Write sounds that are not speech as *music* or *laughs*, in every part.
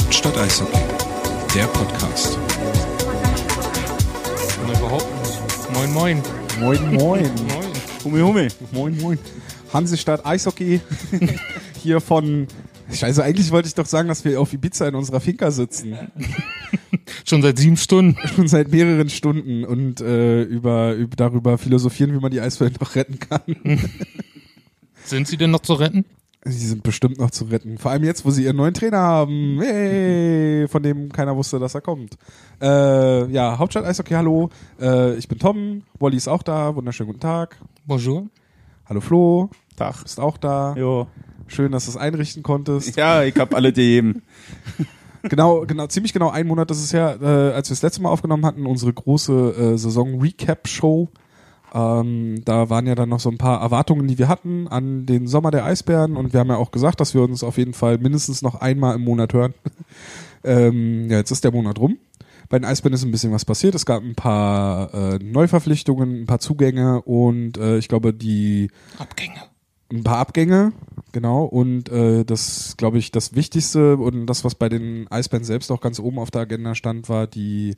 Hauptstadt Eishockey, der Podcast. Na, überhaupt nicht. Moin, moin. Moin, moin. Moin. Hummel, Hummel. Moin, moin. Hansestadt Eishockey. *laughs* Hier von. Scheiße, eigentlich wollte ich doch sagen, dass wir auf Ibiza in unserer Finca sitzen. *laughs* Schon seit sieben Stunden. *laughs* Schon seit mehreren Stunden und äh, über, über darüber philosophieren, wie man die Eisbären noch retten kann. Sind sie denn noch zu retten? Sie sind bestimmt noch zu retten. Vor allem jetzt, wo sie ihren neuen Trainer haben. Hey, von dem keiner wusste, dass er kommt. Äh, ja, Hauptstadt Eishockey, hallo. Äh, ich bin Tom. Wolli ist auch da. Wunderschönen guten Tag. Bonjour. Hallo Flo. Tag. Bist auch da. Jo. Schön, dass du es einrichten konntest. Ja, ich hab alle gegeben. *laughs* genau, genau, ziemlich genau ein Monat ist es her, äh, als wir das letzte Mal aufgenommen hatten, unsere große äh, Saison-Recap-Show. Ähm, da waren ja dann noch so ein paar Erwartungen, die wir hatten an den Sommer der Eisbären und wir haben ja auch gesagt, dass wir uns auf jeden Fall mindestens noch einmal im Monat hören. *laughs* ähm, ja, jetzt ist der Monat rum. Bei den Eisbären ist ein bisschen was passiert. Es gab ein paar äh, Neuverpflichtungen, ein paar Zugänge und äh, ich glaube, die Abgänge. Ein paar Abgänge, genau. Und äh, das, glaube ich, das Wichtigste und das, was bei den Eisbären selbst auch ganz oben auf der Agenda stand, war die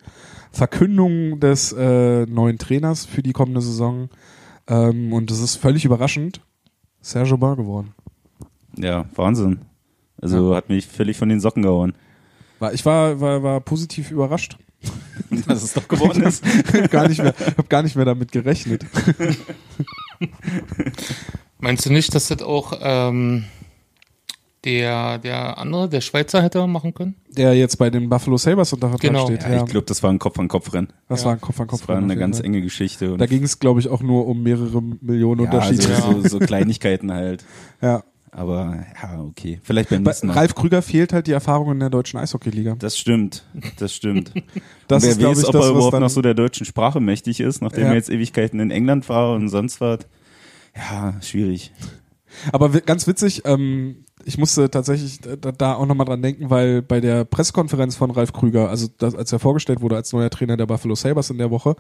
Verkündung des äh, neuen Trainers für die kommende Saison. Ähm, und das ist völlig überraschend. Serge Bar geworden. Ja, Wahnsinn. Also hat mich völlig von den Socken gehauen. War, ich war, war, war positiv überrascht. *laughs* Dass es doch geworden ist. *laughs* gar nicht mehr, hab gar nicht mehr damit gerechnet. *laughs* Meinst du nicht, dass das auch ähm, der, der andere, der Schweizer hätte machen können? Der jetzt bei den Buffalo Sabres unter Vertrag Genau. steht. Ja, ich glaube, das war ein Kopf-an-Kopf-Rennen. das ja. war ein Kopf an Kopf. Das war eine ganz enge Geschichte. Und Da ging es, glaube ich, auch nur um mehrere Millionen ja, Unterschiede. also so, so Kleinigkeiten halt. *laughs* ja. Aber ja, okay. Vielleicht beim Bei nächsten Mal. Ralf Krüger fehlt halt die Erfahrung in der deutschen Eishockeyliga. Das stimmt. Das stimmt. *laughs* Das Wer ist, glaube weiß, ich, ob das, er überhaupt noch so der deutschen Sprache mächtig ist, nachdem Ja. er jetzt Ewigkeiten in England war und sonst was. Ja, schwierig. Aber ganz witzig, ähm, ich musste tatsächlich da, da auch nochmal dran denken, weil bei der Pressekonferenz von Ralf Krüger, also das, als er vorgestellt wurde als neuer Trainer der Buffalo Sabres in der Woche,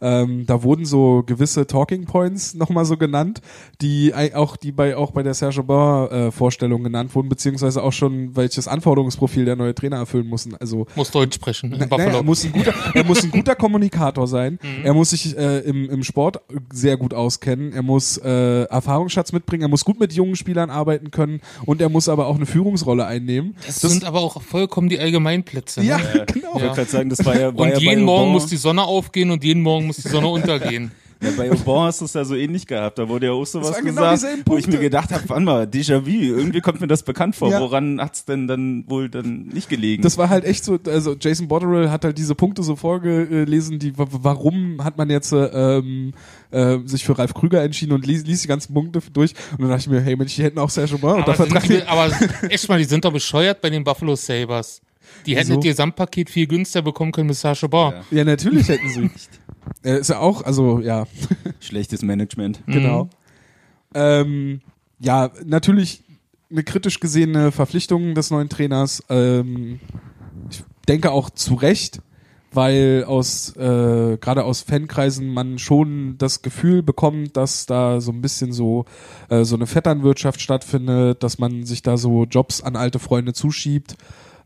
ähm, da wurden so gewisse Talking Points nochmal so genannt, die auch, die bei, auch bei der Serge Aubin äh, Vorstellung genannt wurden, beziehungsweise auch schon, welches Anforderungsprofil der neue Trainer erfüllen muss. Also Muss Deutsch sprechen in Na- Buffalo. Naja, er, muss ein guter, er muss ein guter Kommunikator sein. *laughs* Mhm. Er muss sich äh, im, im Sport sehr gut auskennen. Er muss äh, Erfahrungsschatz mitbringen. Er muss gut mit jungen Spielern arbeiten können. Und er muss aber auch eine Führungsrolle einnehmen. das, sind aber auch vollkommen die Allgemeinplätze. ja, Ne? *laughs* genau. Ich wollte gerade sagen, das war ja, war Und ja jeden bei Morgen Aubin- muss die Sonne aufgehen und jeden Morgen muss die Sonne *laughs* untergehen. Ja, bei *laughs* Aubin hast du es ja so ähnlich gehabt. Da wurde ja auch sowas genau gesagt, wo ich mir gedacht habe, wann mal, Déjà-vu, irgendwie kommt mir das bekannt vor. Ja. Woran hat's denn dann wohl dann nicht gelegen? Das war halt echt so, also Jason Botterill hat halt diese Punkte so vorgelesen, die, wa- warum hat man jetzt äh, ähm, äh, sich für Ralf Krüger entschieden und ließ, ließ die ganzen Punkte durch. Und dann dachte ich mir, hey Mensch, die hätten auch Serge Aubin unter Aber, sind die, aber *laughs* echt mal, die sind doch bescheuert bei den Buffalo Sabres. Die hätten Wieso? das Gesamtpaket viel günstiger bekommen können mit Sascha Bar. Ja. Ja, natürlich hätten sie. Er ist ja auch, also ja, Schlechtes Management. *laughs* Genau. Ähm, ja, natürlich eine kritisch gesehene Verpflichtung des neuen Trainers. Ähm, ich denke auch zu Recht, weil aus äh, gerade aus Fankreisen man schon das Gefühl bekommt, dass da so ein bisschen so äh, so eine Vetternwirtschaft stattfindet, dass man sich da so Jobs an alte Freunde zuschiebt.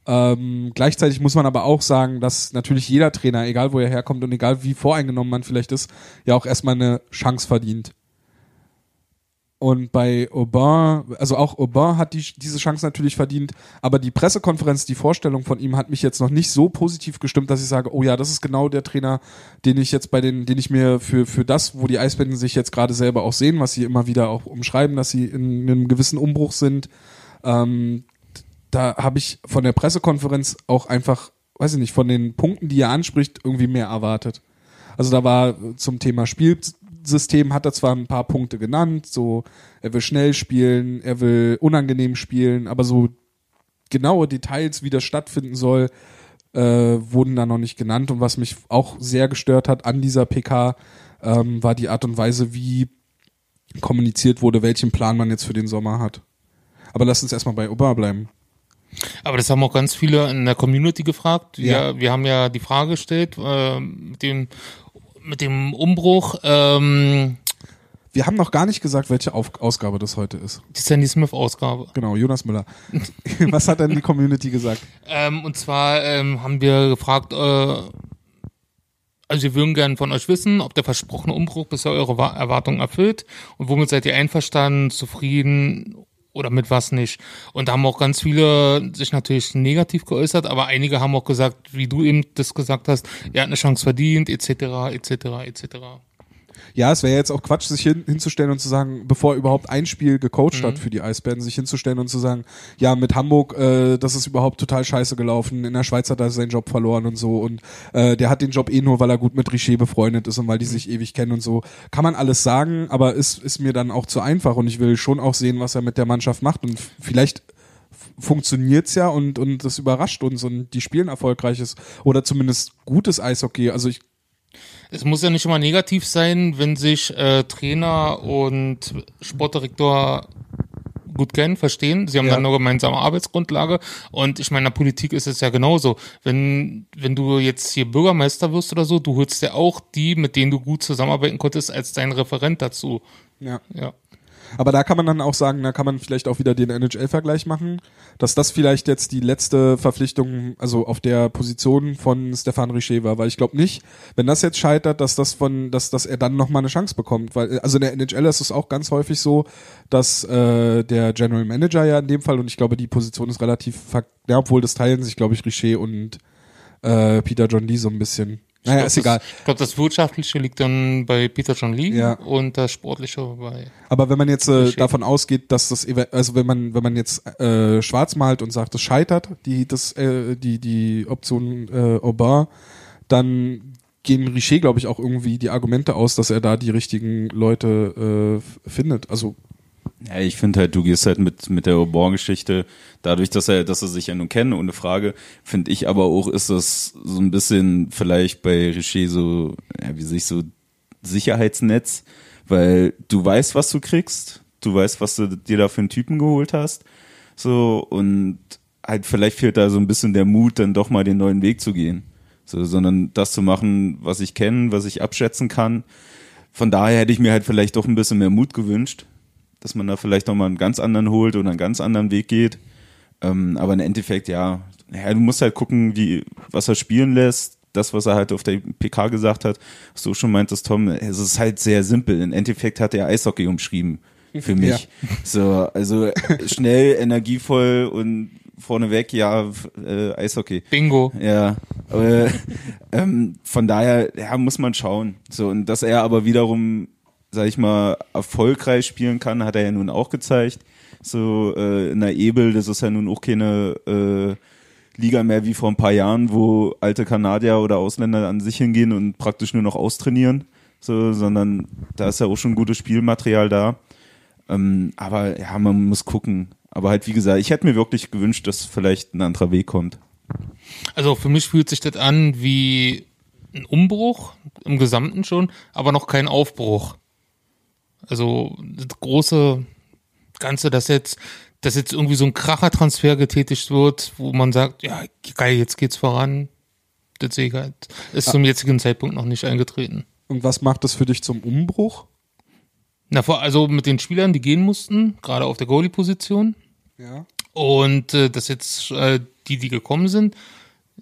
Ähm, gleichzeitig muss man aber auch sagen, dass natürlich jeder Trainer, egal wo er herkommt und egal wie voreingenommen man vielleicht ist, ja auch erstmal eine Chance verdient. Und bei Aubin, also auch Aubin hat die, diese Chance natürlich verdient, aber die Pressekonferenz, die Vorstellung von ihm hat mich jetzt noch nicht so positiv gestimmt, dass ich sage, oh ja, das ist genau der Trainer, den ich jetzt bei den, den ich mir für, für das, wo die Eisbären sich jetzt gerade selber auch sehen, was sie immer wieder auch umschreiben, dass sie in einem gewissen Umbruch sind, ähm, da habe ich von der Pressekonferenz auch einfach, weiß ich nicht, von den Punkten, die er anspricht, irgendwie mehr erwartet. Also da war zum Thema Spielsystem hat er zwar ein paar Punkte genannt, so er will schnell spielen, er will unangenehm spielen, aber so genaue Details, wie das stattfinden soll, äh, wurden da noch nicht genannt. Und was mich auch sehr gestört hat an dieser PK, ähm, war die Art und Weise, wie kommuniziert wurde, welchen Plan man jetzt für den Sommer hat. Aber lass uns erstmal bei Ober bleiben. Aber das haben auch ganz viele in der Community gefragt. Ja. Wir, wir haben ja die Frage gestellt äh, mit dem mit dem Umbruch. Ähm, wir haben noch gar nicht gesagt, welche Auf Ausgabe das heute ist. Die Sandy Smith-Ausgabe. Genau, Jonas Müller. *laughs* Was hat denn die Community gesagt? Ähm, und zwar ähm, haben wir gefragt, äh, also wir würden gerne von euch wissen, ob der versprochene Umbruch bisher eure Wa- Erwartungen erfüllt und womit seid ihr einverstanden, zufrieden oder mit was nicht. Und da haben auch ganz viele sich natürlich negativ geäußert, aber einige haben auch gesagt, wie du eben das gesagt hast, er hat eine Chance verdient, etc., etc., etc. Ja, es wäre jetzt auch Quatsch, sich hin, hinzustellen und zu sagen, bevor er überhaupt ein Spiel gecoacht hat für die Eisbären, sich hinzustellen und zu sagen, ja, mit Hamburg, äh, das ist überhaupt total scheiße gelaufen. In der Schweiz hat er seinen Job verloren und so. Und äh, der hat den Job eh nur, weil er gut mit Richer befreundet ist und weil die sich ewig kennen und so. Kann man alles sagen, aber ist, ist mir dann auch zu einfach und ich will schon auch sehen, was er mit der Mannschaft macht. Und vielleicht funktioniert's ja und, und das überrascht uns und die spielen erfolgreiches oder zumindest gutes Eishockey. Also ich Es muss ja nicht immer negativ sein, wenn sich äh, Trainer und Sportdirektor gut kennen, verstehen. Sie haben Ja. dann eine gemeinsame Arbeitsgrundlage. Und ich meine, in der Politik ist es ja genauso. Wenn, wenn du jetzt hier Bürgermeister wirst oder so, du holst ja auch die, mit denen du gut zusammenarbeiten konntest, als dein Referent dazu. ja. Ja. Aber da kann man dann auch sagen, da kann man vielleicht auch wieder den NHL-Vergleich machen, dass das vielleicht jetzt die letzte Verpflichtung, also auf der Position von Stefan Richer war, weil ich glaube nicht, wenn das jetzt scheitert, dass das von, dass, dass er dann nochmal eine Chance bekommt, weil, also in der NHL ist es auch ganz häufig so, dass äh, der General Manager ja in dem Fall, und ich glaube, die Position ist relativ, ja, obwohl das teilen sich, glaube ich, Richer und äh, Peter John Lee so ein bisschen. Naja, ist das, egal. Ich glaube, das Wirtschaftliche liegt dann bei Peter John Lee Ja. und das Sportliche bei. Aber wenn man jetzt äh, davon ausgeht, dass das also wenn man wenn man jetzt äh, schwarz malt und sagt, es scheitert, die das äh, die die Option äh, Aubin, dann gehen Richer glaube ich auch irgendwie die Argumente aus, dass er da die richtigen Leute äh, findet. Also Ja, ich finde halt, du gehst halt mit, mit der Aubin-Geschichte, dadurch, dass er, dass er sich ja nun kennen, ohne Frage, finde ich aber auch, ist das so ein bisschen vielleicht bei Richer so, ja, wie sich so Sicherheitsnetz, weil du weißt, was du kriegst, du weißt, was du dir da für einen Typen geholt hast, so, und halt vielleicht fehlt da so ein bisschen der Mut, dann doch mal den neuen Weg zu gehen, so, sondern das zu machen, was ich kenne, was ich abschätzen kann. Von daher hätte ich mir halt vielleicht doch ein bisschen mehr Mut gewünscht, dass man da vielleicht noch mal einen ganz anderen holt oder einen ganz anderen Weg geht. Ähm, aber im Endeffekt, ja, ja, du musst halt gucken, wie, was er spielen lässt. Das, was er halt auf der PK gesagt hat, was du schon meintest, Tom, es ist halt sehr simpel. Im Endeffekt hat er Eishockey umschrieben für *laughs* mich. So, also schnell, energievoll und vorneweg, ja, äh, Eishockey. Bingo. Ja, aber ähm, von daher ja, muss man schauen. So und dass er aber wiederum, sag ich mal, erfolgreich spielen kann, hat er ja nun auch gezeigt. So äh, in der Ebel, das ist ja nun auch keine äh, Liga mehr wie vor ein paar Jahren, wo alte Kanadier oder Ausländer an sich hingehen und praktisch nur noch austrainieren. So, sondern da ist ja auch schon gutes Spielmaterial da. Ähm, aber ja, man muss gucken. Aber halt, wie gesagt, ich hätte mir wirklich gewünscht, dass vielleicht ein anderer Weg kommt. Also für mich fühlt sich das an wie ein Umbruch im Gesamten schon, aber noch kein Aufbruch. Also das große Ganze, dass jetzt, dass jetzt irgendwie so ein Krachertransfer getätigt wird, wo man sagt, ja geil, jetzt geht's voran. Das sehe ich halt, ist zum jetzigen Zeitpunkt noch nicht eingetreten. und was macht das für dich zum Umbruch? Na, vor, also mit den Spielern, die gehen mussten, gerade auf der Goalie-Position. Ja. Und äh, dass jetzt äh, die, die gekommen sind,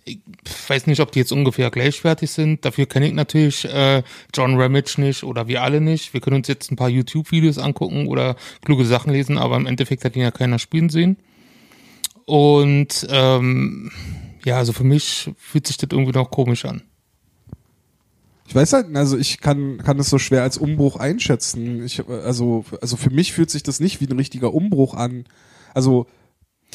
ich weiß nicht, ob die jetzt ungefähr gleichwertig sind. Dafür kenne ich natürlich äh, John Ramage nicht oder wir alle nicht. Wir können uns jetzt ein paar YouTube-Videos angucken oder kluge Sachen lesen, aber im Endeffekt hat ihn ja keiner spielen sehen. Und ähm, ja, also für mich fühlt sich das irgendwie noch komisch an. Ich weiß halt, also ich kann, kann es so schwer als Umbruch einschätzen. Ich, also, also für mich fühlt sich das nicht wie ein richtiger Umbruch an. Also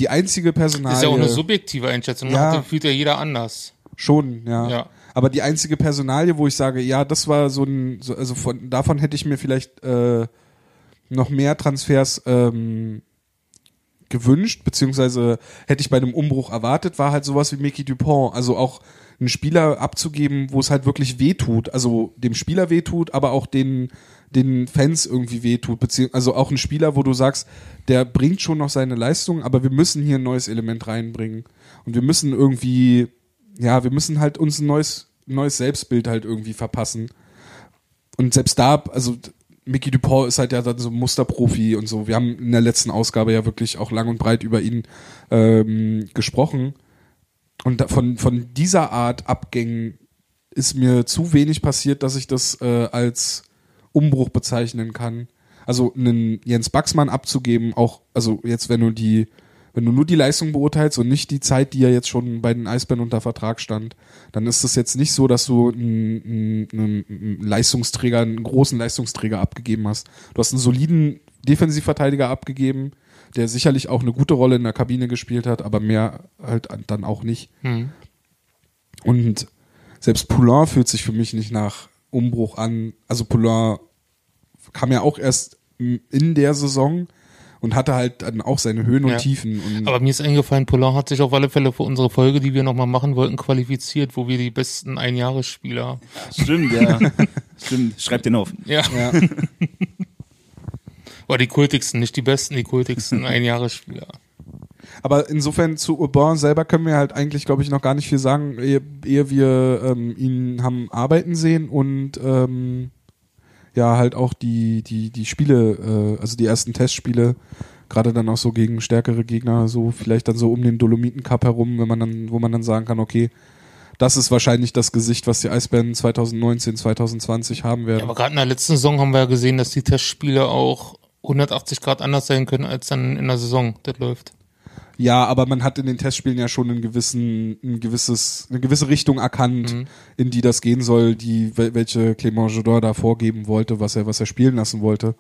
die einzige Personalie. Das ist ja auch eine subjektive Einschätzung. ne? Ja. Das fühlt ja jeder anders. Schon, ja. Ja. Aber die einzige Personalie, wo ich sage, ja, das war so ein, so, also von davon hätte ich mir vielleicht äh, noch mehr Transfers ähm, gewünscht, beziehungsweise hätte ich bei einem Umbruch erwartet, war halt sowas wie Mickey Dupont. Also auch einen Spieler abzugeben, wo es halt wirklich wehtut. Also dem Spieler wehtut, aber auch den, den Fans irgendwie wehtut. Also auch ein Spieler, wo du sagst, der bringt schon noch seine Leistung, aber wir müssen hier ein neues Element reinbringen. Und wir müssen irgendwie, ja, wir müssen halt uns ein neues, neues Selbstbild halt irgendwie verpassen. Und selbst da, also Mickey Dupont ist halt ja dann so ein Musterprofi und so. Wir haben in der letzten Ausgabe ja wirklich auch lang und breit über ihn ähm, gesprochen. Und von, von dieser Art Abgängen ist mir zu wenig passiert, dass ich das äh, als Umbruch bezeichnen kann. Also einen Jens Baxmann abzugeben, auch, also jetzt, wenn du die, wenn du nur die Leistung beurteilst und nicht die Zeit, die er jetzt schon bei den Eisbären unter Vertrag stand, dann ist es jetzt nicht so, dass du einen, einen, einen Leistungsträger, einen großen Leistungsträger abgegeben hast. Du hast einen soliden Defensivverteidiger abgegeben, der sicherlich auch eine gute Rolle in der Kabine gespielt hat, aber mehr halt dann auch nicht. Hm. Und selbst Poulain fühlt sich für mich nicht nach Umbruch an. Also Poulain kam ja auch erst in der Saison und hatte halt dann auch seine Höhen und Ja. Tiefen. Und Aber mir ist eingefallen, Polar hat sich auf alle Fälle für unsere Folge, die wir nochmal machen wollten, qualifiziert, wo wir die besten Einjahresspieler. Stimmt, ja. *laughs* Stimmt. Schreibt den auf. Ja. ja, *laughs* Oder die kultigsten, nicht die besten, die kultigsten *laughs* Einjahresspieler. Aber insofern zu Urbain selber können wir halt eigentlich, glaube ich, noch gar nicht viel sagen, ehe, ehe wir ähm, ihn haben arbeiten sehen und ähm, ja halt auch die die die Spiele, äh, also die ersten Testspiele, gerade dann auch so gegen stärkere Gegner, so vielleicht dann so um den Dolomiten Cup herum, wenn man dann, wo man dann sagen kann, okay, das ist wahrscheinlich das Gesicht, was die Eisbären 2019, 2020 haben Ja, werden. aber gerade in der letzten Saison haben wir ja gesehen, dass die Testspiele auch 180 Grad anders sein können, als dann in der Saison das läuft. Ja, aber man hat in den Testspielen ja schon einen gewissen, ein gewisses, eine gewisse Richtung erkannt, Mhm. in die das gehen soll, die wel- welche Clément Jodor da vorgeben wollte, was er, was er spielen lassen wollte.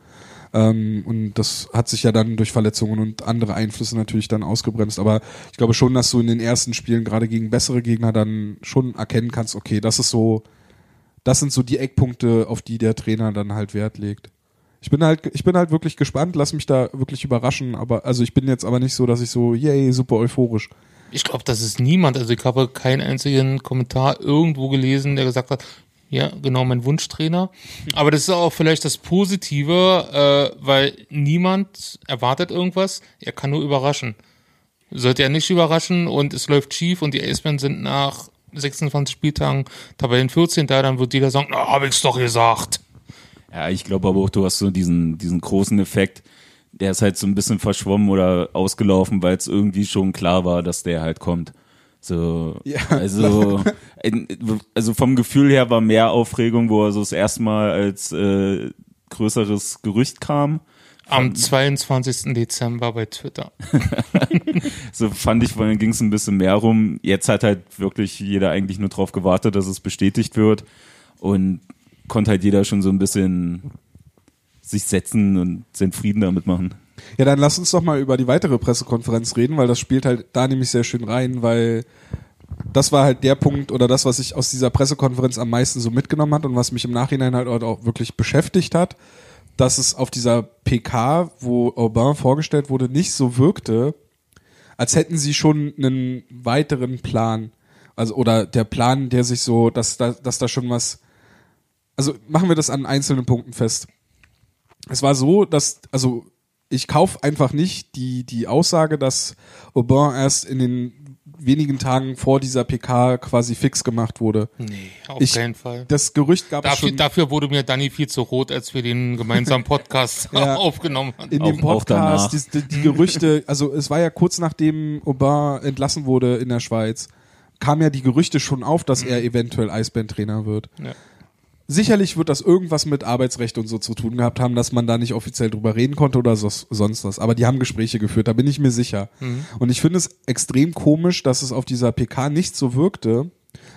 Ähm, und das hat sich ja dann durch Verletzungen und andere Einflüsse natürlich dann ausgebremst. Aber ich glaube schon, dass du in den ersten Spielen gerade gegen bessere Gegner dann schon erkennen kannst, okay, das ist so, das sind so die Eckpunkte, auf die der Trainer dann halt Wert legt. Ich bin halt, ich bin halt wirklich gespannt, lass mich da wirklich überraschen, aber, also ich bin jetzt aber nicht so, dass ich so, yay, super euphorisch. Ich glaube, das ist niemand. Also ich habe keinen einzigen Kommentar irgendwo gelesen, der gesagt hat, ja, genau mein Wunschtrainer. *laughs* Aber das ist auch vielleicht das Positive, äh, weil niemand erwartet irgendwas. Er kann nur überraschen. Sollte er nicht überraschen und es läuft schief und die Eisbären sind nach 26 Spieltagen Tabellen 14 da, dann wird jeder sagen, na, hab ich's doch gesagt. Ja, ich glaube aber auch, du hast so diesen, diesen großen Effekt, der ist halt so ein bisschen verschwommen oder ausgelaufen, weil es irgendwie schon klar war, dass der halt kommt. So, Ja. also, also vom Gefühl her war mehr Aufregung, wo er so das erste Mal als äh, größeres Gerücht kam. Am 22. Dezember bei Twitter. *laughs* So fand ich, weil ging es ein bisschen mehr rum. Jetzt hat halt wirklich jeder eigentlich nur drauf gewartet, dass es bestätigt wird und konnte halt jeder schon so ein bisschen sich setzen und seinen Frieden damit machen. Ja, dann lass uns doch mal über die weitere Pressekonferenz reden, weil das spielt halt da nämlich sehr schön rein, weil das war halt der Punkt oder das, was ich aus dieser Pressekonferenz am meisten so mitgenommen hat und was mich im Nachhinein halt auch wirklich beschäftigt hat, dass es auf dieser PK, wo Aubin vorgestellt wurde, nicht so wirkte, als hätten sie schon einen weiteren Plan. Also, oder der Plan, der sich so, dass da, dass da schon was, also machen wir das an einzelnen Punkten fest. Es war so, dass, also ich kauf einfach nicht die, die Aussage, dass Aubin erst in den wenigen Tagen vor dieser PK quasi fix gemacht wurde. Nee, auf Ich- keinen Fall. Das Gerücht gab es Dafür, schon dafür wurde mir Danny viel zu rot, als wir den gemeinsamen Podcast *laughs* Ja. *laughs* aufgenommen haben. in dem. Podcast, die, die, die Gerüchte, also es war ja kurz nachdem Aubin entlassen wurde in der Schweiz, kamen ja die Gerüchte schon auf, dass er eventuell Eisbären-Trainer wird. Ja. Sicherlich wird das irgendwas mit Arbeitsrecht und so zu tun gehabt haben, dass man da nicht offiziell drüber reden konnte oder so, sonst was. Aber die haben Gespräche geführt, da bin ich mir sicher. Und ich finde es extrem komisch, dass es auf dieser PK nicht so wirkte,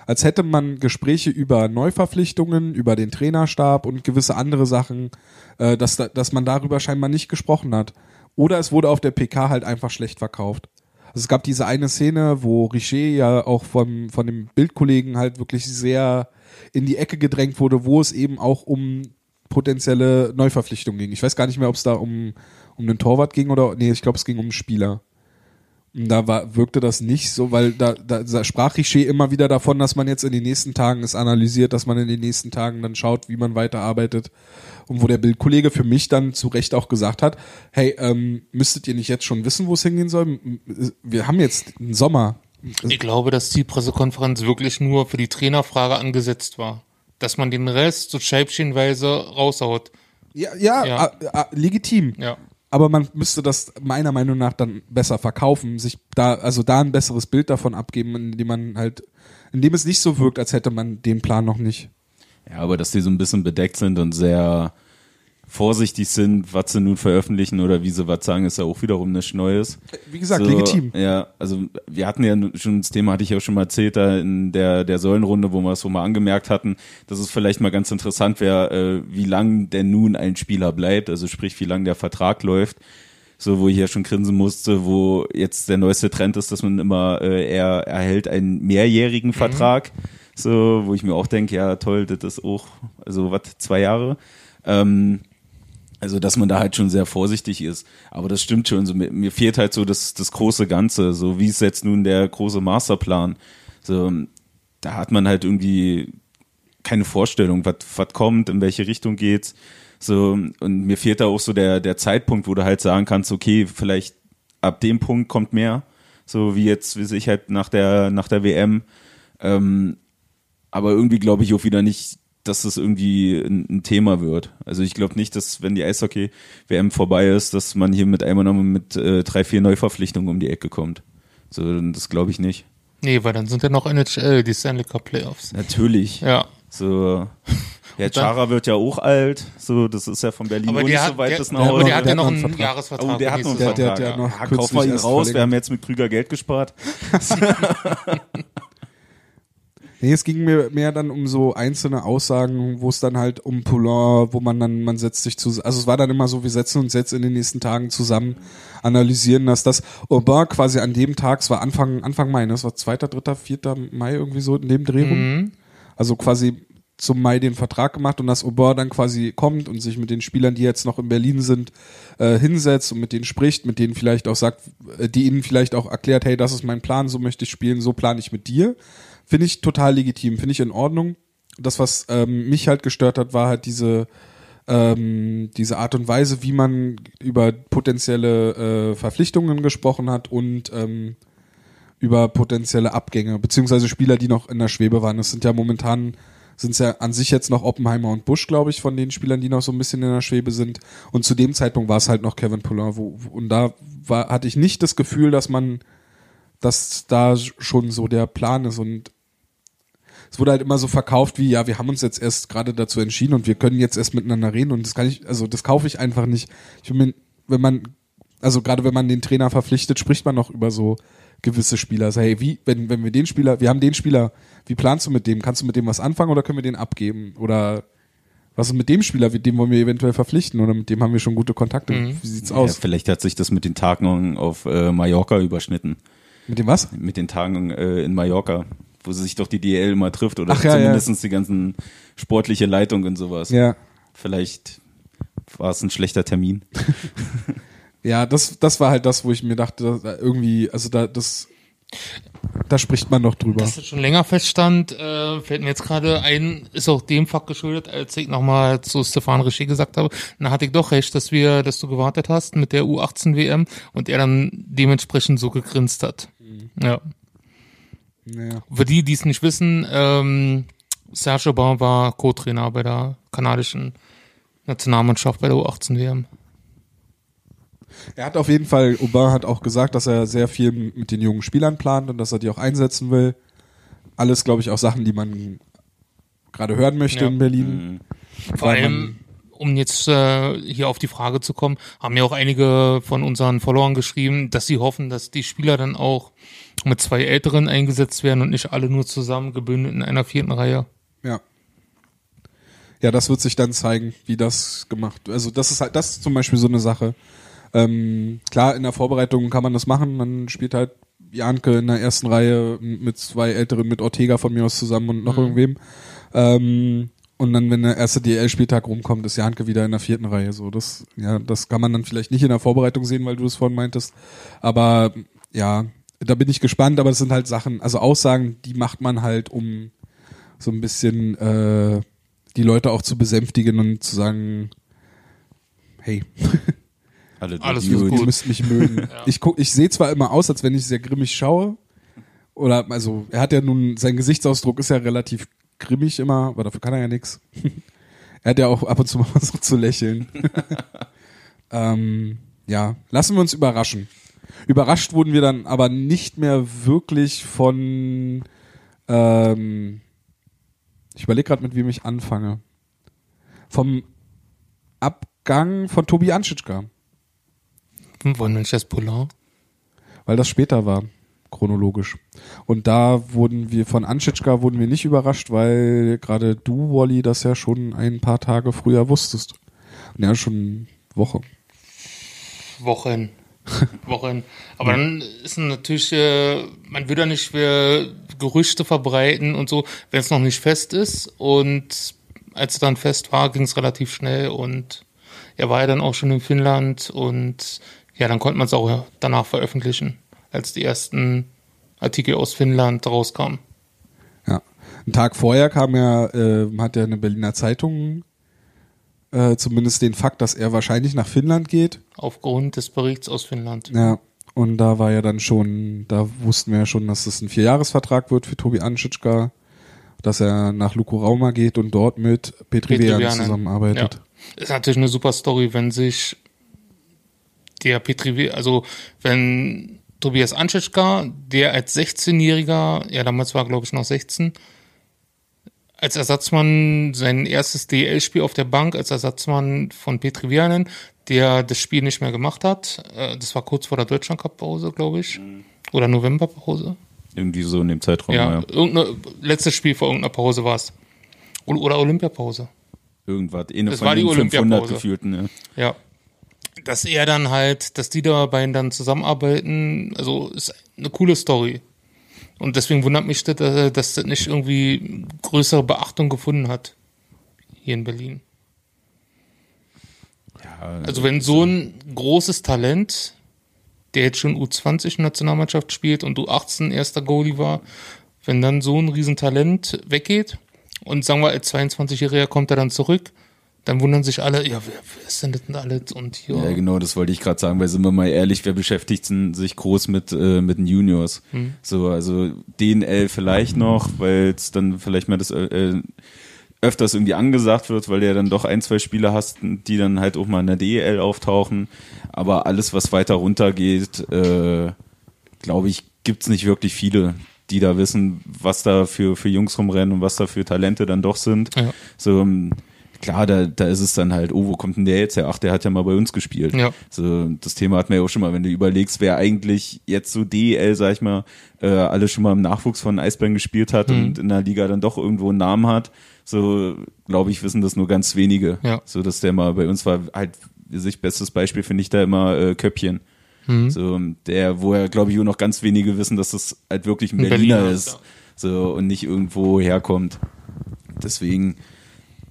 als hätte man Gespräche über Neuverpflichtungen, über den Trainerstab und gewisse andere Sachen, äh, dass, da, dass man darüber scheinbar nicht gesprochen hat. Oder es wurde auf der PK halt einfach schlecht verkauft. Also es gab diese eine Szene, wo Richer ja auch vom, von dem Bildkollegen halt wirklich sehr in die Ecke gedrängt wurde, wo es eben auch um potenzielle Neuverpflichtungen ging. Ich weiß gar nicht mehr, ob es da um, um den Torwart ging oder, nee, ich glaube, es ging um einen Spieler. Und da war, wirkte das nicht so, weil da, da, da sprach Richer immer wieder davon, dass man jetzt in den nächsten Tagen es analysiert, dass man in den nächsten Tagen dann schaut, wie man weiterarbeitet. Und wo der Bildkollege für mich dann zu Recht auch gesagt hat, hey, ähm, müsstet ihr nicht jetzt schon wissen, wo es hingehen soll? Wir haben jetzt einen Sommer. Ich glaube, dass die Pressekonferenz wirklich nur für die Trainerfrage angesetzt war. Dass man den Rest so scheibchenweise raushaut. Ja, ja, Ja. äh, äh, legitim. Ja. Aber man müsste das meiner Meinung nach dann besser verkaufen, sich da, also da ein besseres Bild davon abgeben, indem man halt, indem es nicht so wirkt, als hätte man den Plan noch nicht. Ja, aber dass die so ein bisschen bedeckt sind und sehr vorsichtig sind, was sie nun veröffentlichen oder wie sie was sagen, ist ja auch wiederum nichts Neues. Wie gesagt, so, legitim. Ja, also wir hatten ja schon das Thema, hatte ich ja schon mal erzählt, da in der, der Säulenrunde, wo wir es so mal angemerkt hatten, dass es vielleicht mal ganz interessant wäre, äh, wie lang denn nun ein Spieler bleibt, also sprich, wie lang der Vertrag läuft. So, wo ich ja schon grinsen musste, wo jetzt der neueste Trend ist, dass man immer, äh, er erhält einen mehrjährigen Vertrag. So, wo ich mir auch denke, ja toll, das ist auch, also was, zwei Jahre. Ähm, also, dass man da halt schon sehr vorsichtig ist. Aber das stimmt schon. So, mir, mir fehlt halt so das, das große Ganze. So, wie ist jetzt nun der große Masterplan? So, da hat man halt irgendwie keine Vorstellung, was kommt, in welche Richtung geht's. So, und mir fehlt da auch so der, der Zeitpunkt, wo du halt sagen kannst, okay, vielleicht ab dem Punkt kommt mehr. So wie jetzt, wie ich halt nach der, nach der WM. Ähm, aber irgendwie glaube ich auch wieder nicht, dass das irgendwie ein, ein Thema wird. Also ich glaube nicht, dass wenn die Eishockey-WM vorbei ist, dass man hier mit einmal nochmal mit äh, drei, vier Neuverpflichtungen um die Ecke kommt. So, das glaube ich nicht. Nee, weil dann sind ja noch NHL, die Stanley Cup Playoffs. Natürlich. Ja. So. *laughs* Ja, Chara wird ja auch alt. So, das ist ja von Berlin Aber der nicht hat, so weit der, bis nach aber der hat Der ja noch einen einen Vertrag. Jahresvertrag. Oh, der hat noch einen Der- Vertrag. der- der hat noch ja, kaufen wir ihn raus. verlängert. Wir haben jetzt mit Krüger Geld gespart. *laughs* *laughs* Nee, es ging mir mehr dann um so einzelne Aussagen, wo es dann halt um Poulain, wo man dann, man setzt sich zusammen, also es war dann immer so, wir setzen uns jetzt in den nächsten Tagen zusammen, analysieren das, das Aubin quasi an dem Tag, es war Anfang, Anfang Mai, ne? das war 2., 3., 4. Mai irgendwie so in dem Dreh rum. Also quasi zum Mai den Vertrag gemacht und dass Aubin dann quasi kommt und sich mit den Spielern, die jetzt noch in Berlin sind, äh, hinsetzt und mit denen spricht, mit denen vielleicht auch sagt, äh, die ihnen vielleicht auch erklärt, hey, das ist mein Plan, so möchte ich spielen, so plane ich mit dir. Finde ich total legitim, finde ich in Ordnung. Das, was ähm, mich halt gestört hat, war halt diese, ähm, diese Art und Weise, wie man über potenzielle äh, Verpflichtungen gesprochen hat und ähm, über potenzielle Abgänge, beziehungsweise Spieler, die noch in der Schwebe waren. Das sind ja momentan, sind es ja an sich jetzt noch Oppenheimer und Busch, glaube ich, von den Spielern, die noch so ein bisschen in der Schwebe sind. Und zu dem Zeitpunkt war es halt noch Kevin Poulin. Wo, wo, und da war, hatte ich nicht das Gefühl, dass man, dass da schon so der Plan ist und es wurde halt immer so verkauft wie, ja, wir haben uns jetzt erst gerade dazu entschieden und wir können jetzt erst miteinander reden und das kann ich, also das kaufe ich einfach nicht. Ich bin, wenn man, also gerade wenn man den Trainer verpflichtet, spricht man noch über so gewisse Spieler. Also, hey, wie, wenn, wenn wir den Spieler, wir haben den Spieler, wie planst du mit dem? Kannst du mit dem was anfangen oder können wir den abgeben? Oder was ist mit dem Spieler, mit dem wollen wir eventuell verpflichten oder mit dem haben wir schon gute Kontakte? Wie sieht's Ja, aus? vielleicht hat sich das mit den Tagen auf äh, Mallorca überschnitten. Mit dem was? Mit den Tagen äh, in Mallorca, wo sich doch die DL immer trifft oder Ach, ja, ja. zumindest die ganzen sportliche Leitung und sowas. Ja. Vielleicht war es ein schlechter Termin. *laughs* Ja, das, das war halt das, wo ich mir dachte, da irgendwie, also da, das, da spricht man noch drüber. Dass das schon länger feststand, äh, fällt mir jetzt gerade ein, ist auch dem Fakt geschuldet, als ich nochmal zu Stefan Richer gesagt habe, dann hatte ich doch recht, dass wir, dass du gewartet hast mit der U18 WM und er dann dementsprechend so gegrinst hat. Ja. Ja. Für die, die es nicht wissen, ähm, Serge Aubin war Co-Trainer bei der kanadischen Nationalmannschaft bei der U18 WM. Er hat auf jeden Fall, Aubin hat auch gesagt, dass er sehr viel mit den jungen Spielern plant und dass er die auch einsetzen will. Alles, glaube ich, auch Sachen, die man gerade hören möchte Ja. in Berlin. Vor Weil allem, um jetzt äh, hier auf die Frage zu kommen, haben ja auch einige von unseren Followern geschrieben, dass sie hoffen, dass die Spieler dann auch mit zwei Älteren eingesetzt werden und nicht alle nur zusammen gebündelt in einer vierten Reihe. Ja. Ja, das wird sich dann zeigen, wie das gemacht. Also das ist halt, das ist zum Beispiel so eine Sache. Ähm, klar, in der Vorbereitung kann man das machen. Man spielt halt Janke in der ersten Reihe mit zwei Älteren, mit Ortega von mir aus zusammen und noch irgendwem. Ähm, und dann, wenn der erste DL-Spieltag rumkommt, ist Janke wieder in der vierten Reihe. So, das, ja, das kann man dann vielleicht nicht in der Vorbereitung sehen, weil du es vorhin meintest. Aber ja, da bin ich gespannt. Aber das sind halt Sachen, also Aussagen, die macht man halt, um so ein bisschen äh, die Leute auch zu besänftigen und zu sagen, hey, *laughs* Alle Alles gut. ihr müsst mich mögen. *laughs* Ich guck, ich sehe zwar immer aus, als wenn ich sehr grimmig schaue, oder also er hat ja nun, sein Gesichtsausdruck ist ja relativ grimmig immer, aber dafür kann er ja nichts. *laughs* Er hat ja auch ab und zu mal *laughs* versucht zu lächeln. *laughs* ähm, ja, lassen wir uns überraschen. Überrascht wurden wir dann aber nicht mehr wirklich von. Ähm, ich überlege gerade, mit wem ich anfange. Vom Abgang von Tobi Anschitschka, Hm, wir nicht das Polar? weil das später war, chronologisch. Und da wurden wir von Anschitschka wurden wir nicht überrascht, weil gerade du, Wally, das ja schon ein paar Tage früher wusstest. Ja, schon Woche. Wochen. Wochen. *laughs* Aber dann ist natürlich, äh, man will ja nicht äh, Gerüchte verbreiten und so, wenn es noch nicht fest ist. Und als es dann fest war, ging es relativ schnell und er war ja dann auch schon in Finnland und ja, dann konnte man es auch danach veröffentlichen, als die ersten Artikel aus Finnland rauskamen. Ja. Einen Tag vorher kam ja, äh, hat ja eine Berliner Zeitung äh, zumindest den Fakt, dass er wahrscheinlich nach Finnland geht. Aufgrund des Berichts aus Finnland. Ja. Und da war ja dann schon, da wussten wir ja schon, dass es ein Vierjahresvertrag wird für Tobi Anschitschka, dass er nach Luko Rauma geht und dort mit Petri Petri Vianen. zusammenarbeitet. Ja. Ist natürlich eine super Story, wenn sich der Petri, also wenn Tobias Anschitschka, der als 16-Jähriger, ja damals war glaube ich noch 16, als Ersatzmann sein erstes DL-Spiel auf der Bank, als Ersatzmann von Petri Vianen, der das Spiel nicht mehr gemacht hat. Äh, Das war kurz vor der Deutschland Cup Pause, glaube ich. Oder November-Pause. Irgendwie so in dem Zeitraum, Ja, ja. irgendeine, letztes Spiel vor irgendeiner Pause war es. Oder Olympiapause. Irgendwas. Eine Das war die den 500 Olympiapause. gefühlten, ja. Ja. Dass er dann halt, dass die da beiden dann zusammenarbeiten, also ist eine coole Story. Und deswegen wundert mich, das, äh, dass das nicht irgendwie größere Beachtung gefunden hat. Hier in Berlin. ja Also wenn so ein großes Talent, der jetzt schon U20-Nationalmannschaft spielt und U18 erster Goalie war, wenn dann so ein Riesentalent weggeht und sagen wir, als 22-Jähriger kommt er dann zurück, dann wundern sich alle, ja, wer, wer ist denn das denn alles? Und hier. Ja, genau, das wollte ich gerade sagen, weil sind wir mal ehrlich, wer beschäftigt sich groß mit, äh, mit den Juniors? Hm. So, also DNL vielleicht noch, weil es dann vielleicht mal das äh, öfters irgendwie angesagt wird, weil du ja dann doch ein, zwei Spieler hast, die dann halt auch mal in der DEL auftauchen. Aber alles, was weiter runter geht, äh, glaube ich, gibt's nicht wirklich viele, die da wissen, was da für, für Jungs rumrennen und was da für Talente dann doch sind. Ja. So, ähm, klar, da, da ist es dann halt, oh, wo kommt denn der jetzt her? Ach, der hat ja mal bei uns gespielt. Ja. So, das Thema hatten wir ja auch schon mal, wenn du überlegst, wer eigentlich jetzt so DEL, sag ich mal, äh, alle schon mal im Nachwuchs von Eisbären gespielt hat Mhm. und in der Liga dann doch irgendwo einen Namen hat, so, glaube ich, wissen das nur ganz wenige. Ja. So, dass der mal bei uns war, halt, sich bestes Beispiel finde ich da immer äh, Köppchen. Mhm. So, der, wo ja, glaube ich, nur noch ganz wenige wissen, dass das halt wirklich ein Ein Berliner, Berliner, ist. ja. So, und nicht irgendwo herkommt. Deswegen,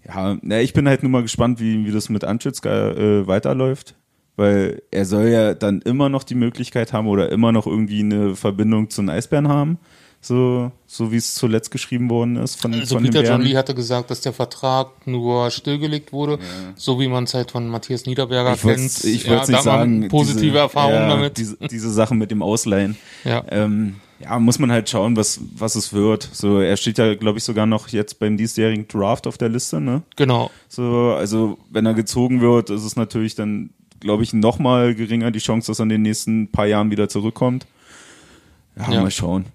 ja, na, ich bin halt nur mal gespannt, wie, wie das mit Anschützka äh, weiterläuft. Weil er soll ja dann immer noch die Möglichkeit haben oder immer noch irgendwie eine Verbindung zu den Eisbären haben. So, so wie es zuletzt geschrieben worden ist von, Also von Peter John. Lee hatte gesagt, dass der Vertrag nur stillgelegt wurde, so wie man es halt von Matthias Niederberger Ich kennt. ich ja, wollt's da nicht sagen. Positive diese, Erfahrungen ja, damit. Diese, diese Sachen mit dem Ausleihen. ja. Ähm, ja, muss man halt schauen, was, was es wird. So, er steht ja, glaube ich, sogar noch jetzt beim diesjährigen Draft auf der Liste, ne? Genau. So, also wenn er gezogen wird, ist es natürlich dann, glaube ich, noch mal geringer die Chance, dass er in den nächsten paar Jahren wieder zurückkommt. Ja, Ja. mal schauen.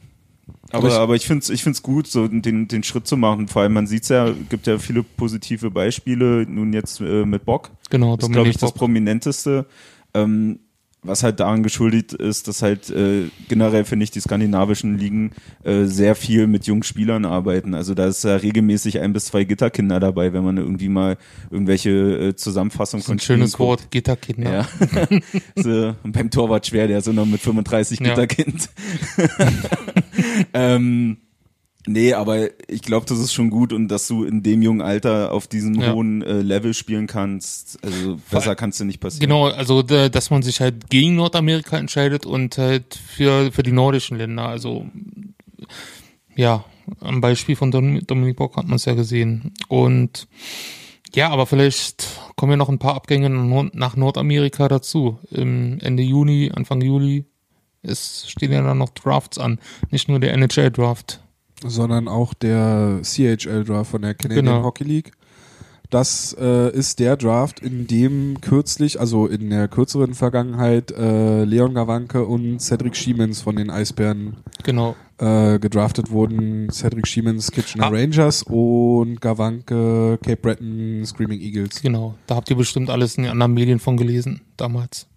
Aber Aber, ich- aber ich finde es ich find's gut, so den, den Schritt zu machen. Vor allem, man sieht's ja, gibt ja viele positive Beispiele, nun jetzt äh, mit Bock. Genau, Das ist, glaube ich, das Bock. prominenteste. Ähm, was halt daran geschuldet ist, dass halt äh, generell, finde ich, die skandinavischen Ligen äh, sehr viel mit jungen Spielern arbeiten. Also da ist ja regelmäßig ein bis zwei Gitterkinder dabei, wenn man irgendwie mal irgendwelche äh, Zusammenfassungen ist ein von Spielen schönes guckt. Wort, Gitterkinder. Ja. *laughs* so, beim Torwart schwer, der ist so noch mit 35 Ja. Gitterkind. *laughs* ähm, nee, aber ich glaube, das ist schon gut und dass du in dem jungen Alter auf diesem Ja. hohen äh, Level spielen kannst, also besser kannst du nicht passieren. Genau, also da- dass man sich halt gegen Nordamerika entscheidet und halt für, für die nordischen Länder. Also ja, am Beispiel von Dom- Dominik Bock hat man es ja gesehen. Und ja, aber vielleicht kommen ja noch ein paar Abgänge nach Nordamerika dazu. Im Ende Juni, Anfang Juli. Es stehen ja dann noch Drafts an, nicht nur der NHL-Draft. Sondern auch der CHL Draft von der Canadian Genau. Hockey League. Das äh, ist der Draft, in dem kürzlich, also in der kürzeren Vergangenheit, äh, Leon Gawanke und Cedric Schiemens von den Eisbären Genau. äh, gedraftet wurden. Cedric Schiemens Kitchener Ah. Rangers und Gawanke Cape Breton Screaming Eagles. Genau. Da habt ihr bestimmt alles in den anderen Medien von gelesen, damals.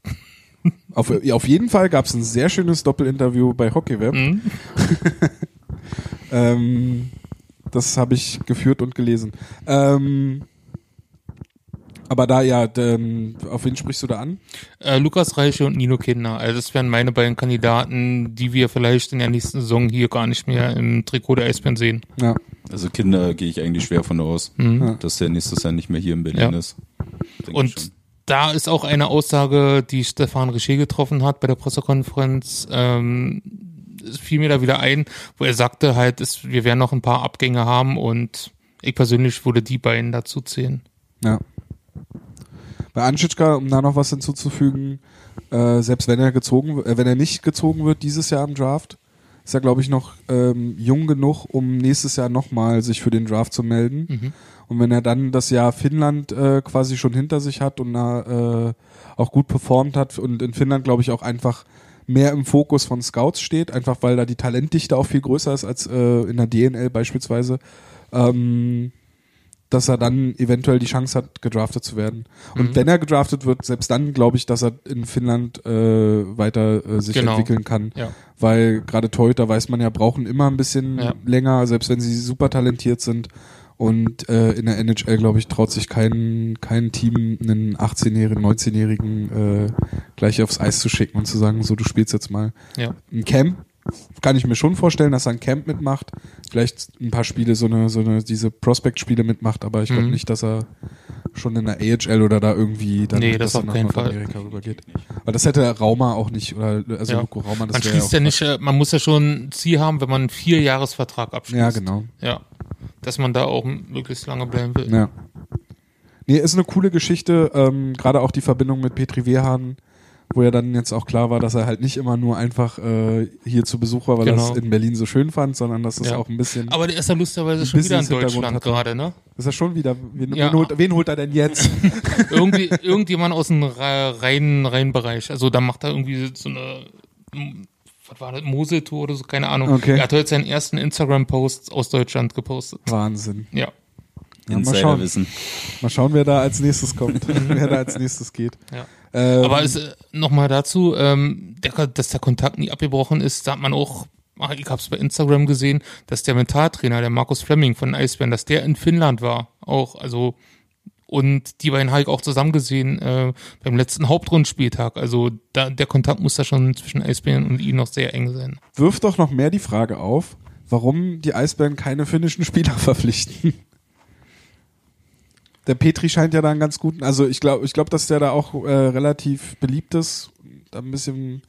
Auf, auf jeden Fall gab es ein sehr schönes Doppelinterview bei Hockeyweb. Mhm. *laughs* Ähm, das habe ich geführt und gelesen. Ähm, aber da ja, ähm, auf wen sprichst du da an? Äh, Lukas Reiche und Nino Kinder. Also das wären meine beiden Kandidaten, die wir vielleicht in der nächsten Saison hier gar nicht mehr im Trikot der Eisbären sehen. Ja. Also Kinder gehe ich eigentlich schwer von aus, Mhm. dass der nächstes Jahr nicht mehr hier in Berlin Ja. ist. Und da ist auch eine Aussage, die Stefan Richer getroffen hat bei der Pressekonferenz. Ähm, fiel mir da wieder ein, wo er sagte halt, es, wir werden noch ein paar Abgänge haben und ich persönlich würde die beiden dazu zählen. Ja. Bei Anschitschka, um da noch was hinzuzufügen, äh, selbst wenn er gezogen, äh, wenn er nicht gezogen wird dieses Jahr im Draft, ist er glaube ich noch ähm, jung genug, um nächstes Jahr nochmal sich für den Draft zu melden. Mhm. Und wenn er dann das Jahr Finnland äh, quasi schon hinter sich hat und da äh, auch gut performt hat und in Finnland glaube ich auch einfach mehr im Fokus von Scouts steht, einfach weil da die Talentdichte auch viel größer ist als äh, in der DNL beispielsweise, ähm, dass er dann eventuell die Chance hat, gedraftet zu werden. Und Mhm. wenn er gedraftet wird, selbst dann glaube ich, dass er in Finnland äh, weiter äh, sich Genau. entwickeln kann. Ja. Weil gerade Torhüter, weiß man ja, brauchen immer ein bisschen Ja. länger, selbst wenn sie super talentiert sind. Und äh, in der NHL, glaube ich, traut sich kein, kein Team, einen 18-jährigen, 19-jährigen äh, gleich aufs Eis zu schicken und zu sagen, so, du spielst jetzt mal. Ja. Ein Camp kann ich mir schon vorstellen, dass er ein Camp mitmacht. Vielleicht ein paar Spiele, so eine, so eine, diese Prospect-Spiele mitmacht, aber ich glaube Mhm. nicht, dass er schon in der AHL oder da irgendwie dann Nee, das auf nach keinen Fall. Nordamerika rübergeht. Aber das hätte Rauma auch nicht, oder also Ja. Luko Rauma, das Man schließt ja ja nicht, äh, man muss ja schon ein Ziel haben, wenn man einen Vierjahresvertrag abschließt. Ja, genau. Ja. Dass man da auch möglichst lange bleiben will. Ja. Nee, ist eine coole Geschichte, ähm, gerade auch die Verbindung mit Petri Wehrhahn, wo ja dann jetzt auch klar war, dass er halt nicht immer nur einfach äh, hier zu Besuch war, weil er Genau. es in Berlin so schön fand, sondern dass es Ja. auch ein bisschen. Aber der ist ja lustigerweise schon wieder in Deutschland gerade, ne? ist er schon wieder. Wen, Ja. wen, holt, wen holt er denn jetzt? *laughs* Irgendwie, *laughs* irgendjemand aus dem Re- reinen, reinen Bereich. Also da macht er irgendwie so eine, was war das, Moseltour oder so, keine Ahnung. Okay. Er hat heute seinen ersten Instagram-Post aus Deutschland gepostet. Wahnsinn. Ja. Ja, mal schauen. Insiderwissen. Mal schauen, wer da als nächstes kommt, *laughs* *laughs* wer da als nächstes geht. Ja. Ähm, Aber es, äh, nochmal dazu, ähm, der, dass der Kontakt nie abgebrochen ist, da hat man auch, ach, ich hab's bei Instagram gesehen, dass der Mentaltrainer, der Markus Fleming von Eisbären, dass der in Finnland war. Auch, also, und die beiden habe ich auch zusammen gesehen äh, beim letzten Hauptrundspieltag. Also da, der Kontakt muss da schon zwischen Eisbären und ihm noch sehr eng sein. wirft doch noch mehr die Frage auf, warum die Eisbären keine finnischen Spieler *laughs* verpflichten. Der Petri scheint ja da einen ganz guten, also ich glaube, ich glaube, dass der da auch äh, relativ beliebt ist. Da ein bisschen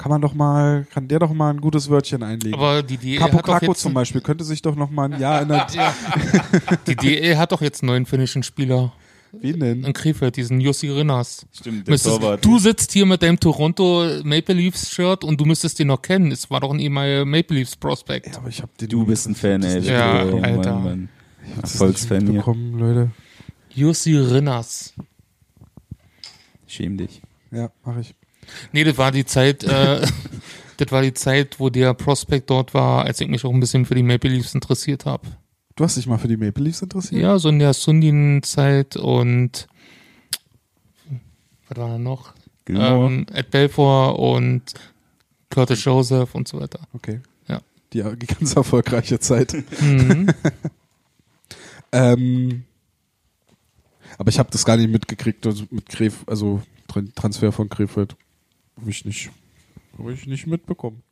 kann man doch mal, kann der doch mal ein gutes Wörtchen einlegen. Aber die DL Capo hat doch Kako jetzt, zum Beispiel könnte sich doch noch mal ein Jahr in der, *laughs* die DL hat doch jetzt einen neuen finnischen Spieler wen denn? in Krefeld, diesen Jussi Rinners. Stimmt, der Müsstest, Torwart. du sitzt hier mit deinem Toronto Maple Leafs Shirt und du müsstest den noch kennen. Es war doch ein ehemaliger Maple Leafs Prospect. Ja, aber ich habe den Du bist ein Fan, ey. Ja, Oh, Alter. Mann, Mann. Erfolgsfan hier. bekommen, Leute. Jussi Rinners. Schäm dich. Ja, mache ich. Nee, das war die Zeit, äh, *laughs* das war die Zeit, wo der Prospect dort war, als ich mich auch ein bisschen für die Maple Leafs interessiert habe. Du hast dich mal für die Maple Leafs interessiert? Ja, so in der Sundin-Zeit und was war da noch? Gilmore. Ähm, Ed Belfour und Curtis Joseph und so weiter. Okay. Ja. Die, die ganz erfolgreiche Zeit. Mhm. *laughs* Ähm, aber ich habe das gar nicht mitgekriegt, also mit Kref, also Tran- Transfer von Krefeld. Habe ich nicht, habe ich nicht mitbekommen.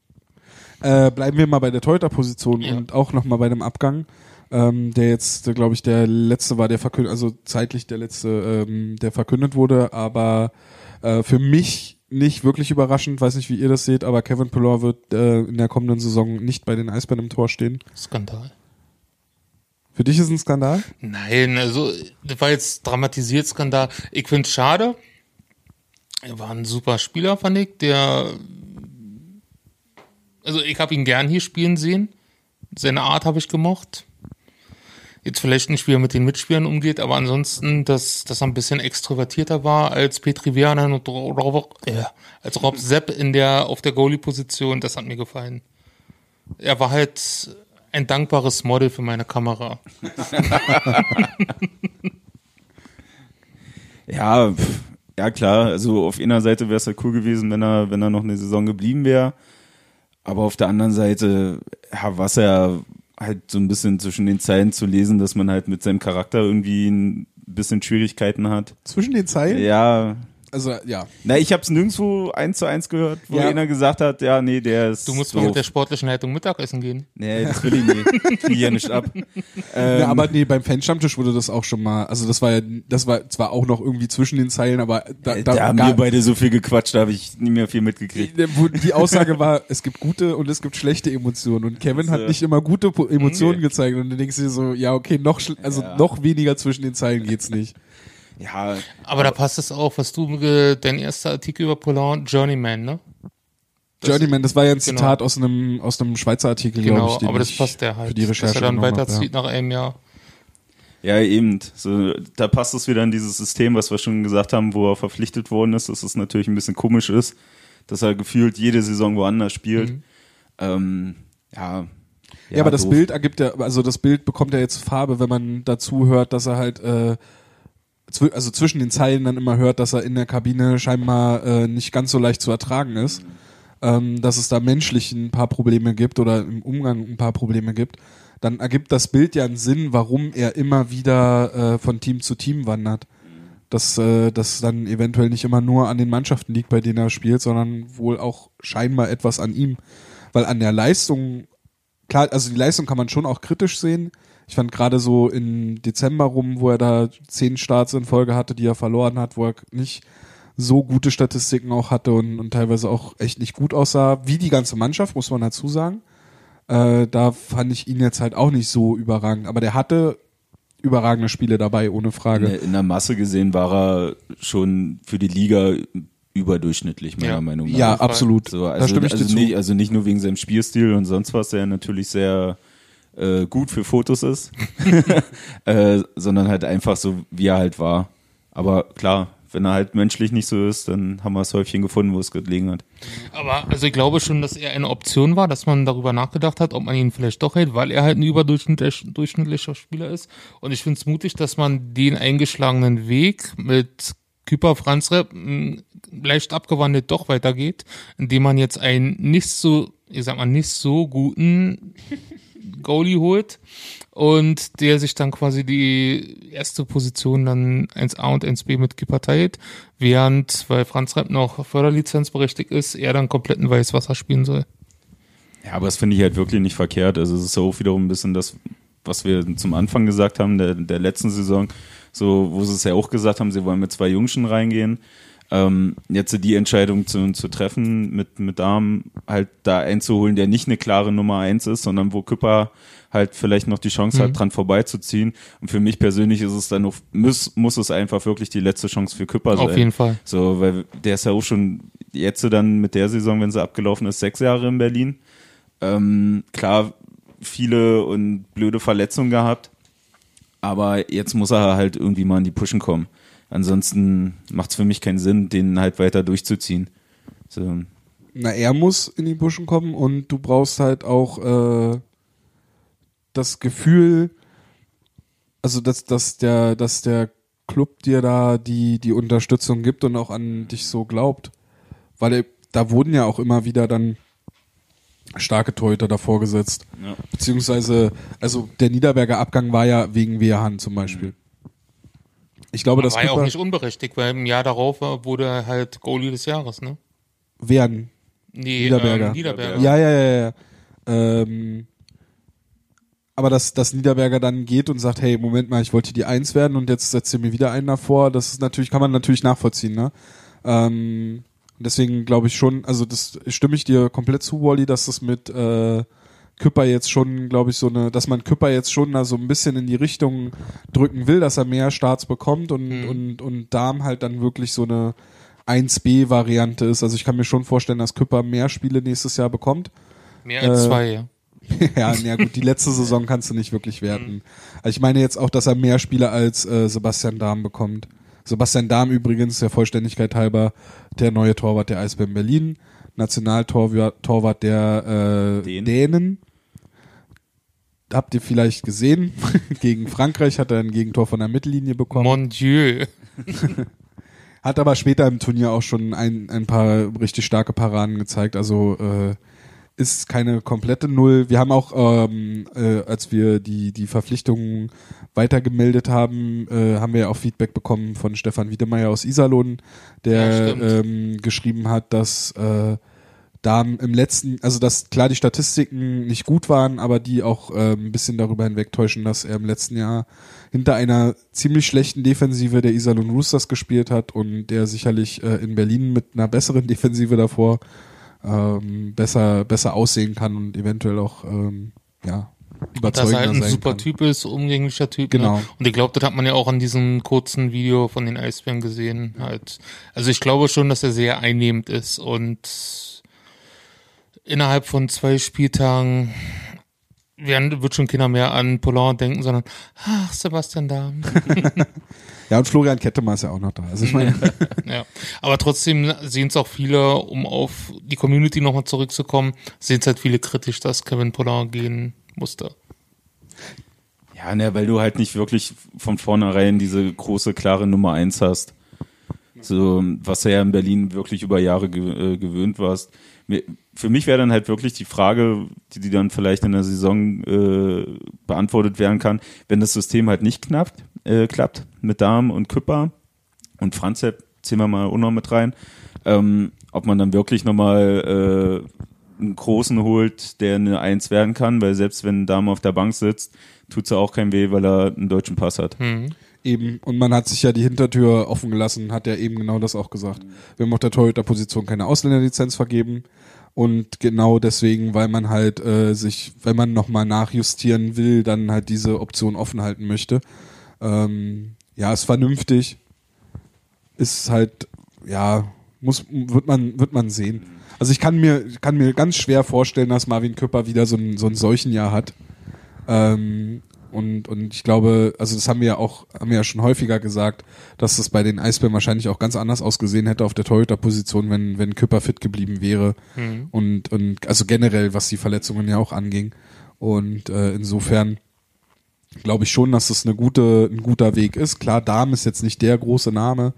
Äh, bleiben wir mal bei der Torhüter-Position Ja. und auch nochmal bei dem Abgang, ähm, der jetzt, glaube ich, der letzte war, der verkündet, also zeitlich der letzte, ähm, der verkündet wurde, aber äh, für mich nicht wirklich überraschend, weiß nicht, wie ihr das seht, aber Kevin Pillar wird äh, in der kommenden Saison nicht bei den Eisbären im Tor stehen. Skandal. Für dich ist es ein Skandal? Nein, also das war jetzt dramatisiert Skandal. Ich finde es schade. Er war ein super Spieler, fand ich. Der, also ich habe ihn gern hier spielen sehen. Seine Art habe ich gemocht. jetzt vielleicht nicht, wie er mit den Mitspielern umgeht, aber ansonsten, dass, dass er ein bisschen extrovertierter war als Petri Werner und Rob, äh, als Rob Sepp in der, auf der Goalie-Position, das hat mir gefallen. Er war halt ein dankbares Model für meine Kamera. *laughs* Ja, pff, ja klar. Also auf einer Seite wäre es halt cool gewesen, wenn er, wenn er noch eine Saison geblieben wäre. Aber auf der anderen Seite, ja, was er halt so ein bisschen zwischen den Zeilen zu lesen, dass man halt mit seinem Charakter irgendwie ein bisschen Schwierigkeiten hat. Zwischen den Zeilen? Ja, Also, ja. na, ich habe es nirgendwo eins zu eins gehört, wo Ja. einer gesagt hat, ja, nee, der ist Du musst doof. mal mit der sportlichen Leitung Mittagessen gehen. Nee, das will ich nicht. Ich ja nicht ab. Ähm, ja, aber nee, beim Fanstammtisch wurde das auch schon mal, also das war ja, das war zwar auch noch irgendwie zwischen den Zeilen, aber da, da, da, haben gar- wir beide so viel gequatscht, da habe ich nie mehr viel mitgekriegt. wo die Aussage war, es gibt gute und es gibt schlechte Emotionen und Kevin hat So. nicht immer gute Emotionen Nee. gezeigt und dann denkst du dir so, ja okay, noch also Ja. noch weniger zwischen den Zeilen geht's nicht. Ja, Aber da passt es auch, was du, dein erster Artikel über Polar Journeyman, ne? Das- Journeyman, das war ja ein genau. Zitat aus einem aus einem Schweizer Artikel, glaube Genau, ich, aber das ich passt der halt. für die Recherche dass er dann weiterzieht nach einem Jahr. ja, eben. So, da passt es wieder in dieses System, was wir schon gesagt haben, wo er verpflichtet worden ist, dass es natürlich ein bisschen komisch ist, dass er gefühlt jede Saison woanders spielt. Mhm. Ähm, ja. Ja, aber das doof. Bild ergibt ja, also das Bild bekommt ja jetzt Farbe, wenn man dazu hört, dass er halt, äh, also zwischen den Zeilen dann immer hört, dass er in der Kabine scheinbar äh, nicht ganz so leicht zu ertragen ist, ähm, dass es da menschlich ein paar Probleme gibt oder im Umgang ein paar Probleme gibt, dann ergibt das Bild ja einen Sinn, warum er immer wieder äh, von Team zu Team wandert. Dass äh, das dann eventuell nicht immer nur an den Mannschaften liegt, bei denen er spielt, sondern wohl auch scheinbar etwas an ihm. Weil an der Leistung klar, also die Leistung kann man schon auch kritisch sehen. Ich fand gerade so im Dezember rum, wo er da zehn Starts in Folge hatte, die er verloren hat, wo er nicht so gute Statistiken auch hatte und, und teilweise auch echt nicht gut aussah, wie die ganze Mannschaft, muss man dazu sagen. Äh, da fand ich ihn jetzt halt auch nicht so überragend. Aber der hatte überragende Spiele dabei, ohne In Frage. der, in der Masse gesehen war er schon für die Liga überdurchschnittlich, meiner Ja. Meinung nach. Ja, absolut. So, da also, stimme ich also, dir zu. nicht, also nicht nur wegen seinem Spielstil und sonst was, der natürlich sehr äh, gut für Fotos ist, *laughs* *laughs* äh, sondern halt einfach so, wie er halt war. Aber klar, wenn er halt menschlich nicht so ist, dann haben wir das Häufchen gefunden, wo es gelegen hat. Aber also ich glaube schon, dass er eine Option war, dass man darüber nachgedacht hat, ob man ihn vielleicht doch hält, weil er halt ein überdurchschnittlich- durchschnittlicher Spieler ist. Und ich finde es mutig, dass man den eingeschlagenen Weg mit Küper Franz Repp mh, leicht abgewandelt doch weitergeht, indem man jetzt einen nicht so, ich sag mal, nicht so guten Goalie holt und der sich dann quasi die erste Position dann 1A und 1B mit Kipper teilt, während, weil Franz Repp noch Förderlizenzberechtigt ist, er dann komplett in Weißwasser spielen soll. Ja, aber das finde ich halt wirklich nicht verkehrt. Also es ist auch wiederum ein bisschen das, was wir zum Anfang gesagt haben, der, der letzten Saison, so, wo sie es ja auch gesagt haben, sie wollen mit zwei Jungschen reingehen. Ähm, jetzt die Entscheidung zu, zu treffen, mit, mit Damen halt da einzuholen, der nicht eine klare Nummer eins ist, sondern wo Küpper halt vielleicht noch die Chance Mhm. hat, dran vorbeizuziehen. Und für mich persönlich ist es dann noch, muss, muss es einfach wirklich die letzte Chance für Küpper sein. Auf jeden Fall. So, weil der ist ja auch schon jetzt dann mit der Saison, wenn sie abgelaufen ist, sechs Jahre in Berlin. Ähm, klar, viele und blöde Verletzungen gehabt. Aber jetzt muss er halt irgendwie mal in die Pushen kommen. Ansonsten macht es für mich keinen Sinn, den halt weiter durchzuziehen. So, Na, er muss in die Buschen kommen und du brauchst halt auch äh, das Gefühl, also dass, dass der, dass der Club dir da die, die Unterstützung gibt und auch an dich so glaubt. Weil er, da wurden ja auch immer wieder dann starke Torhüter davor gesetzt. Ja. Beziehungsweise, also der Niederberger Abgang war ja wegen Wehrhahn zum Beispiel. Ich glaube, das war ja auch nicht unberechtigt, weil im Jahr darauf war- wurde er halt Goalie des Jahres, ne? Wehrhahn, Nee, Niederberger. Ähm, Niederberger. Ja, ja, ja, ja. Ähm, aber dass, dass Niederberger dann geht und sagt, hey, Moment mal, ich wollte die Eins werden und jetzt setzt ihr mir wieder einen davor, das ist natürlich, kann man natürlich nachvollziehen, ne? Ähm, deswegen glaube ich schon, also das stimme ich dir komplett zu, Wally, dass das mit äh, Küpper jetzt schon, glaube ich, so eine, dass man Küpper jetzt schon da so ein bisschen in die Richtung drücken will, dass er mehr Starts bekommt und, Mhm. und, und Darm halt dann wirklich so eine 1B-Variante ist. Also ich kann mir schon vorstellen, dass Küpper mehr Spiele nächstes Jahr bekommt. Mehr als Äh, zwei, ja. *laughs* ja, na gut, die letzte *laughs* Saison kannst du nicht wirklich werten. Also ich meine jetzt auch, dass er mehr Spiele als äh, Sebastian Dahm bekommt. Sebastian Dahm übrigens, der Vollständigkeit halber, der neue Torwart der Eisbären Berlin, Nationaltorwart Torwart der äh, Dänen. Dänen. Habt ihr vielleicht gesehen? *laughs* Gegen Frankreich hat er ein Gegentor von der Mittellinie bekommen. Mon Dieu. *laughs* Hat aber später im Turnier auch schon ein, ein paar richtig starke Paraden gezeigt. Also äh, ist keine komplette Null. Wir haben auch, ähm, äh, als wir die, die Verpflichtungen weitergemeldet haben, äh, haben wir ja auch Feedback bekommen von Stefan Wiedemeyer aus Iserlohn, Ja, der stimmt. ähm, geschrieben hat, dass äh, da im letzten, also dass klar die Statistiken nicht gut waren, aber die auch äh, ein bisschen darüber hinwegtäuschen, dass er im letzten Jahr hinter einer ziemlich schlechten Defensive der Iserlohn Roosters gespielt hat und der sicherlich äh, in Berlin mit einer besseren *laughs* Defensive davor ähm, besser besser aussehen kann und eventuell auch ähm, ja Dass er halt ein super kann. Typ ist, umgänglicher Typ. Genau. Ne? Und ich glaube, das hat man ja auch an diesem kurzen Video von den Eisbären gesehen. Halt. Also ich glaube schon, dass er sehr einnehmend ist und innerhalb von zwei Spieltagen werden, wird schon keiner mehr an Pollard denken, sondern ach, Sebastian Dahm. *laughs* Ja, und Florian Kettemer ist ja auch noch da. Also ich meine, *laughs* ja. Aber trotzdem sehen es auch viele, um auf die Community nochmal zurückzukommen, sehen es halt viele kritisch, dass Kevin Pollard gehen musste. Ja, ne, weil du halt nicht wirklich von vornherein diese große, klare Nummer eins hast. So, was du ja in Berlin wirklich über Jahre ge äh, gewöhnt warst. Mir, für mich wäre dann halt wirklich die Frage, die, die dann vielleicht in der Saison äh, beantwortet werden kann, wenn das System halt nicht knappt, äh, klappt mit Darm und Küpper und Franzep, ziehen wir mal auch noch mit rein, ähm, ob man dann wirklich nochmal äh, einen Großen holt, der eine Eins werden kann, weil selbst wenn ein Dame auf der Bank sitzt, tut's ja auch kein weh, weil er einen deutschen Pass hat. Eben, und man hat sich ja die Hintertür offen gelassen, hat ja eben genau das auch gesagt. Wir haben auf der Torhüter-Position keine Ausländerlizenz vergeben. Und genau deswegen, weil man halt äh, sich, wenn man nochmal nachjustieren will, dann halt diese Option offen halten möchte. Ähm, ja, ist vernünftig. Ist halt, ja, muss, wird man, wird man sehen. Also ich kann mir, kann mir ganz schwer vorstellen, dass Marvin Küpper wieder so ein, so ein solchen Jahr hat. Ähm, und, und ich glaube, also das haben wir ja auch, haben wir ja schon häufiger gesagt, dass das bei den Eisbären wahrscheinlich auch ganz anders ausgesehen hätte auf der Torhüter-Position, wenn, wenn Küpper fit geblieben wäre. Und, und also generell, was die Verletzungen ja auch anging. Und äh, insofern glaube ich schon, dass das eine gute, ein guter Weg ist. Klar, Darm ist jetzt nicht der große Name,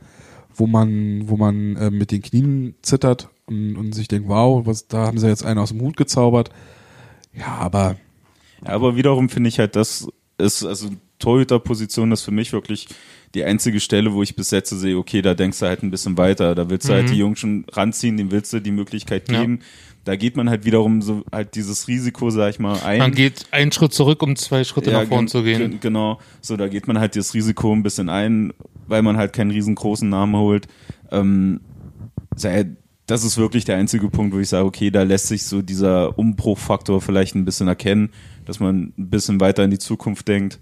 wo man, wo man äh, mit den Knien zittert und, und sich denkt, wow, was, da haben sie jetzt einen aus dem Hut gezaubert. Ja, aber Ja, aber wiederum finde ich halt, das ist, also Torhüterposition ist für mich wirklich die einzige Stelle, wo ich bis jetzt sehe, okay, da denkst du halt ein bisschen weiter. Da willst du halt die Jungs schon ranziehen, dem willst du die Möglichkeit Ja. geben. Da geht man halt wiederum so halt dieses Risiko, sag ich mal, ein. Man geht einen Schritt zurück, um zwei Schritte nach vorn zu gehen. gen- Genau, so da geht man halt das Risiko ein bisschen ein, weil man halt keinen riesengroßen Namen holt. Ähm, das ist wirklich der einzige Punkt, wo ich sage, okay, da lässt sich so dieser Umbruchfaktor vielleicht ein bisschen erkennen, dass man ein bisschen weiter in die Zukunft denkt.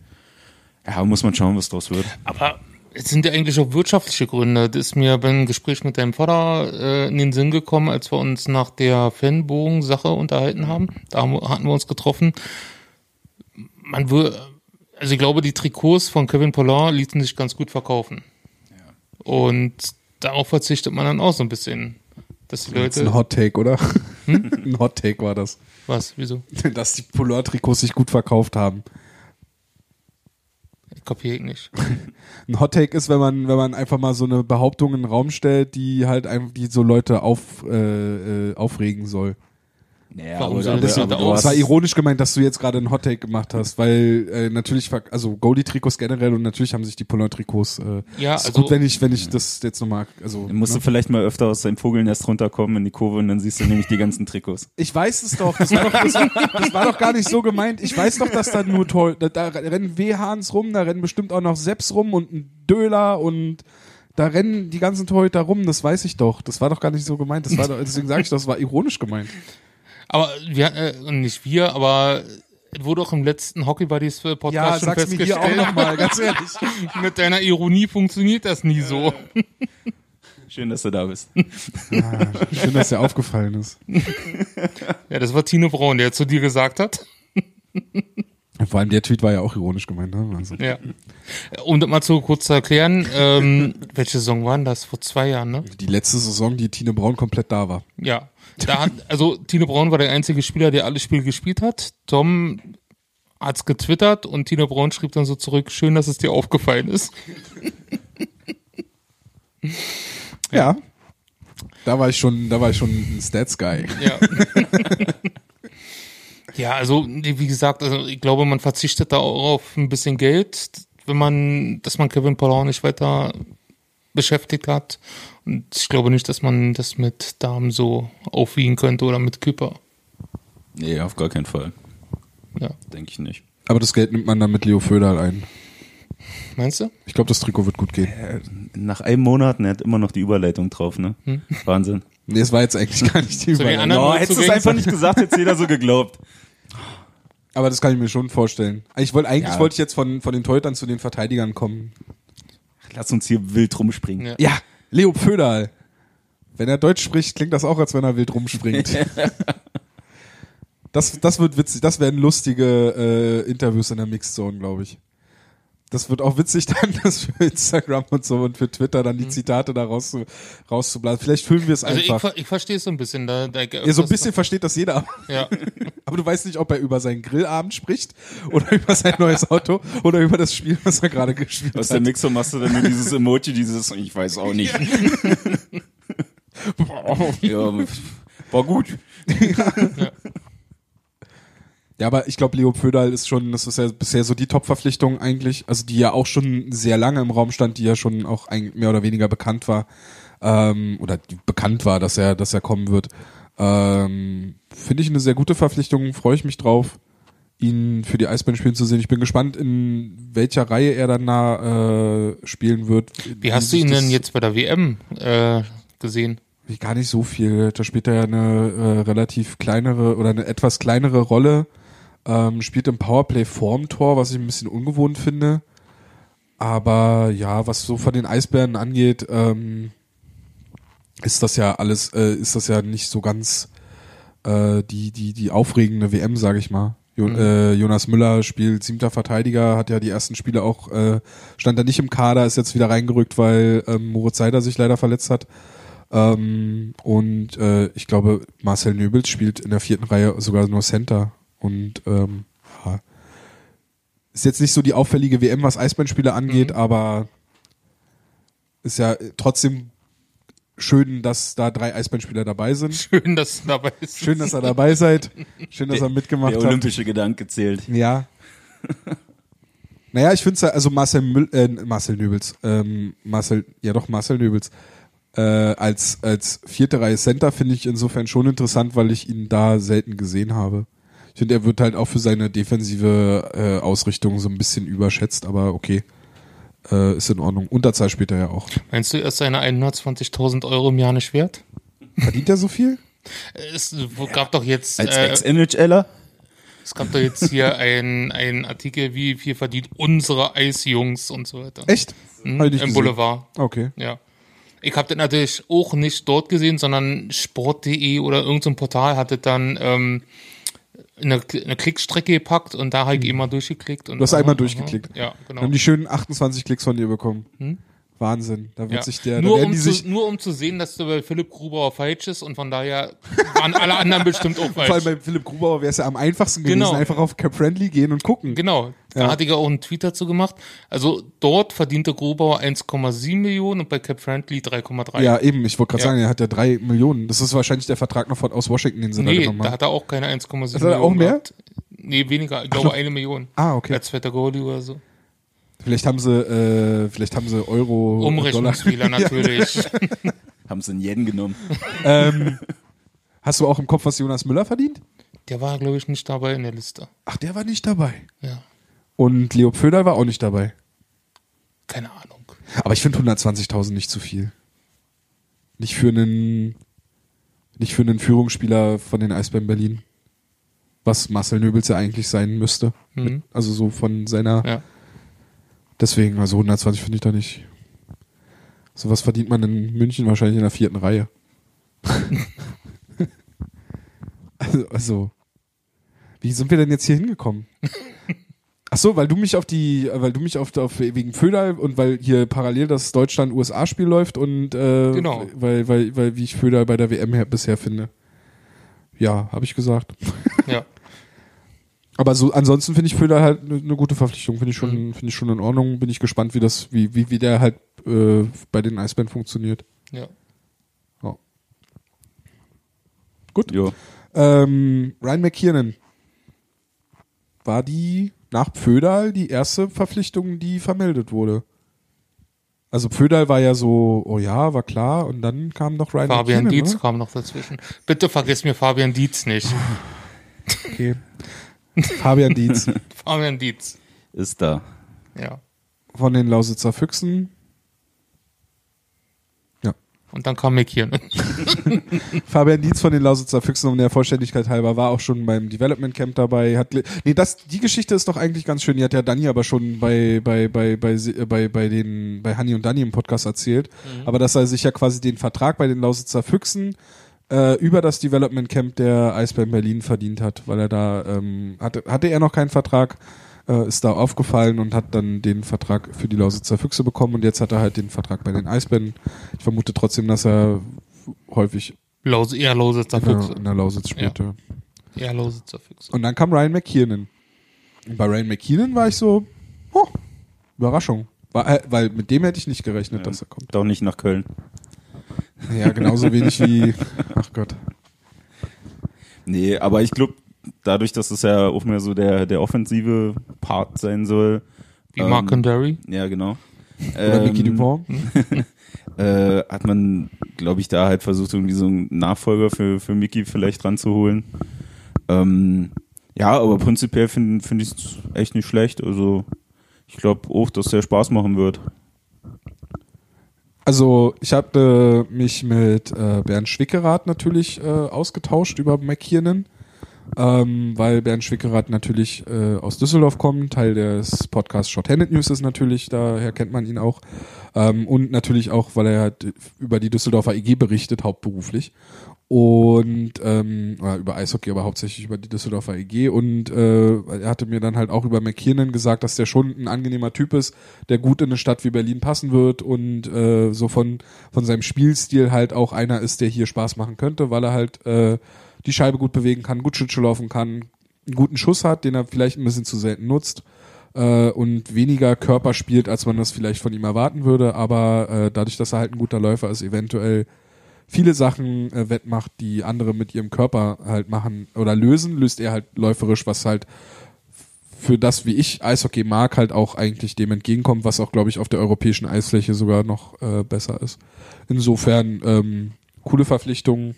Ja, muss man schauen, was draus wird. Aber es sind ja eigentlich auch wirtschaftliche Gründe. Das ist mir beim Gespräch mit deinem Vater äh, in den Sinn gekommen, als wir uns nach der Fanbogen-Sache unterhalten haben. Da haben, hatten wir uns getroffen. Man will, also ich glaube, die Trikots von Kevin Pollard ließen sich ganz gut verkaufen. Und darauf verzichtet man dann auch so ein bisschen. Dass die Das ist ein Leute. Hot Take, oder? *laughs* ein Hot Take war das. Was? Wieso? *laughs* Dass die Polar-Trikots sich gut verkauft haben. Ich kapiere ich nicht. Ein Hot Take ist, wenn man, wenn man einfach mal so eine Behauptung in den Raum stellt, die halt einfach, die so Leute auf, äh, äh, aufregen soll. Naja, Warum aber, soll aber, das aber, aus- Das war ironisch gemeint, dass du jetzt gerade einen Hot Take gemacht hast, weil äh, natürlich, also Goalie-Trikots generell und natürlich haben sich die Polar-Trikots. Äh, Ja, ist also- gut, wenn ich, wenn ich das jetzt nochmal, also. dann musst ne? du vielleicht mal öfter aus deinem Vogelnest runterkommen in die Kurve und dann siehst du nämlich die ganzen Trikots. Ich weiß es doch. Das war doch, das war, das war doch gar nicht so gemeint. Ich weiß doch, dass da nur toll. Da, da rennen W-Hahns rum, da rennen bestimmt auch noch Seps rum und ein Döler und da rennen die ganzen Torhüter rum. Das weiß ich doch. Das war doch gar nicht so gemeint. Das war doch, deswegen sage ich, das war ironisch gemeint. Aber wir, äh, nicht wir, aber es wurde auch im letzten Hockey Buddies Podcast Ja, schon sag's mir hier auch festgestellt. nochmal, ganz ehrlich. *laughs* Mit deiner Ironie funktioniert das nie so. *laughs* Schön, dass du da bist. Ah, schön, dass dir aufgefallen ist. *laughs* Ja, das war Tino Braun, der zu dir gesagt hat. Vor allem der Tweet war ja auch ironisch gemeint. Ne? Also, Ja. Um das mal zu kurz zu erklären, ähm, welche Saison waren das? Vor zwei Jahren, ne? die letzte Saison, die Tine Braun komplett da war. Ja. Da hat, also Tino Braun war der einzige Spieler, der alle Spiele gespielt hat. Tom hat's getwittert und Tino Braun schrieb dann so zurück, schön, dass es dir aufgefallen ist. *laughs* Ja. Da war ich schon, da war ich schon ein Stats-Guy. Ja. *laughs* ja, also wie gesagt, also ich glaube, man verzichtet da auch auf ein bisschen Geld, wenn man, dass man Kevin Paulon nicht weiter beschäftigt hat. Und ich glaube nicht, dass man das mit Damen so aufwiegen könnte oder mit Küper. Nee, auf gar keinen Fall. Ja. Denke ich nicht. Aber das Geld nimmt man dann mit Leo Föderl ein. Meinst du? Ich glaube, das Trikot wird gut gehen. Äh, Nach einem Monat, er hat immer noch die Überleitung drauf, ne? Wahnsinn. Nee, es war jetzt eigentlich gar nicht die den Überleitung. Oh, hättest du es einfach nicht gesagt, hätte jeder so geglaubt. Aber das kann ich mir schon vorstellen. Ich wollte eigentlich Ja. wollte ich jetzt von von den Torhütern zu den Verteidigern kommen. Lass uns hier wild rumspringen. Ja. Ja, Leo Föderl. Wenn er Deutsch spricht, klingt das auch, als wenn er wild rumspringt. *laughs* das, das wird witzig. Das werden lustige äh, Interviews in der Mixed Zone, glaube ich. Das wird auch witzig dann, *laughs* das für Instagram und so und für Twitter dann die Zitate da raus, rauszublasen. Vielleicht füllen wir es Also ich, einfach. ver- ich verstehe es so ein bisschen. Da, da ja, so ein bisschen versteht das jeder. Ja. *laughs* Aber du weißt nicht, ob er über seinen Grillabend spricht oder über sein neues Auto oder über das Spiel, was er gerade gespielt Aus der hat. Mixer machst du dann nur dieses Emoji, dieses, ich weiß auch nicht. ja, *laughs* war gut. Ja, aber ich glaube, Leo Pföderl ist schon, das ist ja bisher so die Top-Verpflichtung eigentlich, also die ja auch schon sehr lange im Raum stand, die ja schon auch mehr oder weniger bekannt war, ähm, oder die bekannt war, dass er, dass er kommen wird. Ähm, Finde ich eine sehr gute Verpflichtung, freue ich mich drauf, ihn für die Eisbären spielen zu sehen. Ich bin gespannt, in welcher Reihe er dann da äh, spielen wird. Wie hast du ihn denn jetzt bei der WM äh, gesehen? Gar nicht so viel. Da spielt er ja eine äh, relativ kleinere oder eine etwas kleinere Rolle. Ähm, spielt im Powerplay vorm Tor, was ich ein bisschen ungewohnt finde. Aber ja, was so von den Eisbären angeht, ähm, ist das ja alles, äh, ist das ja nicht so ganz äh, die, die, die aufregende WM, sage ich mal. Jo äh, Jonas Müller spielt siebter Verteidiger, hat ja die ersten Spiele auch, äh, stand da nicht im Kader, ist jetzt wieder reingerückt, weil ähm, Moritz Seider sich leider verletzt hat. Ähm, und äh, ich glaube, Marcel Nöbels spielt in der vierten Reihe sogar nur Center. Und ähm, ja, ist jetzt nicht so die auffällige WM, was Eisbandspiele angeht, aber ist ja trotzdem schön, dass da drei Eisbandspieler dabei sind. Schön, dass du dabei bist. Schön, dass ihr dabei seid. Schön, dass ihr mitgemacht Der habt. olympische Gedanke zählt. Ja. *laughs* naja, ich finde es also Marcel Müll, äh, Marcel Nöbels, ähm, Marcel, ja doch, Marcel Nöbels, äh, als, als vierte Reihe Center finde ich insofern schon interessant, weil ich ihn da selten gesehen habe. Ich finde, er wird halt auch für seine defensive äh, Ausrichtung so ein bisschen überschätzt, aber okay. Äh, ist in Ordnung. Unterzahl spielt er ja auch. Meinst du, er ist seine 120.000 Euro im Jahr nicht wert? Verdient er so viel? Es gab doch jetzt, Als äh, Ex-NHLer? es gab doch jetzt hier ein, ein Artikel, wie viel verdient unsere Eisjungs und so weiter. Echt? Nicht Im gesehen. Boulevard. Okay. Ja. Ich habe das natürlich auch nicht dort gesehen, sondern sport.de oder irgendein so Portal hatte dann ähm, eine, eine Klickstrecke gepackt und da habe ich immer durchgeklickt. Und Hm. Du hast einmal durchgeklickt. Ja, genau. Haben die schönen 28 Klicks von dir bekommen. Wahnsinn. Da wird ja. sich der, nur, um zu, nur um zu sehen, dass du bei Philipp Grubauer falsch ist und von daher waren alle anderen bestimmt auch *laughs* Vor allem falsch. bei Philipp Grubauer wäre es ja am einfachsten gewesen, Genau. einfach auf Cap Friendly gehen und gucken. Genau, da Ja. hatte ich ja auch einen Tweet dazu gemacht. Also dort verdiente Grubauer 1,7 Millionen und bei Cap Friendly 3,3. Ja, eben, ich wollte gerade Ja. sagen, er hat ja drei Millionen. Das ist wahrscheinlich der Vertrag noch von, aus Washington, den sie da Nee, genommen da haben. hat er auch keine 1,7 Hat er auch mehr? gehabt. Nee, weniger. Ich glaube eine Million. Ah, okay. Als zweiter Goalie oder so. Vielleicht haben sie, äh, vielleicht haben sie Euro, Umrechnungsfehler Dollar. *laughs* natürlich. *laughs* Haben sie einen Yen genommen. ähm, hast du auch im Kopf, was Jonas Müller verdient? Der war, glaube ich, nicht dabei in der Liste. Ach, der war nicht dabei. Ja, Und Leo Pföder war auch nicht dabei. keine Ahnung. Aber ich finde 120.000 nicht zu viel. Nicht für einen, nicht für einen Führungsspieler von den Eisbären Berlin. Was Marcel Nöbels ja eigentlich sein müsste. Mhm. Also so von seiner, Ja. deswegen, also 120 finde ich da nicht. Sowas verdient man in München wahrscheinlich in der vierten Reihe. *laughs* *laughs* also, also, wie sind wir denn jetzt hier hingekommen? *laughs* Ach so, weil du mich auf die, weil du mich auf, auf wegen Föderl und weil hier parallel das Deutschland-USA-Spiel läuft und äh, Genau. weil, weil, weil wie ich Föderl bei der WM her, bisher finde. Ja, habe ich gesagt. Ja. *laughs* Aber so ansonsten finde ich Föderl halt eine ne gute Verpflichtung, finde ich schon, Mhm. finde ich schon in Ordnung. Bin ich gespannt, wie das, wie, wie, wie der halt äh, bei den Eisbären funktioniert. Ja. Gut. Jo. Ähm, Ryan McKiernan war die nach Pföderl die erste Verpflichtung, die vermeldet wurde. Also Pföderl war ja so, oh ja, war klar, und dann kam doch Ryan Fabian McKiernan, Dietz ne? kam noch dazwischen. Bitte vergiss mir Fabian Dietz nicht. Okay. Fabian Dietz *laughs* Fabian Dietz. Ist da. Ja. von den Lausitzer Füchsen. Und dann kam McKiernan. *laughs* Fabian Dietz von den Lausitzer Füchsen, um der Vollständigkeit halber, war auch schon beim Development Camp dabei. Hat, nee, das, die Geschichte ist doch eigentlich ganz schön. Die hat ja Dani aber schon bei, bei, bei, bei, bei, bei den, bei Hanni und Dani im Podcast erzählt. Aber dass er sich ja quasi den Vertrag bei den Lausitzer Füchsen äh, über das Development Camp der Eisbären Berlin verdient hat, weil er da, ähm, hatte, hatte er noch keinen Vertrag, äh, ist da aufgefallen und hat dann den Vertrag für die Lausitzer Füchse bekommen und jetzt hat er halt den Vertrag bei den Eisbären. Ich vermute trotzdem, dass er häufig Laus, eher Lausitzer in der, Füchse. in der Lausitz spielte. Eher Lausitzer Füchse. Und dann kam Ryan McKiernan. Und bei Ryan McKiernan war ich so, oh, Überraschung. War, äh, weil mit dem hätte ich nicht gerechnet, dass er kommt. Doch nicht nach Köln. Ja, genauso wenig wie, *laughs* ach Gott. Nee, aber ich glaube, dadurch, dass es ja auch mehr so der, der offensive Part sein soll. Wie ähm, Mark Condary. Ja, genau. Oder Mickey Ähm, Dupont. *laughs* äh, hat man, glaube ich, da halt versucht, irgendwie so einen Nachfolger für, für Mickey vielleicht ranzuholen. Ähm, ja, aber prinzipiell finde find ich es echt nicht schlecht. Also ich glaube auch, dass der Spaß machen wird. Also ich habe äh, mich mit äh, Bernd Schwickerath natürlich äh, ausgetauscht über McKiernan, ähm, weil Bernd Schwickerath natürlich äh, aus Düsseldorf kommt, Teil des Podcasts Shorthanded News ist natürlich, daher kennt man ihn auch. Ähm, und natürlich auch, weil er halt über die Düsseldorfer EG berichtet, hauptberuflich. Und ähm, über Eishockey, aber hauptsächlich über die Düsseldorfer EG. Und äh, er hatte mir dann halt auch über McKiernan gesagt, dass der schon ein angenehmer Typ ist, der gut in eine Stadt wie Berlin passen wird und äh, so von, von seinem Spielstil halt auch einer ist, der hier Spaß machen könnte, weil er halt äh, die Scheibe gut bewegen kann, gut Schlittschuh laufen kann, einen guten Schuss hat, den er vielleicht ein bisschen zu selten nutzt äh, und weniger Körper spielt, als man das vielleicht von ihm erwarten würde, aber äh, dadurch, dass er halt ein guter Läufer ist, eventuell viele Sachen äh, wettmacht, die andere mit ihrem Körper halt machen oder lösen, löst er halt läuferisch, was halt für das, wie ich Eishockey mag, halt auch eigentlich dem entgegenkommt, was auch, glaube ich, auf der europäischen Eisfläche sogar noch äh, besser ist. Insofern ähm, coole Verpflichtung.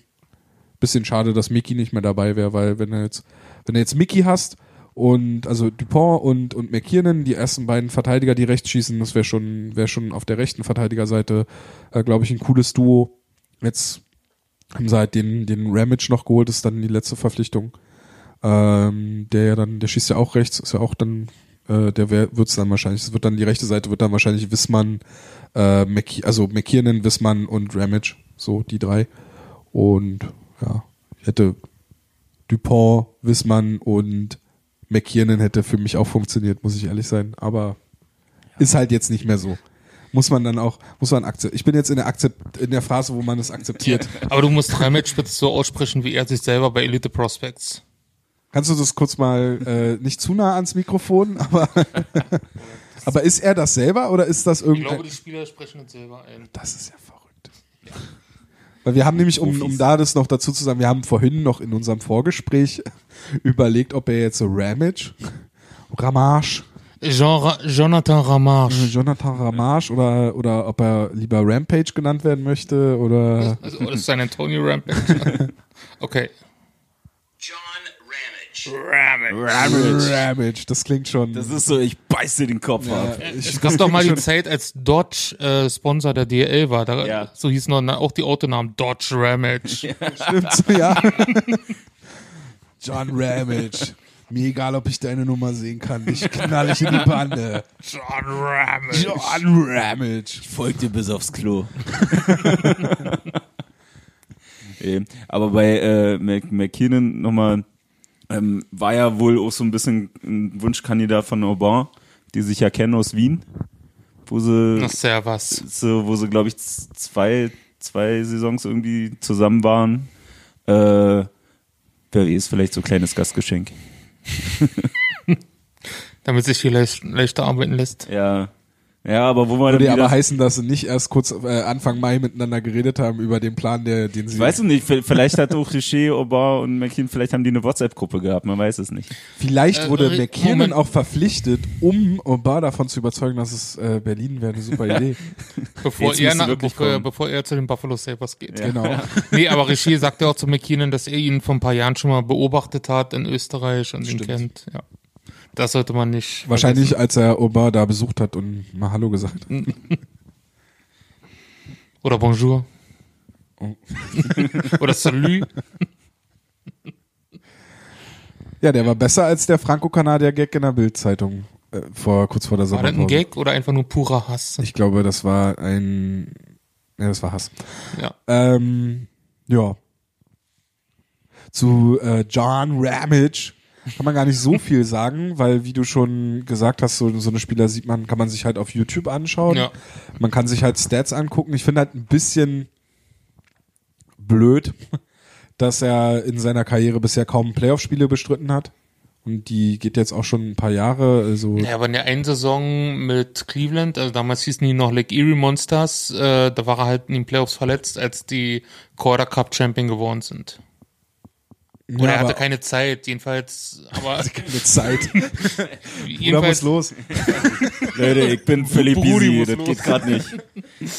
Bisschen schade, dass Mickey nicht mehr dabei wäre, weil wenn er jetzt, wenn du jetzt Mickey hast und also Dupont und und McKiernan, die ersten beiden Verteidiger, die rechts schießen, das wäre schon wäre schon auf der rechten Verteidigerseite, äh, glaube ich, ein cooles Duo. Jetzt haben sie halt den den Ramage noch geholt, ist dann die letzte Verpflichtung. Ähm, der ja dann, der schießt ja auch rechts, ist ja auch dann, äh, der es dann wahrscheinlich, es wird dann die rechte Seite wird dann wahrscheinlich Wissmann, äh, McK also McKiernan, Wissmann und Ramage, so die drei. Und ja, ich hätte Dupont, Wissmann und McKiernan hätte für mich auch funktioniert, muss ich ehrlich sein. Aber ist halt jetzt nicht mehr so. Muss man dann auch, muss man akzeptieren. Ich bin jetzt in der, Akzept in der Phase, wo man es akzeptiert. *laughs* Aber du musst Ramage bitte so aussprechen, wie er sich selber bei Elite Prospects. Kannst du das kurz mal äh, nicht zu nah ans Mikrofon, *laughs* aber aber ist er das selber oder ist das Ich irgendein glaube, die Spieler sprechen es selber ein. Das ist ja verrückt. Weil wir haben nämlich, um, um da das noch dazu zu sagen, wir haben vorhin noch in unserem Vorgespräch *laughs* überlegt, ob er jetzt so Ramage, Ramage, Jean Ra Jonathan Ramage. Jonathan Ramage oder, oder ob er lieber Rampage genannt werden möchte oder Also, das ist ein Antonio Rampage. *laughs* Okay. Ramage. Ramage. Das klingt schon. Das ist so, ich beiß dir den Kopf ab. ich, Es gab *laughs* doch mal die Zeit, als Dodge äh, Sponsor der DL war. Da, Ja. So hießen dann auch die Autonamen Dodge Ramage. *laughs* stimmt so, ja. *laughs* John Ramage. Mir egal, ob ich deine Nummer sehen kann. Ich knall ich in die Bande. John Ramage. John Ramage. Folgt dir bis aufs Klo. Eh, Aber bei äh, McKinnon nochmal, ähm, war ja wohl auch so ein bisschen ein Wunschkandidat von Aubin, die sich ja kennen aus Wien, wo sie, Na, servus. so, wo sie glaube ich zwei, zwei Saisons irgendwie zusammen waren. Äh, wer weiß, vielleicht so ein kleines Gastgeschenk. *laughs* Damit sich leicht, leichter arbeiten lässt. Ja, ja, aber wo man Würde dann aber heißen, dass sie nicht erst kurz äh, Anfang Mai miteinander geredet haben über den Plan, der, den sie. Weißt du nicht, vielleicht hat auch Richer, Aubin und McKean, vielleicht haben die eine WhatsApp-Gruppe gehabt, man weiß es nicht. Vielleicht Äh, wurde McKinnon Moment. auch verpflichtet, um Obar davon zu überzeugen, dass es äh, Berlin wäre eine super *laughs* Idee. Bevor er, musst du na, wirklich bevor, bevor er zu den Buffalo Sabres geht. Genau. *laughs* Nee, aber Richer sagte auch zu McKinnon, dass er ihn vor ein paar Jahren schon mal beobachtet hat in Österreich und ihn Stimmt. kennt. Ja. Das sollte man nicht. Wahrscheinlich, als er Obar da besucht hat und mal Hallo gesagt hat. *laughs* Oder Bonjour. Oh. *laughs* Oder Salut. Ja, der war besser als der Franco-Kanadier-Gag in der Bild-Zeitung äh, vor, kurz vor der War das Sommerpause. ein Gag oder einfach nur purer Hass? Ich glaube, das war ein, ja, das war Hass. Ja. Ähm, ja. Zu äh, John Ramage kann man gar nicht so viel sagen, weil wie du schon gesagt hast, so, so eine Spieler sieht man, kann man sich halt auf YouTube anschauen. Ja. Man kann sich halt Stats angucken. Ich finde halt ein bisschen blöd, dass er in seiner Karriere bisher kaum Playoff-Spiele bestritten hat. Und die geht jetzt auch schon ein paar Jahre. Also Ja, aber in der einen Saison mit Cleveland, also damals hießen die noch Lake Erie Monsters, äh, da war er halt in den Playoffs verletzt, als die Quarter Cup Champion geworden sind. Oder Ja, er hatte keine Zeit, jedenfalls, *laughs* aber keine Zeit. *laughs* Oder muss los? *laughs* Leute, ich bin völlig busy, das los. geht gerade nicht.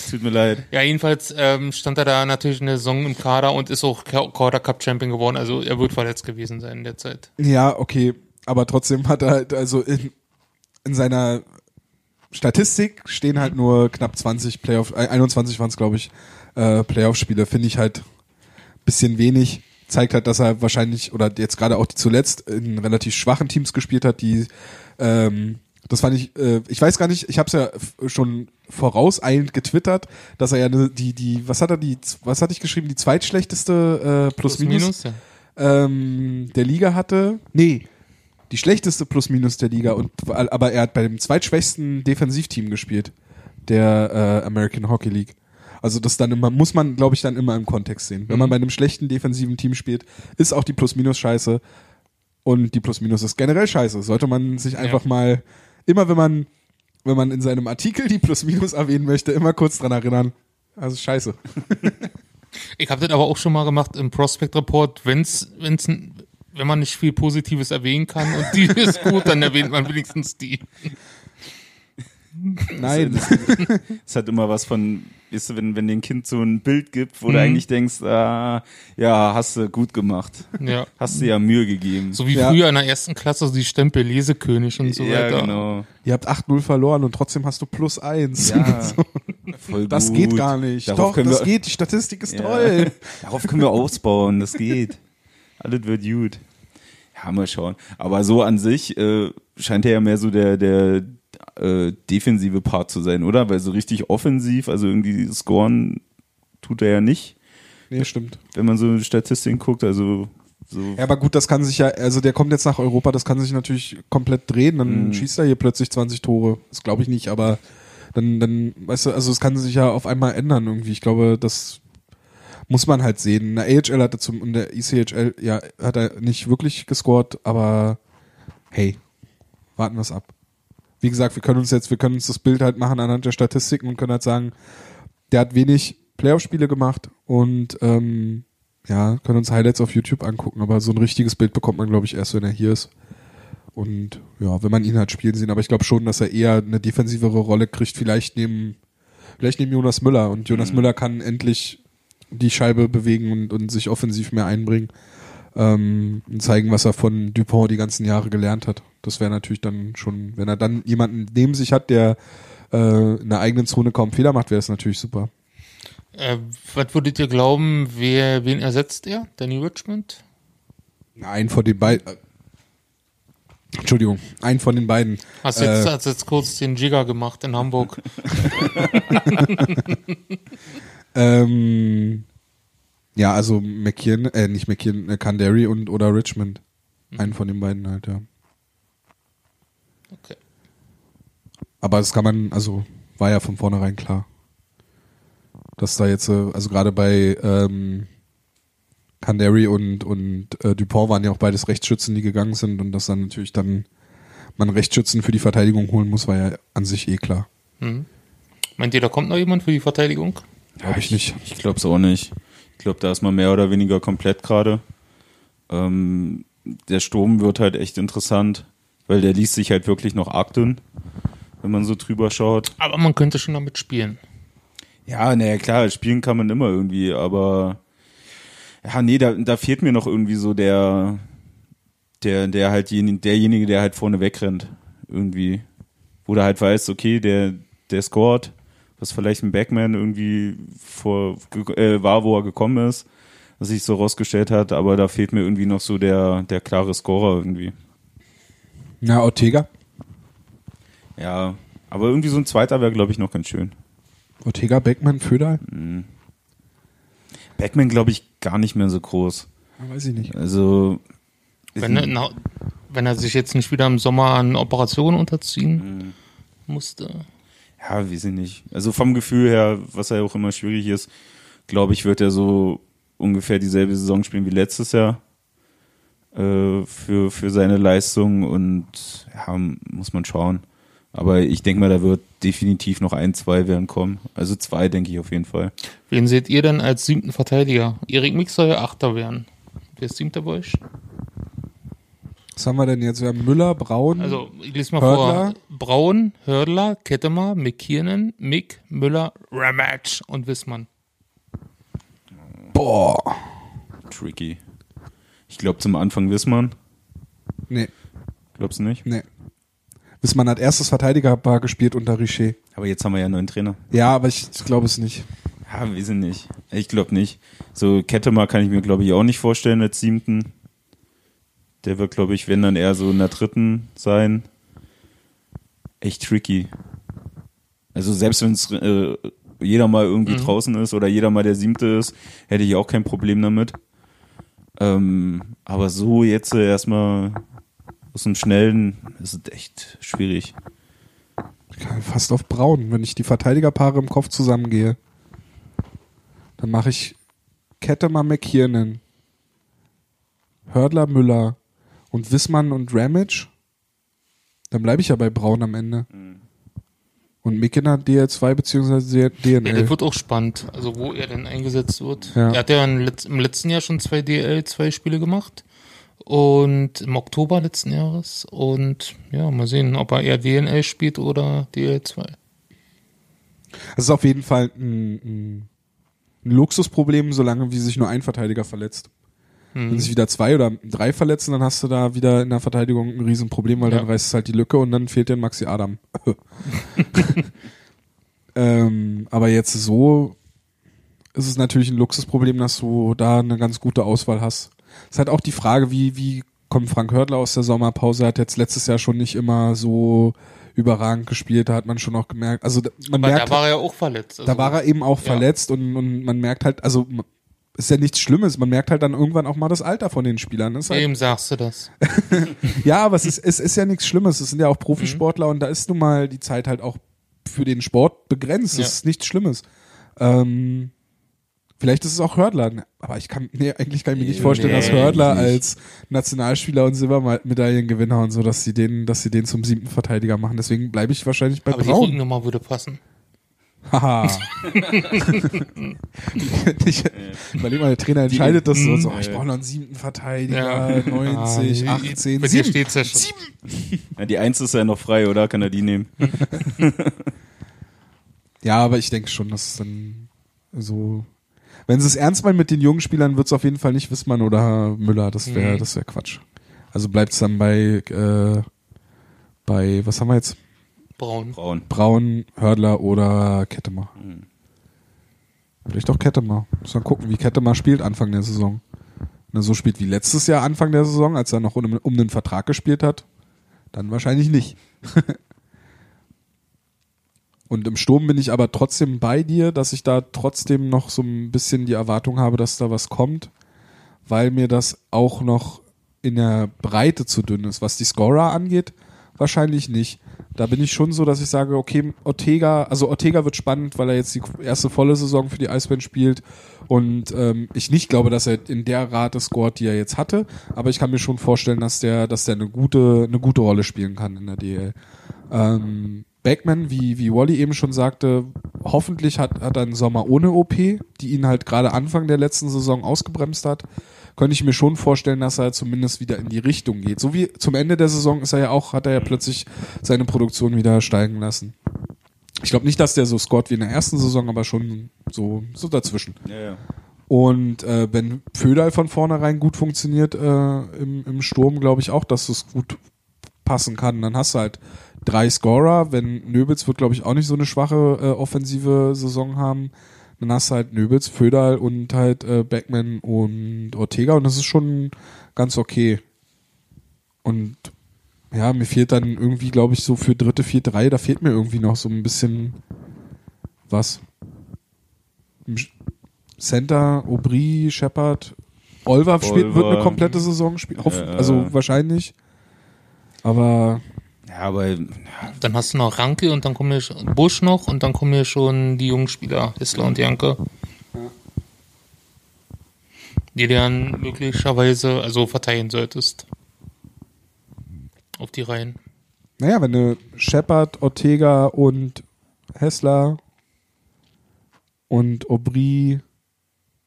Tut mir leid. ja, jedenfalls ähm, stand er da natürlich eine Saison im Kader und ist auch Qua- Quarter Cup Champion geworden, also er wird verletzt gewesen sein in der Zeit. Ja, okay. Aber trotzdem hat er halt, also in, in seiner Statistik stehen halt nur knapp 20 Playoff, äh, 21 waren es, glaube ich, äh, Playoff-Spiele. Finde ich halt bisschen wenig. Zeigt halt, dass er wahrscheinlich, oder jetzt gerade auch zuletzt, in relativ schwachen Teams gespielt hat, die ähm, das fand ich, äh, ich weiß gar nicht, ich habe es ja schon vorauseilend getwittert, dass er ja ne, die, die, was hat er die, was hatte ich geschrieben, die zweitschlechteste äh, Plus-Minus ja. ähm, der Liga hatte. Nee, die schlechteste Plus-Minus der Liga. Und, aber er hat bei dem zweitschwächsten Defensivteam gespielt, der äh, American Hockey League. Also das dann immer, muss man, glaube ich, dann immer im Kontext sehen. Wenn man bei einem schlechten defensiven Team spielt, ist auch die Plus-Minus scheiße. Und die Plus-Minus ist generell scheiße. Sollte man sich einfach mal, immer wenn man, wenn man in seinem Artikel die Plus-Minus erwähnen möchte, immer kurz dran erinnern. Also scheiße. *laughs* Ich habe das aber auch schon mal gemacht im Prospect Report, wenn's, wenn's, wenn man nicht viel Positives erwähnen kann und die *laughs* ist gut, dann erwähnt man wenigstens die. Nein. Es hat immer was von, weißt du, wenn, wenn ein Kind so ein Bild gibt, wo Mhm. du eigentlich denkst, ah, ja, hast du gut gemacht. Ja. Hast du ja Mühe gegeben. So wie Ja. früher in der ersten Klasse, so die Stempel Lesekönig und so ja, weiter. genau. Ihr habt 8-0 verloren und trotzdem hast du plus 1. Ja, *laughs* voll Das gut. geht gar nicht. Darauf Doch, können das wir, geht. Die Statistik ist Ja. toll. *laughs* Darauf können wir ausbauen, das geht. Alles wird gut. Ja, mal schauen. Aber so an sich äh, scheint er ja mehr so der, der äh, defensive Part zu sein, oder? Weil so richtig offensiv, also irgendwie scoren tut er ja nicht, Nee, stimmt. wenn man so Statistiken guckt. Also so Ja, aber gut, das kann sich ja, also der kommt jetzt nach Europa, das kann sich natürlich komplett drehen, dann Mhm. schießt er hier plötzlich 20 Tore. Das glaube ich nicht, aber dann, dann, weißt du, also es kann sich ja auf einmal ändern irgendwie. Ich glaube, das muss man halt sehen. In der AHL hat er zum, in der ECHL, ja, hat er nicht wirklich gescored, aber hey, warten wir es ab. Wie gesagt, wir können uns jetzt, wir können uns das Bild halt machen anhand der Statistiken und können halt sagen, der hat wenig Playoff-Spiele gemacht und ähm, ja, können uns Highlights auf YouTube angucken, aber so ein richtiges Bild bekommt man, glaube ich, erst, wenn er hier ist. Und ja, wenn man ihn halt spielen sehen, aber ich glaube schon, dass er eher eine defensivere Rolle kriegt, vielleicht neben, vielleicht neben Jonas Müller. Und Jonas Müller kann endlich die Scheibe bewegen und, und sich offensiv mehr einbringen ähm, und zeigen, was er von Dupont die ganzen Jahre gelernt hat. Das wäre natürlich dann schon, wenn er dann jemanden neben sich hat, der äh, in der eigenen Zone kaum Fehler macht, wäre es natürlich super. Äh, was würdet ihr glauben, wer, wen ersetzt er? Danny Richmond? Nein, vor den beiden. Entschuldigung, einen von den beiden. Hast jetzt, Äh, hast jetzt kurz den Jigger gemacht in Hamburg. *laughs* Ähm, ja, also McKeon, äh, nicht McKeon, äh, Kandari und oder Richmond. Einen von den beiden halt, ja. Okay. Aber das kann man, also war ja von vornherein klar. Dass da jetzt, äh, also gerade bei ähm, Kandari und, und äh, Dupont waren ja auch beides Rechtsschützen, die gegangen sind und dass dann natürlich dann man Rechtsschützen für die Verteidigung holen muss, war ja an sich eh klar. Meint ihr, da kommt noch jemand für die Verteidigung? Glaube ich nicht. Ich glaube es auch nicht. Ich glaube, da ist man mehr oder weniger komplett gerade. Ähm, der Sturm wird halt echt interessant, weil der liest sich halt wirklich noch arg dünn, wenn man so drüber schaut. Aber man könnte schon damit spielen. Ja, naja, klar, spielen kann man immer irgendwie, aber ja, nee, da, da fehlt mir noch irgendwie so der, der, der halt jen- derjenige, der halt vorne wegrennt. Irgendwie. Wo du halt weißt, okay, der, der scored, was vielleicht ein Backman irgendwie vor, äh, war, wo er gekommen ist, was sich so rausgestellt hat, aber da fehlt mir irgendwie noch so der, der klare Scorer irgendwie. Na, Ortega? Ja, aber irgendwie so ein zweiter wäre, glaube ich, noch ganz schön. Ortega, Beckmann, Föderl? Backman, glaube ich, gar nicht mehr so groß. Ja, weiß ich nicht. Also, Wenn er, na, wenn er sich jetzt nicht wieder im Sommer an Operationen unterziehen musste. Ja, weiß ich nicht. Also vom Gefühl her, was ja auch immer schwierig ist, glaube ich, wird er so ungefähr dieselbe Saison spielen wie letztes Jahr äh, für, für seine Leistung und ja, muss man schauen. Aber ich denke mal, da wird definitiv noch ein, zwei werden kommen. Also zwei, denke ich auf jeden Fall. Wen seht ihr denn als siebten Verteidiger? Erik Mix soll ja Achter werden. Wer ist siebter bei euch? Was haben wir denn jetzt? Wir haben Müller, Braun. Also, ich lese mal Hördler. vor. Braun, Hördler, Kettemer, McKiernan, Mick, Müller, Ramage und Wissmann. boah. Tricky. Ich glaube zum Anfang Wissmann. Nee, Glaubst du nicht? nee. Wissmann hat erstes Verteidigerpaar gespielt unter Richer. Aber jetzt haben wir ja einen neuen Trainer. Ja, aber ich, ich glaube es nicht. Ja, wir sind nicht. Ich glaube nicht. So Kettemer kann ich mir, glaube ich, auch nicht vorstellen als siebten. Der wird, glaube ich, wenn dann eher so in der dritten sein. Echt tricky. Also selbst wenn es äh, jeder mal irgendwie draußen ist oder jeder mal der siebte ist, hätte ich auch kein Problem damit. Ähm, aber so jetzt äh, erstmal aus dem Schnellen ist es echt schwierig. Ich kann fast auf Braun, wenn ich die Verteidigerpaare im Kopf zusammengehe. Dann mache ich Kettemer McKiernan, Hördler Müller und Wissmann und Ramage. Dann bleibe ich ja bei Braun am Ende. Und Mickener DL2 beziehungsweise Ja, DNL. der wird auch spannend, also wo er denn eingesetzt wird. Ja. Er hat ja im Letz- im letzten Jahr schon zwei DL, zwei Spiele gemacht. Und im Oktober letzten Jahres. Und ja, mal sehen, ob er eher DNL spielt oder DL2. Das ist auf jeden Fall ein, ein Luxusproblem, solange wie sich nur ein Verteidiger verletzt. Wenn sich wieder zwei oder drei verletzen, dann hast du da wieder in der Verteidigung ein Riesenproblem, weil Ja. dann reißt es halt die Lücke und dann fehlt dir ein Maxi Adam. *laughs* ähm, aber jetzt so ist es natürlich ein Luxusproblem, dass du da eine ganz gute Auswahl hast. Es ist halt auch die Frage, wie, wie kommt Frank Hördler aus der Sommerpause, hat jetzt letztes Jahr schon nicht immer so überragend gespielt, da hat man schon auch gemerkt, also da- man Aber merkt, da war er ja auch verletzt. Also, da war er eben auch ja. verletzt und, und man merkt halt, also ist ja nichts Schlimmes, man merkt halt dann irgendwann auch mal das Alter von den Spielern. Das ist halt, Eben sagst du das. *laughs* ja, aber es ist, es ist ja nichts Schlimmes, es sind ja Mhm. auch Profisportler und da ist nun mal die Zeit halt auch für den Sport begrenzt, Ja. das ist nichts Schlimmes. Ähm, vielleicht ist es auch Hördler, aber ich kann, nee, eigentlich kann ich mir nicht vorstellen, Nee, dass Hördler nicht. als Nationalspieler und Silbermedaillengewinner und so, dass sie den, dass sie den zum siebten Verteidiger machen. Deswegen bleibe ich wahrscheinlich bei Aber die Braun. Rückennummer würde passen. Haha. *laughs* ich, überleg mal, der Trainer entscheidet das so, so ich brauche noch einen siebten Verteidiger, Ja. 90, Ah, 18, Bei dir 7. steht's ja schon. Ja, die Eins ist ja noch frei, oder? Kann er die nehmen? *laughs* Ja, aber ich denke schon, dass es dann so, wenn sie es ernst meinen mit den jungen Spielern, wird es auf jeden Fall nicht Wissmann oder Müller, das wäre Mhm. das wäre Quatsch. Also bleibt es dann bei, äh, bei, was haben wir jetzt? Braun. Braun. Braun, Hördler oder Kettemer. Mhm. Vielleicht auch Kettemer. Muss man gucken, wie Kettemer spielt Anfang der Saison. Wenn er so spielt wie letztes Jahr Anfang der Saison, als er noch um, um den Vertrag gespielt hat, dann wahrscheinlich nicht. *laughs* Und im Sturm bin ich aber trotzdem bei dir, dass ich da trotzdem noch so ein bisschen die Erwartung habe, dass da was kommt, weil mir das auch noch in der Breite zu dünn ist. Was die Scorer angeht, wahrscheinlich nicht. Da bin ich schon so, dass ich sage, okay, Ortega, also Ortega wird spannend, weil er jetzt die erste volle Saison für die Eisbären spielt und ähm, ich nicht glaube, dass er in der Rate scoret, die er jetzt hatte, aber ich kann mir schon vorstellen, dass der, dass der eine gute, eine gute Rolle spielen kann in der DL. Ähm, Backman, wie, wie Wally eben schon sagte, hoffentlich hat, hat er einen Sommer ohne OP, die ihn halt gerade Anfang der letzten Saison ausgebremst hat. Könnte ich mir schon vorstellen, dass er zumindest wieder in die Richtung geht. So wie zum Ende der Saison ist er ja auch, hat er ja plötzlich seine Produktion wieder steigen lassen. Ich glaube nicht, dass der so scored wie in der ersten Saison, aber schon so, so dazwischen. Ja, ja. Und äh, wenn Föderl von vornherein gut funktioniert äh, im, im Sturm, glaube ich auch, dass es gut passen kann. Dann hast du halt drei Scorer. Wenn Nöbels wird, glaube ich, auch nicht so eine schwache äh, offensive Saison haben. Dann hast du halt Nöbels, Föderl und halt äh, Beckman und Ortega und das ist schon ganz okay. Und ja, mir fehlt dann irgendwie, glaube ich, so für dritte, vierte Reihe, da fehlt mir irgendwie noch so ein bisschen was. Center, Aubry, Shepard, Olver spielt, wird eine Olver. komplette Saison spielen. Ja. Also wahrscheinlich. Aber Ja, aber Dann hast du noch Ranke und dann kommen hier schon Busch noch und dann kommen hier schon die jungen Spieler, Hessler und Janke. Die du dann möglicherweise also verteilen solltest. Auf die Reihen. naja, wenn du Shepard, Ortega und Hessler und Aubry,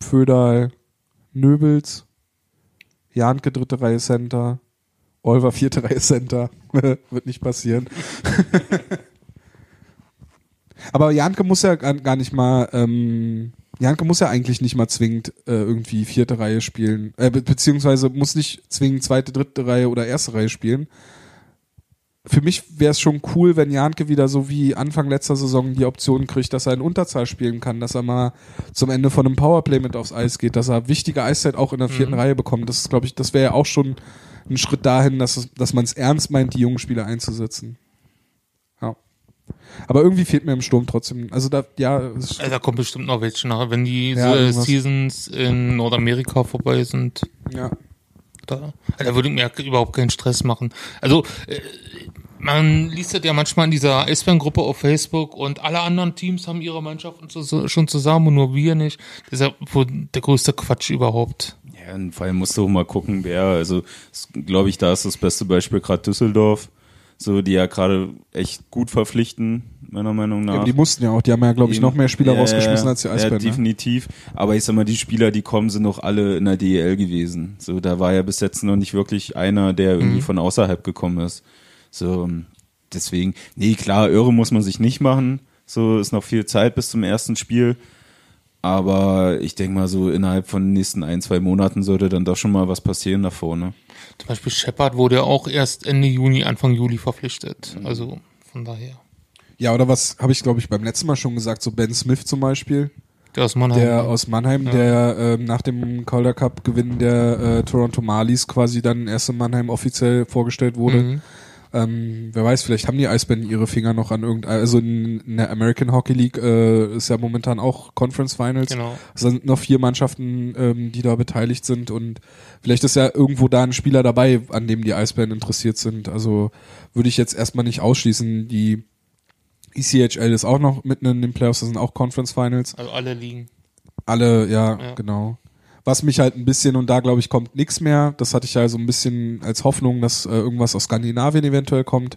Pföderl, Nöbels, Janke dritte Reihe Center, Olver vierte Reihe Center. *laughs* Wird nicht passieren. *laughs* Aber Janke muss ja gar nicht mal, ähm, Janke muss ja eigentlich nicht mal zwingend äh, irgendwie vierte Reihe spielen, äh, be beziehungsweise muss nicht zwingend zweite, dritte Reihe oder erste Reihe spielen. Für mich wäre es schon cool, wenn Janke wieder so wie Anfang letzter Saison die Option kriegt, dass er in Unterzahl spielen kann, dass er mal zum Ende von einem Powerplay mit aufs Eis geht, dass er wichtige Eiszeit auch in der vierten Reihe bekommt. Das ist, glaube ich, das wäre ja auch schon ein Schritt dahin, dass, es, dass man es ernst meint, die jungen Spieler einzusetzen. Ja. Aber irgendwie fehlt mir im Sturm trotzdem. Also da, ja, Also da kommt bestimmt noch welche nach, wenn die Ja, äh. Seasons in Nordamerika vorbei sind. ja. Da, da würde ich mir überhaupt keinen Stress machen. Also, äh, man liest das ja manchmal in dieser Eisbären-Gruppe auf Facebook und alle anderen Teams haben ihre Mannschaften schon zusammen und nur wir nicht. Das ist ja wohl der größte Quatsch überhaupt. Ja, in Fall musst du auch mal gucken, wer, also glaube ich, da ist das beste Beispiel gerade Düsseldorf, so die ja gerade echt gut verpflichten, meiner Meinung nach. ja aber die mussten ja auch, die haben ja, glaube ich, noch mehr Spieler rausgeschmissen als die Ja, Eisbären. ne? definitiv. Aber ich sag mal, die Spieler, die kommen, sind noch alle in der DEL gewesen. So, da war ja bis jetzt noch nicht wirklich einer, der irgendwie von außerhalb gekommen ist. So, deswegen, nee, klar, Irre muss man sich nicht machen. So, ist noch viel Zeit bis zum ersten Spiel. Aber ich denke mal, so innerhalb von den nächsten ein, zwei Monaten sollte dann doch schon mal was passieren da vorne. Zum Beispiel Shepard wurde ja auch erst Ende Juni, Anfang Juli verpflichtet. Also von daher. Ja, oder was habe ich, glaube ich, beim letzten Mal schon gesagt, so Ben Smith zum Beispiel, Der aus Mannheim. der aus Mannheim, der ähm, nach dem Calder Cup Gewinn der äh, Toronto Marlies quasi dann erst in Mannheim offiziell vorgestellt wurde. Mhm. Ähm, wer weiß, vielleicht haben die Eisbären ihre Finger noch an irgendein, also in, in der American Hockey League äh, ist ja momentan auch Conference Finals. Genau. Es sind noch vier Mannschaften, ähm, die da beteiligt sind und vielleicht ist ja irgendwo da ein Spieler dabei, an dem die Eisbären interessiert sind. Also würde ich jetzt erstmal nicht ausschließen. Die ECHL ist auch noch mitten in den Playoffs, das sind auch Conference Finals. Also alle liegen. Alle, ja, Ja. genau. Was mich halt ein bisschen, und da glaube ich, kommt nichts mehr. Das hatte ich ja so ein bisschen als Hoffnung, dass äh, irgendwas aus Skandinavien eventuell kommt.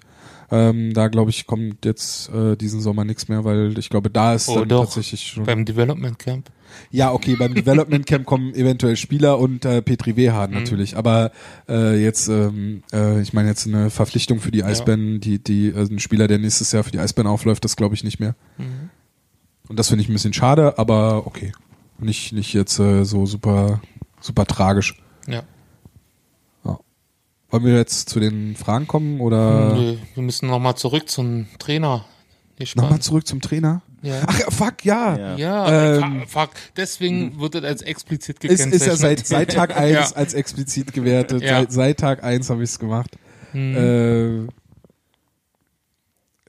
Ähm, da glaube ich, kommt jetzt äh, diesen Sommer nichts mehr, weil ich glaube, da ist Oh, dann doch. tatsächlich schon. Beim Development Camp. Ja, okay, beim Development Camp kommen eventuell Spieler und äh, Petri Wehan natürlich. Aber äh, jetzt, ähm, äh, ich meine jetzt eine Verpflichtung für die Eisbären, die, die, also ein Spieler, der nächstes Jahr für die Eisbären aufläuft, das glaube ich nicht mehr. Und das finde ich ein bisschen schade, aber okay. Nicht, nicht jetzt äh, so super, super tragisch. Ja. Wollen wir jetzt zu den Fragen kommen oder Nö, wir müssen nochmal zurück zum Trainer. Nochmal zurück zum Trainer? Ja. Ach ja, fuck, ja. Ja. Ja, Ähm, fuck. Deswegen wird das als explizit Ist, gekennzeichnet. ist ja seit, seit Tag *laughs* eins Ja. als explizit gewertet. Ja. Seit, seit Tag eins habe ich es gemacht. Äh,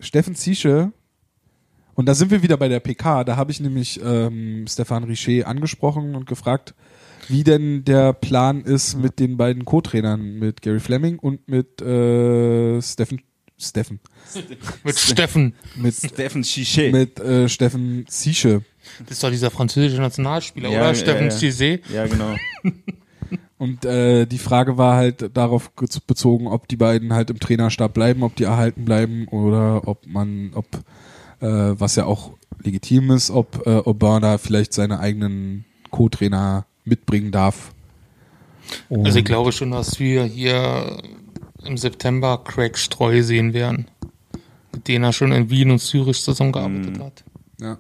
Steffen Ziesche, und da sind wir wieder bei der PK, da habe ich nämlich ähm, Stefan Richer angesprochen und gefragt, wie denn der Plan ist mit den beiden Co-Trainern, mit Gary Fleming und mit äh, Steffen, Steffen, *laughs* Mit Steffen. mit, Steffen Chichet. mit äh, Steffen Ziesche. Das ist doch dieser französische Nationalspieler, Ja, oder? ja, Steffen ja. Cizé. Ja, genau. *laughs* Und äh, die Frage war halt darauf ge- bezogen, ob die beiden halt im Trainerstab bleiben, ob die erhalten bleiben oder ob man, ob, was ja auch legitim ist, ob äh, da vielleicht seine eigenen Co-Trainer mitbringen darf. Und Also ich glaube schon, dass wir hier im September Craig Streu sehen werden. Mit denen er schon in Wien und Zürich zusammengearbeitet hat. Ja.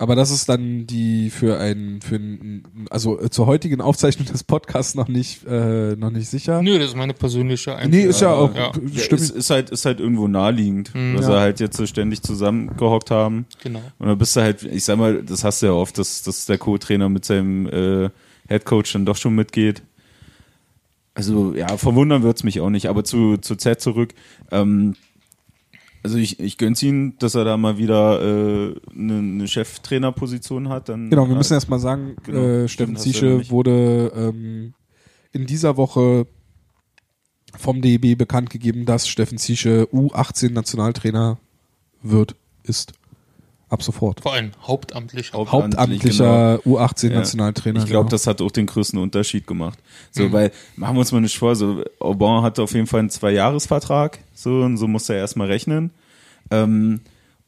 Aber das ist dann die für ein, für ein, also äh, zur heutigen Aufzeichnung des Podcasts noch nicht, äh, noch nicht sicher. Nö, das ist meine persönliche Einstellung. Nee, ist ja auch, Ja, Ja, stimmt. ist, ist halt, ist halt irgendwo naheliegend, weil sie Ja. halt jetzt so ständig zusammengehockt haben. genau. Und dann bist du halt, ich sag mal, das hast du ja oft, dass, dass der Co-Trainer mit seinem äh, Headcoach dann doch schon mitgeht. Also ja, verwundern wird's mich auch nicht, aber zu, zu Z zurück. Ähm, also ich, ich gönn's ihm, dass er da mal wieder eine äh, ne ne Cheftrainerposition hat. Dann, Genau, wir müssen erst mal sagen, Genau, äh, Steffen ja Ziesche wurde ähm, in dieser Woche vom DEB bekannt gegeben, dass Steffen Ziesche U18 Nationaltrainer wird, ist. Ab sofort. Vor allem hauptamtlich. Haupt- Hauptamtlicher U18 genau. Ja. Nationaltrainer. Ich glaube, genau. das hat auch den größten Unterschied gemacht. So, weil, machen wir uns mal nicht vor, so, Aubin hat auf jeden Fall einen Zwei-Jahres-Vertrag, so, und so muss er erstmal rechnen. Ähm,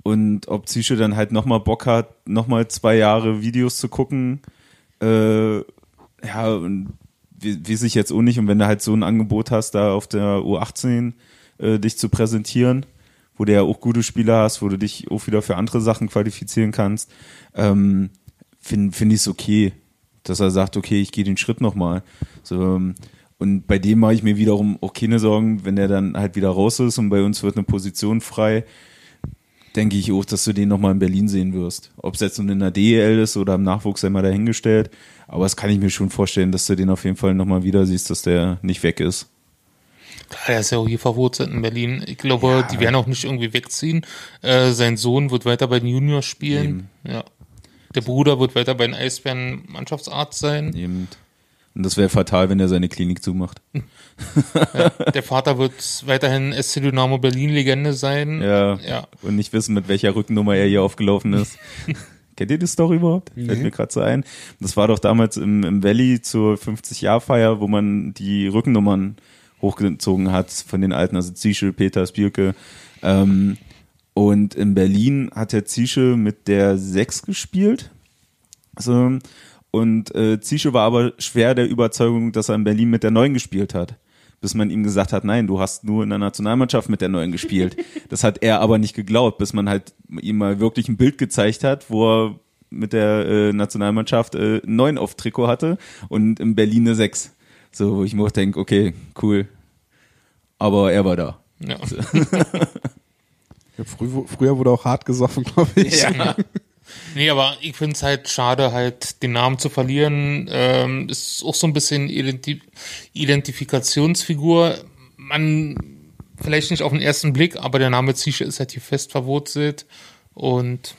und ob Zische dann halt nochmal Bock hat, nochmal zwei Jahre Videos zu gucken, äh, ja, und wie- weiß ich jetzt auch nicht. Und wenn du halt so ein Angebot hast, da auf der U18 äh, dich zu präsentieren, wo du ja auch gute Spieler hast, wo du dich auch wieder für andere Sachen qualifizieren kannst, ähm, finde find ich es okay, dass er sagt, okay, ich gehe den Schritt nochmal. So, ähm, und bei dem mache ich mir wiederum auch keine Sorgen, wenn er dann halt wieder raus ist und bei uns wird eine Position frei, denke ich auch, dass du den nochmal in Berlin sehen wirst. Ob es jetzt nun in der DEL ist oder im Nachwuchs einmal dahingestellt, aber das kann ich mir schon vorstellen, dass du den auf jeden Fall nochmal wieder siehst, dass der nicht weg ist. Klar, er ist ja auch hier verwurzelt in Berlin. Ich glaube, die werden auch nicht irgendwie wegziehen. Äh, sein Sohn wird weiter bei den Juniors spielen. Ja. Der Bruder wird weiter bei den Eisbären Mannschaftsarzt sein. Eben. Und das wäre fatal, wenn er seine Klinik zumacht. *laughs* Der Vater wird weiterhin SC Dynamo Berlin Legende sein. Ja. Ja. Und nicht wissen, mit welcher Rückennummer er hier aufgelaufen ist. *laughs* Kennt ihr die Story überhaupt? Fällt mir gerade so ein. Das war doch damals im, im Valley zur 50-Jahr-Feier, wo man die Rückennummern hochgezogen hat von den alten, also Zische, Peter, Spierke. Ähm, und in Berlin hat der Zische mit der 6 gespielt. So, und äh, Zische war aber schwer der Überzeugung, dass er in Berlin mit der 9 gespielt hat. Bis man ihm gesagt hat, nein, du hast nur in der Nationalmannschaft mit der 9 gespielt. *laughs* Das hat er aber nicht geglaubt, bis man halt ihm mal wirklich ein Bild gezeigt hat, wo er mit der äh, Nationalmannschaft äh, 9 auf Trikot hatte und in Berlin eine 6. So, wo ich mir auch denke, okay, cool. Aber er war da. ja. *laughs* Ja, früh, früher wurde auch hart gesoffen, *laughs* glaube ich. Nee, aber ich finde es halt schade, halt den Namen zu verlieren. Ähm, ist auch so ein bisschen Identi Identifikationsfigur. Man, vielleicht nicht auf den ersten Blick, aber der Name Zische ist halt hier fest verwurzelt. Und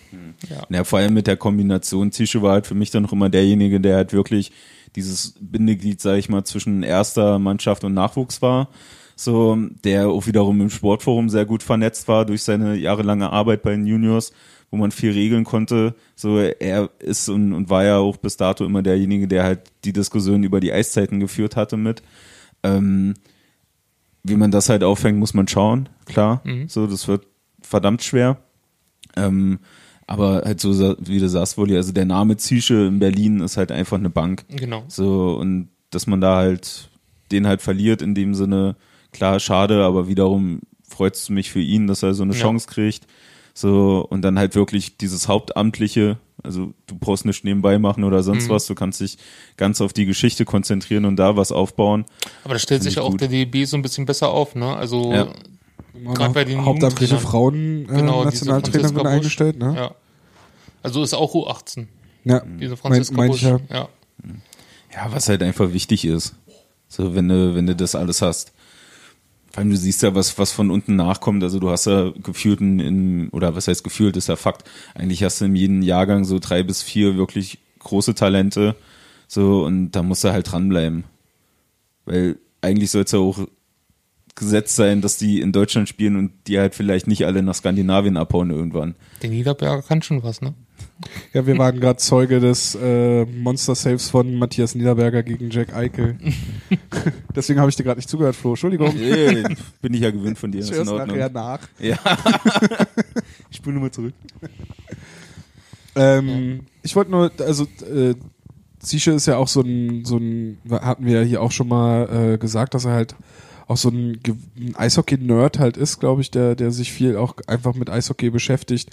ja. Ja, vor allem mit der Kombination Zische war halt für mich dann noch immer derjenige, der halt wirklich dieses Bindeglied, sag ich mal, zwischen erster Mannschaft und Nachwuchs war. So, der auch wiederum im Sportforum sehr gut vernetzt war durch seine jahrelange Arbeit bei den Juniors, wo man viel regeln konnte. So, er ist und, und war ja auch bis dato immer derjenige, der halt die Diskussion über die Eiszeiten geführt hatte mit. Ähm, wie man das halt auffängt, muss man schauen, klar. So, das wird verdammt schwer. Ähm, aber halt so, wie du sagst, Wolli, also der Name Zische in Berlin ist halt einfach eine Bank. Genau. So, und dass man da halt den halt verliert in dem Sinne, klar, schade, aber wiederum freut es mich für ihn, dass er so eine Ja. Chance kriegt. So, und dann halt wirklich dieses Hauptamtliche, also du brauchst nicht nebenbei machen oder Mhm. sonst was, du kannst dich ganz auf die Geschichte konzentrieren und da was aufbauen. Aber da stellt sich ich ja auch gut. der DB so ein bisschen besser auf, ne? Also Ja. Gerade bei den Hauptamtliche. Frauen äh, Genau, Nationaltrainerin Busch. eingestellt, ne? Ja. Also ist auch U18, Ja, diese Franziska mein Busch. ja. Ja. Ja, was halt einfach wichtig ist. So, wenn du, wenn du das alles hast. Vor allem, du siehst ja, was, was von unten nachkommt. Also du hast ja gefühlt in, in oder was heißt gefühlt, ist ja Fakt. Eigentlich hast du in jedem Jahrgang so drei bis vier wirklich große Talente. So, und da musst du halt dranbleiben. Weil eigentlich soll es ja auch gesetzt sein, dass die in Deutschland spielen und die halt vielleicht nicht alle nach Skandinavien abhauen irgendwann. Der Niederberger kann schon was, ne? Ja, wir waren gerade Zeuge des äh, Monster Saves von Matthias Niederberger gegen Jack Eichel. *laughs* Deswegen habe ich dir gerade nicht zugehört, Flo. Entschuldigung. Ey, bin ich ja gewöhnt von dir. Ich Ordnung. nachher nach. Ja. *laughs* ich spule nochmal zurück. Ähm, Ich wollte nur, also äh, Zische ist ja auch so ein, so ein, hatten wir ja hier auch schon mal äh, gesagt, dass er halt auch so ein, ein Eishockey-Nerd halt ist, glaube ich, der, der sich viel auch einfach mit Eishockey beschäftigt,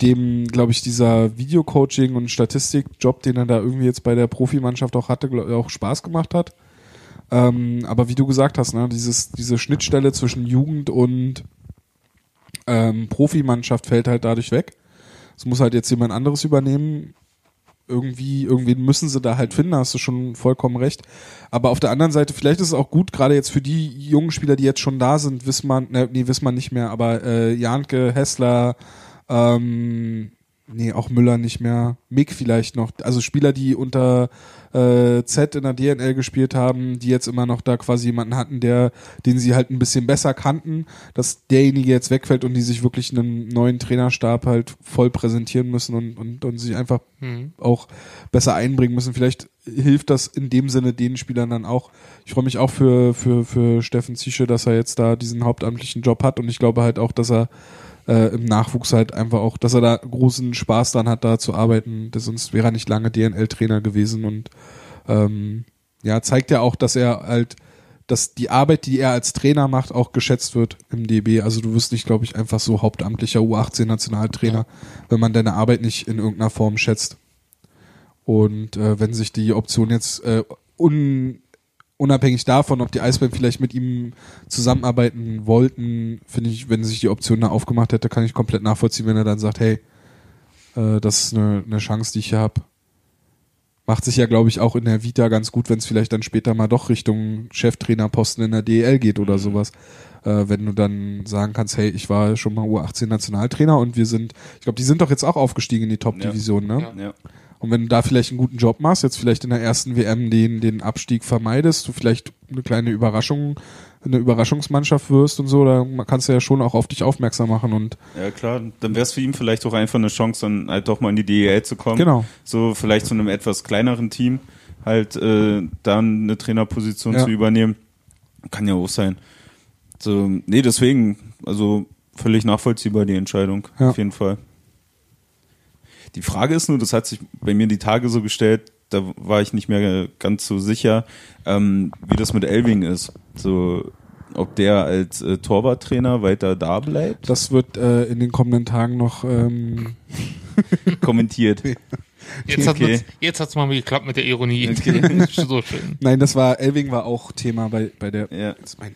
dem, glaube ich, dieser Videocoaching und Statistikjob, den er da irgendwie jetzt bei der Profimannschaft auch hatte, glaub, auch Spaß gemacht hat. Ähm, aber wie du gesagt hast, ne, dieses, diese Schnittstelle zwischen Jugend und ähm, Profimannschaft fällt halt dadurch weg. Es muss halt jetzt jemand anderes übernehmen. Irgendwie, irgendwen müssen sie da halt finden, hast du schon vollkommen recht. Aber auf der anderen Seite, vielleicht ist es auch gut, gerade jetzt für die jungen Spieler, die jetzt schon da sind, Wissmann, ne, nee, Wissmann nicht mehr, aber äh, Janke, Hessler, ähm, nee, auch Müller nicht mehr, Mick vielleicht noch. Also Spieler, die unter äh, Z in der DNL gespielt haben, die jetzt immer noch da quasi jemanden hatten, der, den sie halt ein bisschen besser kannten, dass derjenige jetzt wegfällt und die sich wirklich einen neuen Trainerstab halt voll präsentieren müssen und, und, und sich einfach auch besser einbringen müssen. Vielleicht hilft das in dem Sinne den Spielern dann auch. Ich freue mich auch für, für, für Steffen Zische, dass er jetzt da diesen hauptamtlichen Job hat und ich glaube halt auch, dass er äh, im Nachwuchs halt einfach auch, dass er da großen Spaß dran hat, da zu arbeiten. Das, sonst wäre er nicht lange DNL-Trainer gewesen und ähm, ja, zeigt ja auch, dass er halt, dass die Arbeit, die er als Trainer macht, auch geschätzt wird im DB. Also du wirst nicht, glaube ich, einfach so hauptamtlicher U18-Nationaltrainer, wenn man deine Arbeit nicht in irgendeiner Form schätzt. Und äh, wenn sich die Option jetzt äh, un, unabhängig davon, ob die Eisbären vielleicht mit ihm zusammenarbeiten wollten, finde ich, wenn sich die Option da aufgemacht hätte, kann ich komplett nachvollziehen, wenn er dann sagt, hey, äh, das ist eine, eine Chance, die ich hier habe. Macht sich ja, glaube ich, auch in der Vita ganz gut, wenn es vielleicht dann später mal doch Richtung Cheftrainerposten in der DEL geht oder sowas. Äh, wenn du dann sagen kannst, hey, ich war schon mal U18-Nationaltrainer und wir sind, ich glaube, die sind doch jetzt auch aufgestiegen in die Top-Division, ne? Ja. Ja. Und wenn du da vielleicht einen guten Job machst, jetzt vielleicht in der ersten WM den, den Abstieg vermeidest, du vielleicht eine kleine Überraschung, eine Überraschungsmannschaft wirst und so, da kannst du ja schon auch auf dich aufmerksam machen und Ja, klar. Dann wäre es für ihn vielleicht auch einfach eine Chance, dann halt doch mal in die DEL zu kommen. Genau. So vielleicht zu einem etwas kleineren Team halt äh, dann eine Trainerposition Ja. zu übernehmen. Kann ja auch sein. So, nee, deswegen, also völlig nachvollziehbar die Entscheidung, Ja. auf jeden Fall. Die Frage ist nur, das hat sich bei mir die Tage so gestellt, da war ich nicht mehr ganz so sicher, ähm, wie das mit Elving ist. So, ob der als äh, Torwarttrainer weiter da bleibt, das wird äh, in den kommenden Tagen noch ähm, *laughs* kommentiert. *laughs* Jetzt hat Okay. es jetzt hat's mal geklappt mit der Ironie. *laughs* so schön. Nein, das war Elving war auch Thema bei bei der Ja. mein,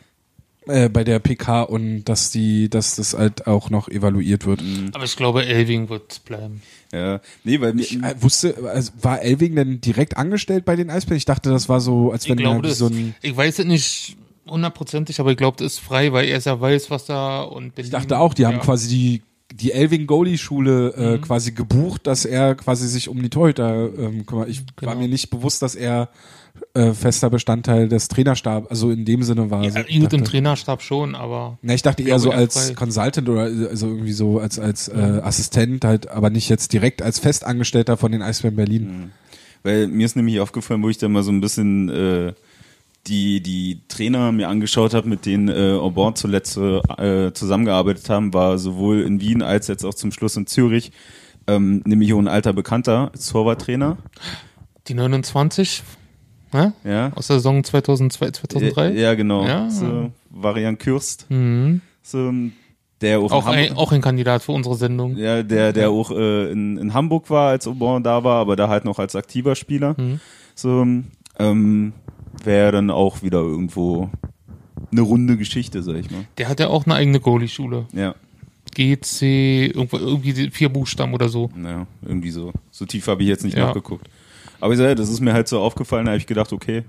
äh, bei der PK und dass die dass das halt auch noch evaluiert wird. Aber ich glaube, Elving wird bleiben. Ja, nee, weil Ich äh, wusste, also war Elving denn direkt angestellt bei den Eisbären? Ich dachte, das war so, als wenn er so ein ich weiß es nicht hundertprozentig, aber ich glaube, das ist frei, weil er ja weiß, was da und Ich dachte auch, die haben quasi die die Elving Goalie Schule äh, Mhm. quasi gebucht, dass er quasi sich um die Torhüter ähm, kümmert. Ich war Genau. mir nicht bewusst, dass er äh, fester Bestandteil des Trainerstabs, also in dem Sinne war. Ja, also, ich gut, im dachte, Trainerstab schon, aber na, ich dachte eher so als frei. Consultant oder also irgendwie so als als äh, Assistent halt, aber nicht jetzt direkt als Festangestellter von den Eisbären Berlin. Weil mir ist nämlich aufgefallen, wo ich da mal so ein bisschen äh, die, die Trainer mir angeschaut habe, mit denen äh, Aubin zuletzt äh, zusammengearbeitet haben, war sowohl in Wien als jetzt auch zum Schluss in Zürich, ähm, nämlich auch ein alter Bekannter, als Torwarttrainer. die 29 ne? Ja. aus der Saison 2002, 2003. Ja, genau. Ja. So, Varian Kürst. Mhm. So, der auch, Auch, in ein, auch ein Kandidat für unsere Sendung. ja, der, der auch äh, in, in Hamburg war, als Aubin da war, aber da halt noch als aktiver Spieler. Mhm. So, ähm, wäre dann auch wieder irgendwo eine runde Geschichte, sag ich mal. Der hat ja auch eine eigene Goalie-Schule. Ja, GC, irgendwie vier Buchstaben oder so. naja, irgendwie so. So tief habe ich jetzt nicht Ja. nachgeguckt. Aber ich sag, ja, das ist mir halt so aufgefallen, da habe ich gedacht, okay,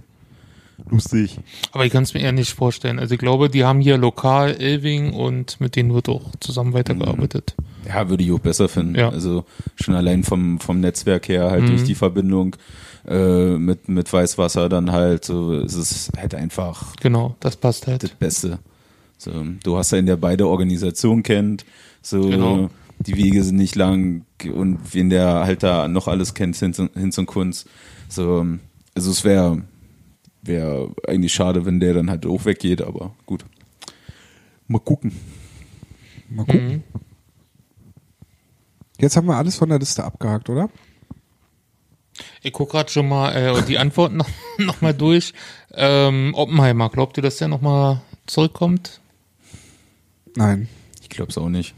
lustig. Aber ich kann es mir eher nicht vorstellen. Also ich glaube, die haben hier lokal Elving und mit denen wird auch zusammen weitergearbeitet. Ja, würde ich auch besser finden. Ja. Also schon allein vom, vom Netzwerk her, halt durch die Verbindung äh, mit, mit Weißwasser dann halt, so es ist halt einfach Genau, das passt das halt. Beste. So, du hast ja in der beide Organisationen kennt, so Genau. Die Wege sind nicht lang und wen der halt da noch alles kennt, hin, zum- hin zum Kunst. So, also es wäre wäre eigentlich schade, wenn der dann halt auch weggeht, aber gut. Mal gucken. Mal gucken. Jetzt haben wir alles von der Liste abgehakt, oder? Ich gucke gerade schon mal äh, die Antworten *laughs* noch, noch mal durch. Ähm, Oppenheimer, glaubt ihr, dass der noch mal zurückkommt? Nein. Ich glaube es auch nicht.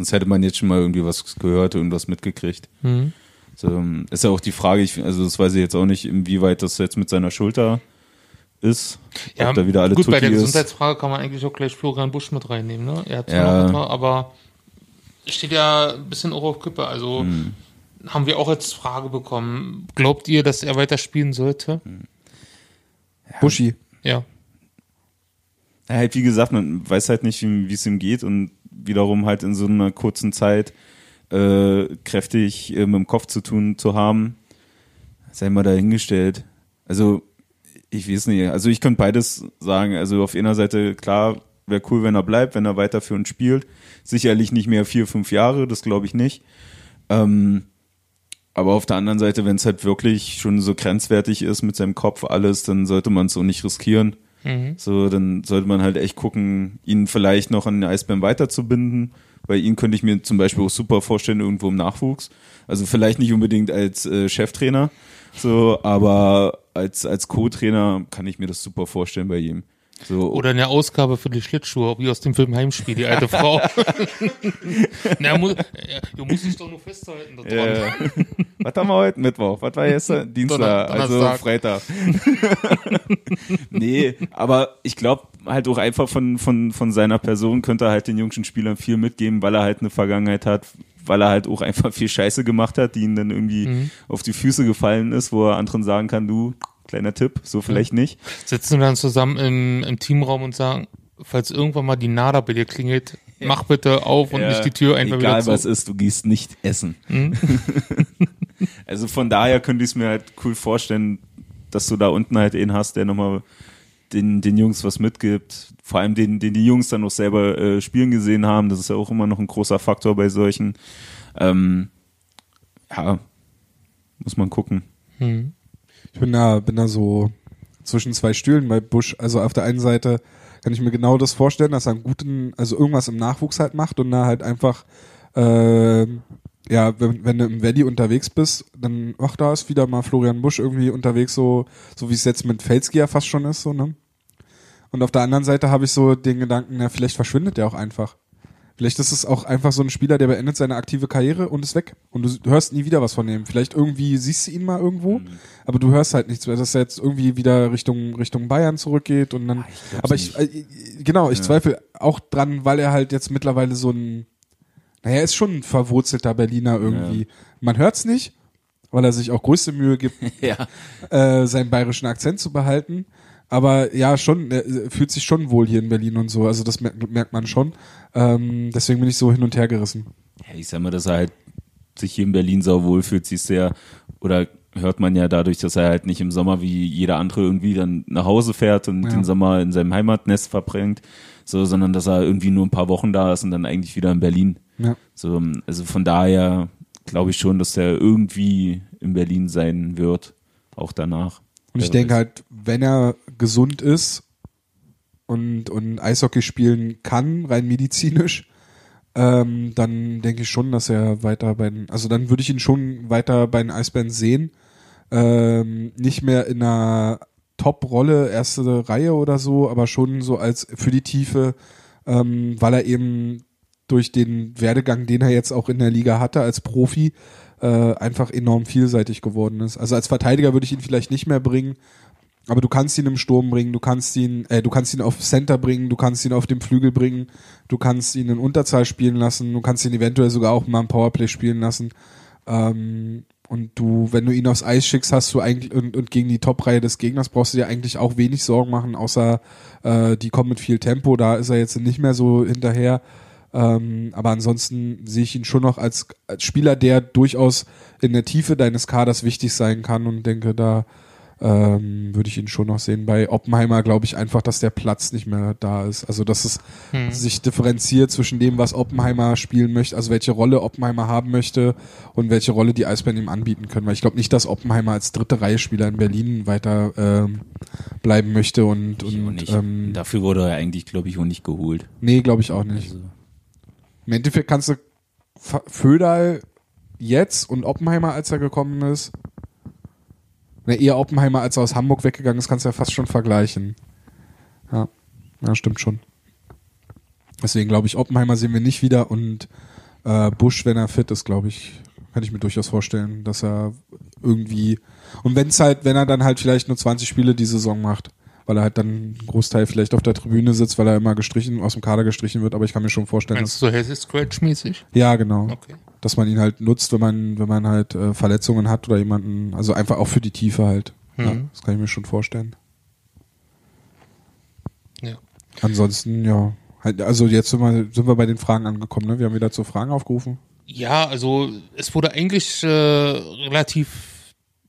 Sonst hätte man jetzt schon mal irgendwie was gehört, irgendwas mitgekriegt. Mhm. So, ist ja auch die Frage, ich, also das weiß ich jetzt auch nicht, inwieweit das jetzt mit seiner Schulter ist. ob da wieder alle gut, bei der ist. Gesundheitsfrage kann man eigentlich auch gleich Florian Busch mit reinnehmen. Ne? Er hat zwar Ja. noch etwa, aber steht ja ein bisschen auch auf Kippe. Also Hm. haben wir auch als Frage bekommen. Glaubt ihr, dass er weiter spielen sollte? Hm. Buschi. Ja. Ja, halt, wie gesagt, man weiß halt nicht, wie wie es ihm geht und wiederum halt in so einer kurzen Zeit äh, kräftig äh, mit dem Kopf zu tun zu haben, sei mal dahingestellt. Also, ich weiß nicht, also ich könnte beides sagen. Also auf einer Seite, klar, wäre cool, wenn er bleibt, wenn er weiter für uns spielt. Sicherlich nicht mehr vier, fünf Jahre, das glaube ich nicht. Ähm, aber auf der anderen Seite, wenn es halt wirklich schon so grenzwertig ist mit seinem Kopf alles, dann sollte man es so nicht riskieren. So, dann sollte man halt echt gucken, ihn vielleicht noch an den Eisbären weiterzubinden. Bei ihn könnte ich mir zum Beispiel auch super vorstellen, irgendwo im Nachwuchs. Also vielleicht nicht unbedingt als äh, Cheftrainer, so, aber als, als Co-Trainer kann ich mir das super vorstellen bei ihm. So, Oder eine Ausgabe für die Schlittschuhe, wie aus dem Film Heimspiel, die alte Frau. *laughs* Na, muss, ja, du musst dich doch nur festhalten da dran. Äh, was haben wir heute? Mittwoch. Was war gestern? *laughs* Dienstag, Donner- also. Freitag. *laughs* nee, aber ich glaube halt auch einfach von, von, von seiner Person könnte er halt den jungen Spielern viel mitgeben, weil er halt eine Vergangenheit hat, weil er halt auch einfach viel Scheiße gemacht hat, die ihm dann irgendwie Mhm. auf die Füße gefallen ist, wo er anderen sagen kann, du, kleiner Tipp, so vielleicht nicht. Sitzen wir dann zusammen im, im Teamraum und sagen, falls irgendwann mal die Nada bei dir klingelt, mach bitte auf und Ja, nicht die Tür einfach Egal wieder zu. was ist, du gehst nicht essen. Mhm. *laughs* also von daher könnte ich es mir halt cool vorstellen, dass du da unten halt einen hast, der nochmal den, den Jungs was mitgibt. Vor allem den, den die Jungs dann auch selber äh, spielen gesehen haben. Das ist ja auch immer noch ein großer Faktor bei solchen. Ähm, ja, muss man gucken. Hm. Ich bin da, bin da so zwischen zwei Stühlen bei Bush. Also auf der einen Seite kann ich mir genau das vorstellen, dass er einen guten, also irgendwas im Nachwuchs halt macht und da halt einfach, äh, ja, wenn, wenn du im Valley unterwegs bist, dann, ach, da ist wieder mal Florian Busch irgendwie unterwegs, so, so wie es jetzt mit Felski ja fast schon ist, so, ne? Und auf der anderen Seite habe ich so den Gedanken, na, vielleicht verschwindet der auch einfach. Vielleicht ist es auch einfach so ein Spieler, der beendet seine aktive Karriere und ist weg. Und du hörst nie wieder was von ihm. Vielleicht irgendwie siehst du ihn mal irgendwo, aber du hörst halt nichts mehr, dass er jetzt irgendwie wieder Richtung, Richtung Bayern zurückgeht und dann. aber ich, äh, genau, ich zweifle auch dran, weil er halt jetzt mittlerweile so ein, naja, er ist schon ein verwurzelter Berliner irgendwie. Man hört's nicht, weil er sich auch größte Mühe gibt, *laughs* Ja. äh, seinen bayerischen Akzent zu behalten. Aber ja, schon, er äh, fühlt sich schon wohl hier in Berlin und so. Also das merkt, merkt man schon. Ähm, deswegen bin ich so hin und her gerissen. Ja, ich sag mal, dass er halt sich hier in Berlin sau wohl fühlt, du ja, oder hört man ja dadurch, dass er halt nicht im Sommer wie jeder andere irgendwie dann nach Hause fährt und Ja. den Sommer in seinem Heimatnest verbringt, so, sondern dass er irgendwie nur ein paar Wochen da ist und dann eigentlich wieder in Berlin. Ja. So, also von daher glaube ich schon, dass er irgendwie in Berlin sein wird, auch danach. Und ich denke halt, wenn er gesund ist und, und Eishockey spielen kann, rein medizinisch, ähm, dann denke ich schon, dass er weiter bei den, also dann würde ich ihn schon weiter bei den Eisbären sehen. Ähm, nicht mehr in einer Top-Rolle, erste Reihe oder so, aber schon so als für die Tiefe, ähm, weil er eben durch den Werdegang, den er jetzt auch in der Liga hatte als Profi, äh, einfach enorm vielseitig geworden ist. Also als Verteidiger würde ich ihn vielleicht nicht mehr bringen, aber du kannst ihn im Sturm bringen, du kannst ihn, äh, du kannst ihn auf Center bringen, du kannst ihn auf dem Flügel bringen, du kannst ihn in Unterzahl spielen lassen, du kannst ihn eventuell sogar auch mal im Powerplay spielen lassen. Ähm, und du, wenn du ihn aufs Eis schickst, hast du eigentlich und, und gegen die Top-Reihe des Gegners brauchst du dir eigentlich auch wenig Sorgen machen, außer äh, die kommen mit viel Tempo, da ist er jetzt nicht mehr so hinterher. Ähm, aber ansonsten sehe ich ihn schon noch als, als Spieler, der durchaus in der Tiefe deines Kaders wichtig sein kann und denke, da ähm, würde ich ihn schon noch sehen. Bei Oppenheimer glaube ich einfach, dass der Platz nicht mehr da ist. Also dass es Hm. sich differenziert zwischen dem, was Oppenheimer spielen möchte, also welche Rolle Oppenheimer haben möchte und welche Rolle die Eisbären ihm anbieten können. Weil ich glaube nicht, dass Oppenheimer als dritte Reihe Spieler in Berlin weiter ähm, bleiben möchte und, und ähm, Dafür wurde er eigentlich, glaube ich, auch nicht geholt. nee, glaube ich auch nicht. Also, Im Endeffekt kannst du Föderl jetzt und Oppenheimer, als er gekommen ist, na, eher Oppenheimer, als er aus Hamburg weggegangen ist, kannst du ja fast schon vergleichen. Ja, ja stimmt schon. Deswegen glaube ich, Oppenheimer sehen wir nicht wieder und äh, Busch, wenn er fit ist, glaube ich, kann ich mir durchaus vorstellen, dass er irgendwie und wenn es halt, wenn er dann halt vielleicht nur 20 Spiele die Saison macht, weil er halt dann einen Großteil vielleicht auf der Tribüne sitzt, weil er immer gestrichen, aus dem Kader gestrichen wird, aber ich kann mir schon vorstellen, dass Meinst du so Hesse Scratch-mäßig? ja, genau. Okay. Dass man ihn halt nutzt, wenn man, wenn man halt äh, Verletzungen hat oder jemanden, also einfach auch für die Tiefe halt. Ja, Mhm. das kann ich mir schon vorstellen. Ja. Ansonsten, ja. Halt, also jetzt sind wir, sind wir bei den Fragen angekommen, ne? Wir haben wieder zu Fragen aufgerufen. Ja, also es wurde eigentlich äh, relativ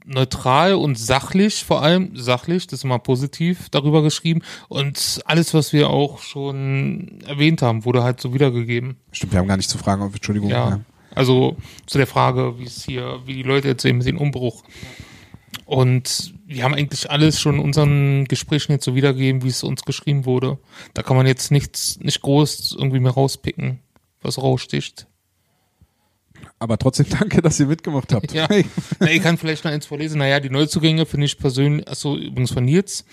neutral und sachlich, vor allem sachlich, das ist immer positiv, darüber geschrieben. Und alles, was wir auch schon erwähnt haben, wurde halt so wiedergegeben. Stimmt, wir haben gar nicht zu fragen, auf Entschuldigung. Ja. Also zu der Frage, wie es hier, wie die Leute jetzt sehen mit dem Umbruch. Und wir haben eigentlich alles schon in unseren Gesprächen jetzt so wiedergegeben, wie es uns geschrieben wurde. Da kann man jetzt nichts, nicht groß irgendwie mehr rauspicken, was raussticht. Aber trotzdem *laughs* danke, dass ihr mitgemacht habt. Ja. Hey. *laughs* Na, ich kann vielleicht noch eins vorlesen. Naja, die Neuzugänge finde ich persönlich, achso, übrigens von Nils,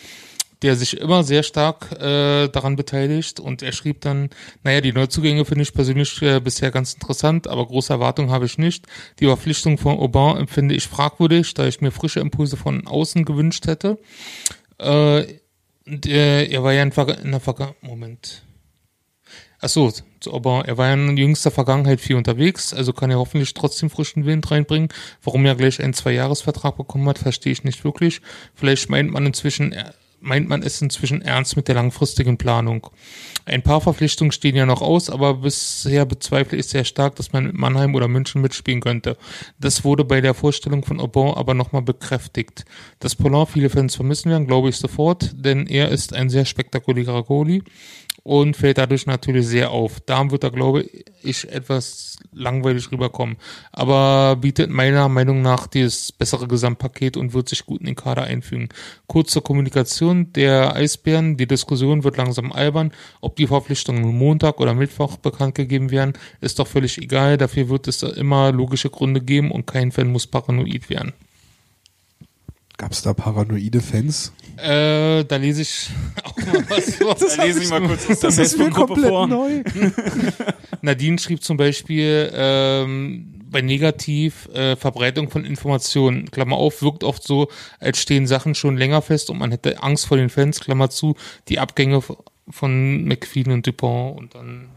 der sich immer sehr stark äh, daran beteiligt und er schrieb dann, naja, die Neuzugänge finde ich persönlich äh, bisher ganz interessant, aber große Erwartungen habe ich nicht. Die Verpflichtung von Aubin empfinde ich fragwürdig, da ich mir frische Impulse von außen gewünscht hätte. Äh, und, äh, er war ja in, Verga- in der Vergangenheit, Moment. Ach so, Aubin. Er war ja in jüngster Vergangenheit viel unterwegs, also kann er hoffentlich trotzdem frischen Wind reinbringen. Warum er gleich einen Zwei-Jahres-Vertrag bekommen hat, verstehe ich nicht wirklich. Vielleicht meint man inzwischen, er- meint man es inzwischen ernst mit der langfristigen Planung. Ein paar Verpflichtungen stehen ja noch aus, aber bisher bezweifle ich sehr stark, dass man mit Mannheim oder München mitspielen könnte. Das wurde bei der Vorstellung von Aubin aber nochmal bekräftigt. Dass Pollard viele Fans vermissen werden, glaube ich sofort, denn er ist ein sehr spektakulärer Goalie und fällt dadurch natürlich sehr auf. Darum wird er, glaube ich, etwas langweilig rüberkommen. Aber bietet meiner Meinung nach das bessere Gesamtpaket und wird sich gut in den Kader einfügen. Kurz zur Kommunikation der Eisbären. Die Diskussion wird langsam albern. Ob die Verpflichtungen Montag oder Mittwoch bekannt gegeben werden, ist doch völlig egal. Dafür wird es immer logische Gründe geben und kein Fan muss paranoid werden. Gab es da paranoide Fans? Äh, da lese ich *laughs* auch mal was *laughs* vor. da lese ich mal kurz aus der Das ist mir Facebook-Gruppe komplett vor. neu. *laughs* Nadine schrieb zum Beispiel ähm, bei Negativ äh, Verbreitung von Informationen, Klammer auf, wirkt oft so, als stehen Sachen schon länger fest und man hätte Angst vor den Fans, Klammer zu, die Abgänge von McFeeden und Dupont und dann.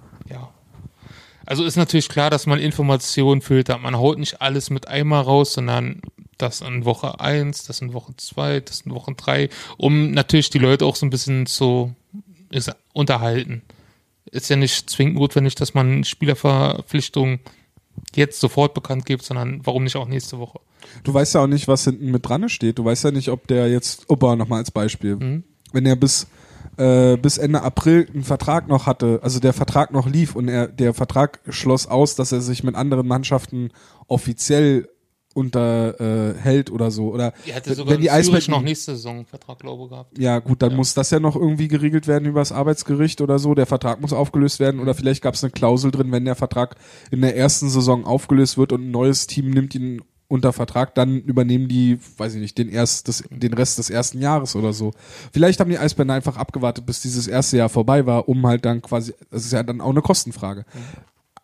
Also ist natürlich klar, dass man Informationen filtert. Man haut nicht alles mit einmal raus, sondern das in Woche eins, das in Woche zwei, das in Woche drei, um natürlich die Leute auch so ein bisschen zu sag, unterhalten ist ja nicht zwingend notwendig, dass man Spielerverpflichtungen jetzt sofort bekannt gibt, sondern warum nicht auch nächste Woche? Du weißt ja auch nicht, was hinten mit dran steht. Du weißt ja nicht, ob der jetzt, Opa nochmal als Beispiel, Mhm. wenn er bis, äh, bis Ende April einen Vertrag noch hatte, also der Vertrag noch lief und er, der Vertrag schloss aus, dass er sich mit anderen Mannschaften offiziell unterhält oder so. Oder Er hatte wenn- sogar wenn die Eisbären noch nächste Saison einen Vertrag, glaube ich, gehabt. Ja, gut, dann muss das ja noch irgendwie geregelt werden über das Arbeitsgericht oder so. Der Vertrag muss aufgelöst werden oder vielleicht gab es eine Klausel drin, wenn der Vertrag in der ersten Saison aufgelöst wird und ein neues Team nimmt ihn unter Vertrag, dann übernehmen die, weiß ich nicht, den, erst, das, den Rest des ersten Jahres oder so. Vielleicht haben die Eisbären einfach abgewartet, bis dieses erste Jahr vorbei war, um halt dann quasi, das ist ja dann auch eine Kostenfrage.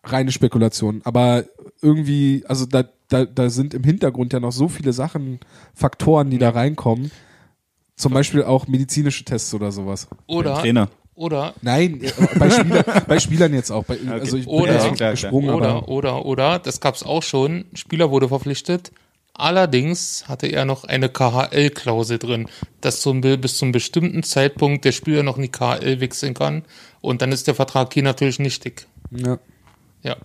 Reine Spekulation. Aber irgendwie, also da, da, da sind im Hintergrund ja noch so viele Sachen, Faktoren, die da reinkommen. Zum Beispiel auch medizinische Tests oder sowas. Oder, Trainer. Oder, Nein, äh, bei, Spieler, *laughs* bei Spielern jetzt auch. Bei, Also ich bin Oder- Ja, klar, gesprungen, oder, aber oder, oder, das gab's auch schon. Spieler wurde verpflichtet, Allerdings hatte er noch eine KHL-Klausel drin, dass zum, bis zum bestimmten Zeitpunkt der Spieler noch in die KHL wechseln kann. Und dann ist der Vertrag hier natürlich nichtig. Ja. Ja.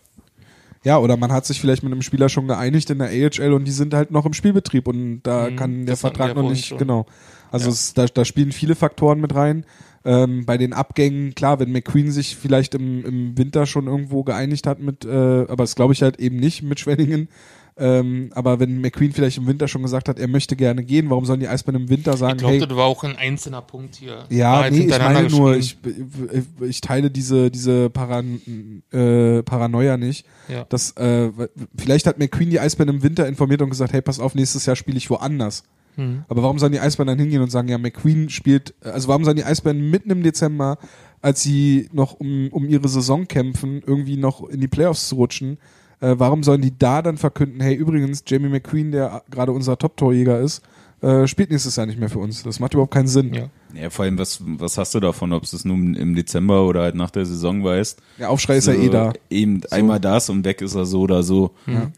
Ja, oder man hat sich vielleicht mit einem Spieler schon geeinigt in der AHL und die sind halt noch im Spielbetrieb und da Mhm, kann der Vertrag noch nicht, schon. genau. Also Ja. es, da, da spielen viele Faktoren mit rein. Ähm, bei den Abgängen, klar, wenn McQueen sich vielleicht im, im Winter schon irgendwo geeinigt hat mit, äh, aber das glaube ich halt eben nicht mit Schwenningen. Ähm, aber wenn McQueen vielleicht im Winter schon gesagt hat, er möchte gerne gehen, warum sollen die Eisbären im Winter sagen, Ich glaube, hey, das war auch ein einzelner Punkt hier. Ja, halt nee, ich meine nur, ich, ich, ich teile diese, diese Paran, äh, Paranoia nicht. Ja. Das, äh, vielleicht hat McQueen die Eisbären im Winter informiert und gesagt, hey, pass auf, nächstes Jahr spiele ich woanders. Hm. Aber warum sollen die Eisbären dann hingehen und sagen, ja, McQueen spielt, also warum sollen die Eisbären mitten im Dezember, als sie noch um, um ihre Saison kämpfen, irgendwie noch in die Playoffs zu rutschen, äh, warum sollen die da dann verkünden, hey, übrigens, Jamie McQueen, der gerade unser Top-Torjäger ist, äh, spielt nächstes Jahr nicht mehr für uns. Das macht überhaupt keinen Sinn. Ja. Ja, vor allem, was, was hast du davon, ob es nun im Dezember oder halt nach der Saison weißt? Der Aufschrei ist ja eh da. Eben einmal das und weg ist er so oder so.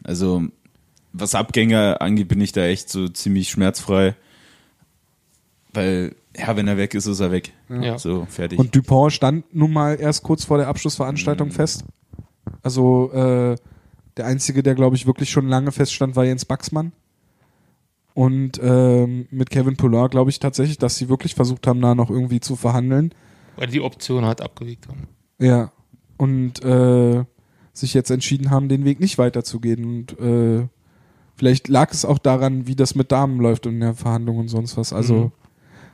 Also, was Abgänger angeht, bin ich da echt so ziemlich schmerzfrei. Weil, ja, wenn er weg ist, ist er weg. Ja. So, fertig. Und Dupont stand nun mal erst kurz vor der Abschlussveranstaltung fest. Also äh, der einzige, der glaube ich wirklich schon lange feststand, war Jens Baxmann. Und ähm, mit Kevin Poulard glaube ich tatsächlich, dass sie wirklich versucht haben, da noch irgendwie zu verhandeln. Weil die Option halt abgewegt haben. Ja. Und äh, sich jetzt entschieden haben, den Weg nicht weiterzugehen. Und äh, vielleicht lag es auch daran, wie das mit Damen läuft in der Verhandlung und sonst was. Also, Mhm.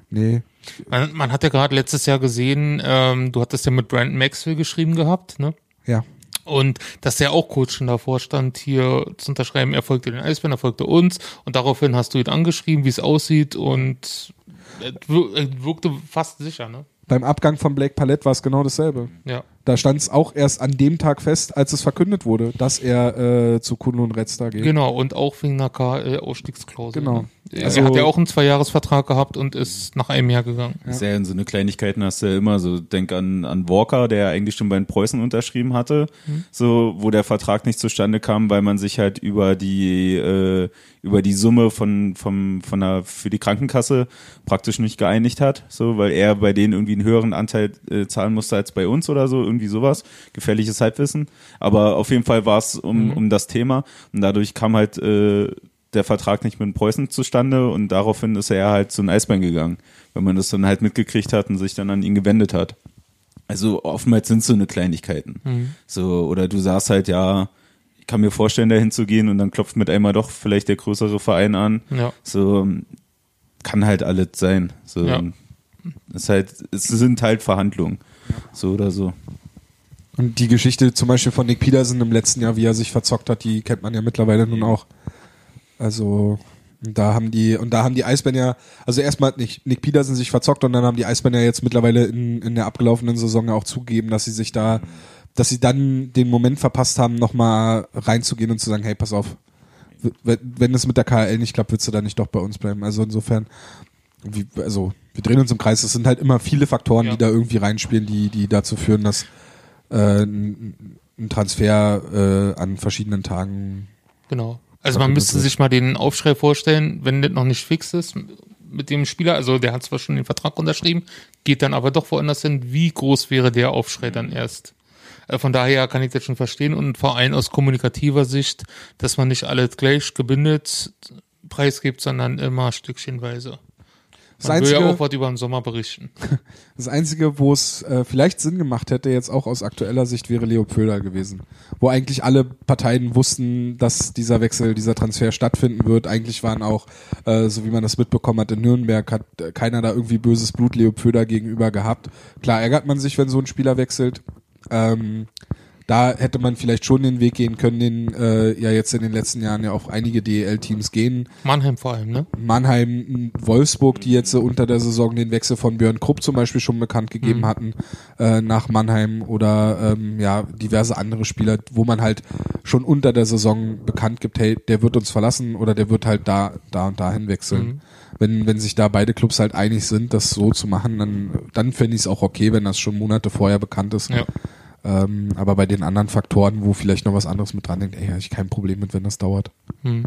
nee. Man, man hat ja gerade letztes Jahr gesehen, ähm, du hattest ja mit Brandon Maxwell geschrieben gehabt, ne? Ja. Und dass der auch kurz schon davor stand, hier zu unterschreiben, er folgte den Eisbären, er folgte uns. Und daraufhin hast du ihn angeschrieben, wie es aussieht. Und er wirkte fast sicher, ne? Beim Abgang von Blake Palette war es genau dasselbe. Ja. Da stand es auch erst an dem Tag fest, als es verkündet wurde, dass er äh, zu Kuno und Retz da geht. Genau, und auch wegen einer KL-Ausstiegsklausel. Genau. Ne? Er Also- hat ja auch einen Zweijahresvertrag gehabt und ist nach einem Jahr gegangen. Ja in so eine Kleinigkeiten hast du ja immer so, denk an, an Walker, der eigentlich schon bei den Preußen unterschrieben hatte, so, wo der Vertrag nicht zustande kam, weil man sich halt über die, äh, über die Summe von, vom, von der, für die Krankenkasse praktisch nicht geeinigt hat, so, weil er bei denen irgendwie einen höheren Anteil äh, zahlen musste als bei uns oder so, irgendwie sowas. Gefährliches Halbwissen. Aber auf jeden Fall war es um, um das Thema und dadurch kam halt, äh, der Vertrag nicht mit Preußen zustande und daraufhin ist er halt zu den Eisbären gegangen, wenn man das dann halt mitgekriegt hat und sich dann an ihn gewendet hat. Also oftmals sind es so eine Kleinigkeiten. So, oder du sagst halt, ja, ich kann mir vorstellen, da hinzugehen und dann klopft mit einmal doch vielleicht der größere Verein an. Ja. So, kann halt alles sein. So, Ja. ist halt, es sind halt Verhandlungen. So oder so. Und die Geschichte zum Beispiel von Nick Peterson im letzten Jahr, wie er sich verzockt hat, die kennt man ja mittlerweile nun auch. Also da haben die, und da haben die Eisbären ja, also erstmal hat nicht Nick Peterson sich verzockt und dann haben die Eisbären ja jetzt mittlerweile in, in der abgelaufenen Saison ja auch zugegeben, dass sie sich da, dass sie dann den Moment verpasst haben, nochmal reinzugehen und zu sagen, hey, pass auf, wenn, wenn es mit der KL nicht klappt, willst du da nicht doch bei uns bleiben. Also insofern, wie, also wir drehen uns im Kreis. Es sind halt immer viele Faktoren, Ja. die da irgendwie reinspielen, die, die dazu führen, dass äh, ein, ein Transfer äh, an verschiedenen Tagen. Genau. Also man müsste sich mal den Aufschrei vorstellen, wenn das noch nicht fix ist mit dem Spieler, also der hat zwar schon den Vertrag unterschrieben, geht dann aber doch woanders hin, wie groß wäre der Aufschrei dann erst? Äh, Von daher kann ich das schon verstehen und vor allem aus kommunikativer Sicht, dass man nicht alles gleich gebündelt preisgibt, sondern immer stückchenweise. Das Man will ja Einzige, auch was über den Sommer berichten. *laughs* das Einzige, wo es äh, vielleicht Sinn gemacht hätte, jetzt auch aus aktueller Sicht, wäre Leo Pöhler gewesen. Wo eigentlich alle Parteien wussten, dass dieser Wechsel, dieser Transfer stattfinden wird. Eigentlich waren auch, äh, so wie man das mitbekommen hat, in Nürnberg hat äh, keiner da irgendwie böses Blut Leo Pöhler gegenüber gehabt. Klar ärgert man sich, wenn so ein Spieler wechselt. Ähm, da hätte man vielleicht schon den Weg gehen können, den äh, ja jetzt in den letzten Jahren ja auch einige DEL-Teams gehen. Mannheim vor allem, ne? Mannheim, Wolfsburg, die jetzt äh, unter der Saison den Wechsel von Björn Krupp zum Beispiel schon bekannt gegeben hatten äh, nach Mannheim oder ähm, ja diverse andere Spieler, wo man halt schon unter der Saison bekannt gibt, hey, der wird uns verlassen oder der wird halt da, da und dahin wechseln. Wenn, wenn sich da beide Clubs halt einig sind, das so zu machen, dann, dann fände ich es auch okay, wenn das schon Monate vorher bekannt ist. Ja. Ähm, aber bei den anderen Faktoren, wo vielleicht noch was anderes mit dran denkt, ey, habe ich kein Problem mit, wenn das dauert. Hm.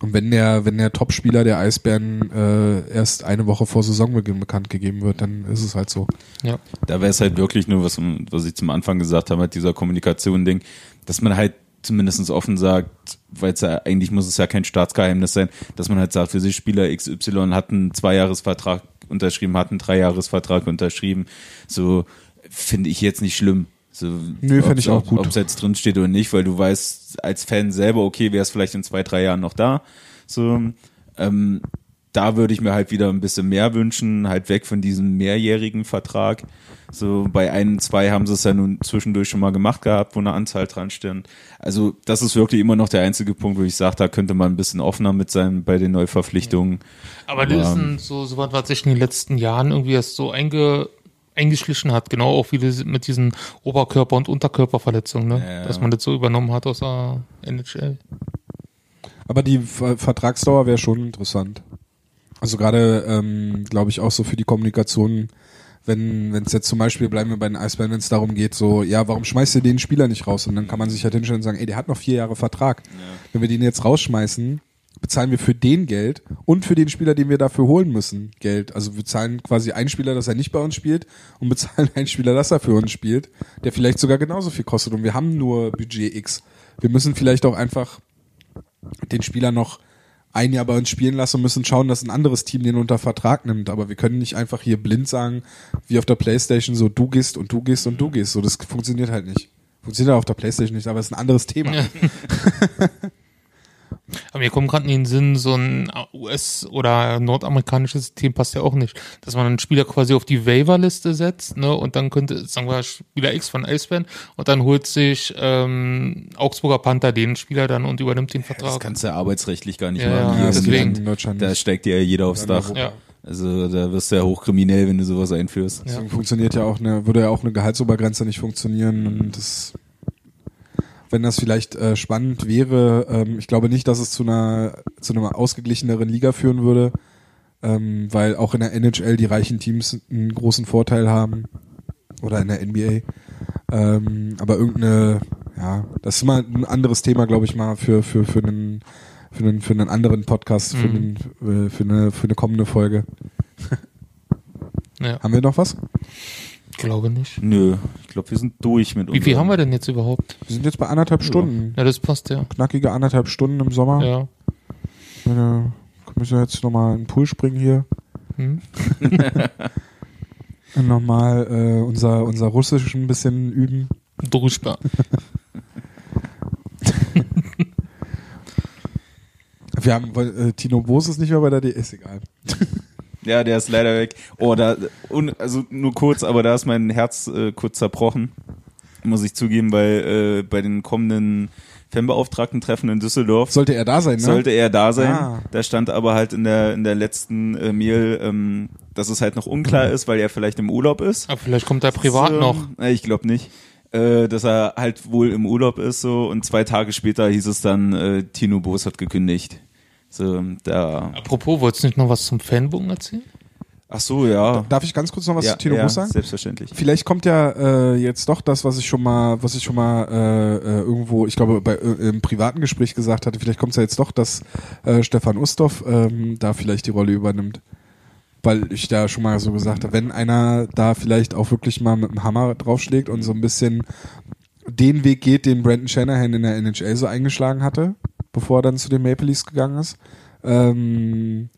Und wenn der, wenn der Topspieler der Eisbären äh, erst eine Woche vor Saisonbeginn bekannt gegeben wird, dann ist es halt so. Ja. Da wäre es halt wirklich nur, was, was ich zum Anfang gesagt habe, halt dieser Kommunikation-Ding, dass man halt zumindest offen sagt, weil es ja eigentlich muss es ja kein Staatsgeheimnis sein, dass man halt sagt, für sich Spieler XY hat einen Zweijahresvertrag unterschrieben, hat einen Dreijahresvertrag unterschrieben. So finde ich jetzt nicht schlimm. So, Nö, fänd ich auch ob- gut. Ob es jetzt drin steht oder nicht, weil du weißt als Fan selber, okay, wer ist vielleicht in zwei, drei Jahren noch da. So, ähm, da würde ich mir halt wieder ein bisschen mehr wünschen, halt weg von diesem mehrjährigen Vertrag. So bei ein, zwei haben sie es ja nun zwischendurch schon mal gemacht gehabt, wo eine Anzahl dran stand. Also das ist wirklich immer noch der einzige Punkt, wo ich sage, da könnte man ein bisschen offener mit sein bei den Neuverpflichtungen. Aber das ist ein, so, so was, was sich in den letzten Jahren irgendwie erst so einge, eingeschlichen hat, genau auch wie das mit diesen Oberkörper- und Unterkörperverletzungen, ne? Ja. dass man das so übernommen hat aus der NHL. Aber die Ver Vertragsdauer wäre schon interessant. Also gerade, ähm, glaube ich, auch so für die Kommunikation, wenn wenn es jetzt zum Beispiel, bleiben wir bei den Eisbären, wenn es darum geht, so, ja, warum schmeißt ihr den Spieler nicht raus? Und dann kann man sich halt hinstellen und sagen, ey, der hat noch vier Jahre Vertrag. Wenn wir den jetzt rausschmeißen, bezahlen wir für den Geld und für den Spieler, den wir dafür holen müssen, Geld. Also wir zahlen quasi einen Spieler, dass er nicht bei uns spielt und bezahlen einen Spieler, dass er für uns spielt, der vielleicht sogar genauso viel kostet. Und wir haben nur Budget X. Wir müssen vielleicht auch einfach den Spieler noch ein Jahr bei uns spielen lassen und müssen schauen, dass ein anderes Team den unter Vertrag nimmt. Aber wir können nicht einfach hier blind sagen, wie auf der Playstation, so du gehst und du gehst und du gehst. So, das funktioniert halt nicht. Funktioniert auch auf der Playstation nicht, aber es ist ein anderes Thema. *laughs* Aber mir kommt gerade in den Sinn, so ein US- oder nordamerikanisches System passt ja auch nicht, dass man einen Spieler quasi auf die Waiver-Liste setzt, ne, und dann könnte, sagen wir, Spieler X von Eisbären, und dann holt sich ähm, Augsburger Panther den Spieler dann und übernimmt den Das Vertrag. kannst du ja arbeitsrechtlich gar nicht Ja, machen. ja, Hier das in geht deswegen. in Deutschland Da steigt dir ja jeder aufs Dach. Ja. Also da wirst du ja hochkriminell, wenn du sowas einführst. Deswegen funktioniert ja auch eine, würde ja auch eine Gehaltsobergrenze nicht funktionieren und das, wenn das vielleicht äh, spannend wäre, ähm, ich glaube nicht, dass es zu einer, zu einer ausgeglicheneren Liga führen würde, ähm, weil auch in der NHL die reichen Teams einen großen Vorteil haben oder in der NBA. Ähm, aber irgendeine, ja, das ist mal ein anderes Thema, glaube ich mal, für, für, für einen, für einen, für einen anderen Podcast, für, Mhm. einen, äh, für eine, für eine kommende Folge. Ja, Haben wir noch was? Glaube nicht. Nö, ich glaube, wir sind durch mit Wie viel haben wir denn jetzt überhaupt? Wir sind jetzt bei anderthalb Stunden. Ja, das passt ja. Knackige anderthalb Stunden im Sommer. Ja. Äh, müssen wir jetzt nochmal in den Pool springen hier. Hm? *laughs* Und nochmal äh, unser, unser Russisch ein bisschen üben. Druschbar. *laughs* Wir haben, äh, Tino Boos ist nicht mehr bei der DS, egal. *laughs* Ja, der ist leider weg. Oh, da, un, also nur kurz, aber da ist mein Herz äh, kurz zerbrochen, muss ich zugeben, weil äh, bei den kommenden Fanbeauftragten-Treffen in Düsseldorf Sollte er da sein, ne? sollte er da sein. Ah. Da stand aber halt in der in der letzten äh, Mail, ähm, dass es halt noch unklar ist, weil er vielleicht im Urlaub ist. Aber vielleicht kommt er privat so, noch. äh, Ich glaube nicht. Äh, dass er halt wohl im Urlaub ist so und zwei Tage später hieß es dann, äh, Tino Boos hat gekündigt. So, da. Apropos, wolltest du nicht noch was zum Fanbogen erzählen? Ach so, ja. Darf ich ganz kurz noch was ja, zu Tino ja, Boos sagen? Selbstverständlich. Vielleicht kommt ja äh, jetzt doch das, was ich schon mal, was ich schon mal äh, äh, irgendwo, ich glaube, bei äh, im privaten Gespräch gesagt hatte, vielleicht kommt es ja jetzt doch, dass äh, Stefan Ustorf ähm, da vielleicht die Rolle übernimmt. Weil ich da schon mal so gesagt habe, wenn einer da vielleicht auch wirklich mal mit dem Hammer draufschlägt und so ein bisschen den Weg geht, den Brandon Shanahan in der NHL so eingeschlagen hatte, bevor er dann zu den Maple Leafs gegangen ist, ähm,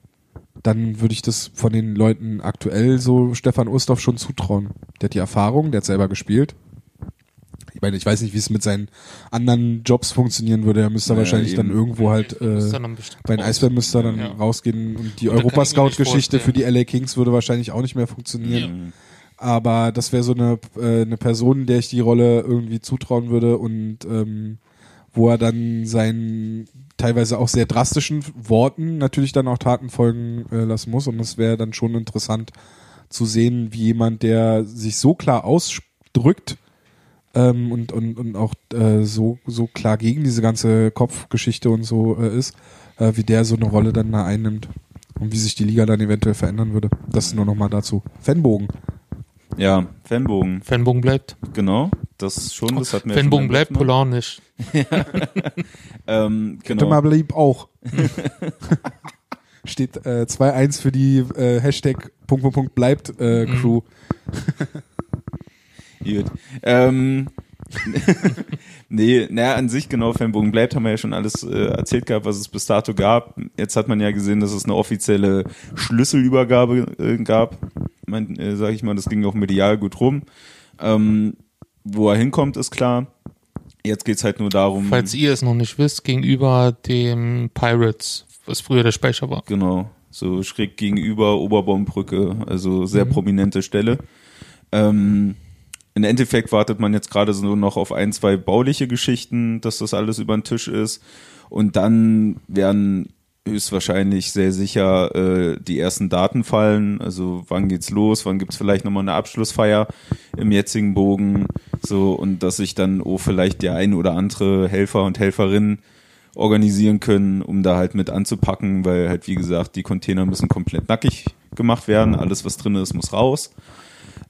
dann würde ich das von den Leuten aktuell so Stefan Ustorf schon zutrauen. Der hat die Erfahrung, der hat selber gespielt. Ich meine, ich weiß nicht, wie es mit seinen anderen Jobs funktionieren würde. Er müsste Ja, wahrscheinlich eben. dann irgendwo halt äh, dann bestimmt bei den. Eisbären müsste er dann Ja. rausgehen und die Europascout-Geschichte für die. LA Kings würde wahrscheinlich auch nicht mehr funktionieren. Mhm. Aber das wäre so eine, äh, eine Person, der ich die Rolle irgendwie zutrauen würde und ähm, wo er dann seinen teilweise auch sehr drastischen Worten natürlich dann auch Taten folgen äh, lassen muss. Und das wäre dann schon interessant zu sehen, wie jemand, der sich so klar ausdrückt ähm, und, und, und auch äh, so, so klar gegen diese ganze Kopfgeschichte und so äh, ist, äh, wie der so eine Rolle dann da einnimmt. Und wie sich die Liga dann eventuell verändern würde. Das nur nochmal dazu. Fanbogen. Ja, Fanbogen, Fanbogen bleibt. genau. Das schon, das hat mir Fanbogen schon bleibt, Polar nicht. *laughs* Ähm, Könnte genau. mal blieb auch. *laughs* Steht äh, 2-1 für die äh, Hashtag Punkt, Punkt, Punkt bleibt äh, Crew. Gut. Ähm, *laughs* nee, naja, an sich genau, Fanbogen bleibt, haben wir ja schon alles äh, erzählt gehabt, was es bis dato gab. Jetzt hat man ja gesehen, dass es eine offizielle Schlüsselübergabe äh, gab. Man, äh, sag ich mal, das ging auch medial gut rum. Ähm, wo er hinkommt, ist klar. Jetzt geht's halt nur darum. Falls ihr es noch nicht wisst, gegenüber dem Pirates, was früher der Speicher war. Genau, so schräg gegenüber Oberbaumbrücke, also sehr Mhm. prominente Stelle. Ähm, Im Endeffekt wartet man jetzt gerade so noch auf ein, zwei bauliche Geschichten, dass das alles über den Tisch ist. Und dann werden höchstwahrscheinlich sehr sicher äh, die ersten Daten fallen. Also wann geht's los, wann gibt's vielleicht nochmal eine Abschlussfeier im jetzigen Bogen. So, und dass sich dann auch vielleicht der ein oder andere Helfer und Helferin organisieren können, um da halt mit anzupacken, weil halt wie gesagt, die Container müssen komplett nackig gemacht werden, alles was drin ist, muss raus,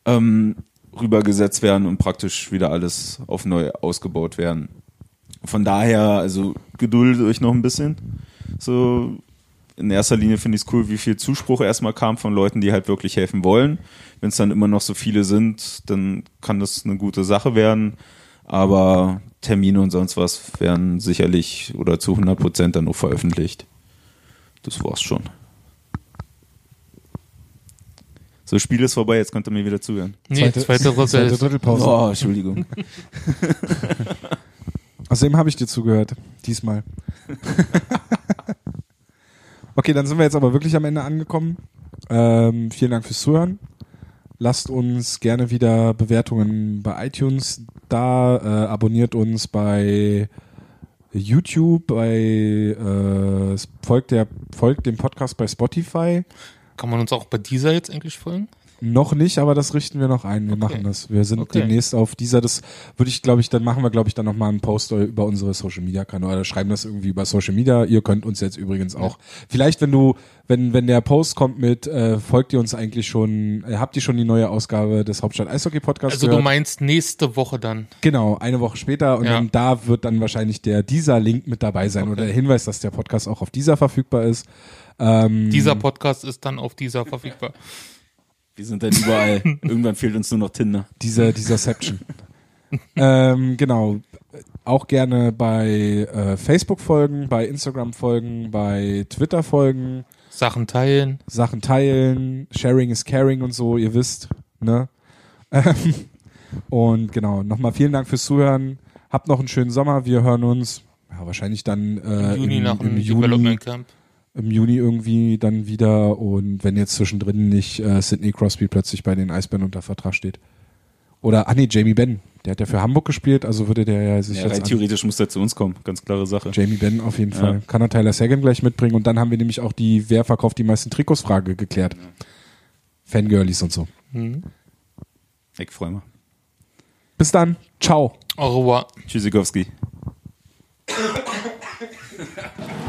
ähm, rübergesetzt werden und praktisch wieder alles auf neu ausgebaut werden. Von daher, also geduldet euch noch ein bisschen. So, in erster Linie finde ich es cool, wie viel Zuspruch erstmal kam von Leuten, die halt wirklich helfen wollen. Wenn es dann immer noch so viele sind, dann kann das eine gute Sache werden. Aber Termine und sonst was werden sicherlich oder zu 100 Prozent dann noch veröffentlicht. Das war's schon. So, Spiel ist vorbei, jetzt könnt ihr mir wieder zuhören. Nee, zweite, Runde zweite Drittelpause. Oh, Entschuldigung. *laughs* Außerdem habe ich dir zugehört. Diesmal. *laughs* okay, dann sind wir jetzt aber wirklich am Ende angekommen. Ähm, vielen Dank fürs Zuhören. Lasst uns gerne wieder Bewertungen bei iTunes da. Äh, abonniert uns bei YouTube, bei äh, folgt, der, folgt dem Podcast bei Spotify. Kann man uns auch bei dieser jetzt eigentlich folgen? Noch nicht, aber das richten wir noch ein. Wir machen das. Wir sind Okay. demnächst auf dieser, das würde ich, glaube ich, dann machen wir, glaube ich, dann nochmal einen Post über unsere Social Media Kanäle oder schreiben das irgendwie über Social Media. Ihr könnt uns jetzt übrigens auch, vielleicht wenn du, wenn, wenn der Post kommt mit, äh, folgt ihr uns eigentlich schon, äh, habt ihr schon die neue Ausgabe des Hauptstadt Eishockey Podcasts Also du gehört? meinst nächste Woche dann. Genau, eine Woche später und Ja. dann da wird dann wahrscheinlich der dieser Link mit dabei sein oder der Hinweis, dass der Podcast auch auf dieser verfügbar ist. Ähm, Dieser Podcast ist dann auf dieser verfügbar. Wir sind dann überall. *laughs* Irgendwann fehlt uns nur noch Tinder. Dieser, dieser Seption. ähm, genau. Auch gerne bei äh, Facebook folgen, bei Instagram folgen, bei Twitter folgen, Sachen teilen. Sachen teilen, Sharing is Caring und so, ihr wisst, ne? Ähm, und genau, nochmal vielen Dank fürs Zuhören. Habt noch einen schönen Sommer. Wir hören uns ja, wahrscheinlich dann äh, Im Juni im, nach im dem Juni, Development Camp. Im Juni irgendwie dann wieder und wenn jetzt zwischendrin nicht äh, Sidney Crosby plötzlich bei den Eisbären unter Vertrag steht. Oder, ah nee, Jamie Benn, der hat ja für Hamburg gespielt, also würde der ja sich Ja, jetzt rein theoretisch muss der zu uns kommen. Ganz klare Sache. Jamie Benn auf jeden Ja. Fall. Kann er Tyler Sagan gleich mitbringen und dann haben wir nämlich auch die Wer verkauft die meisten Trikots Frage geklärt. Fangirlies und so. Ich freue mich. Bis dann. Ciao. Au revoir. Tschüssikowski. *laughs*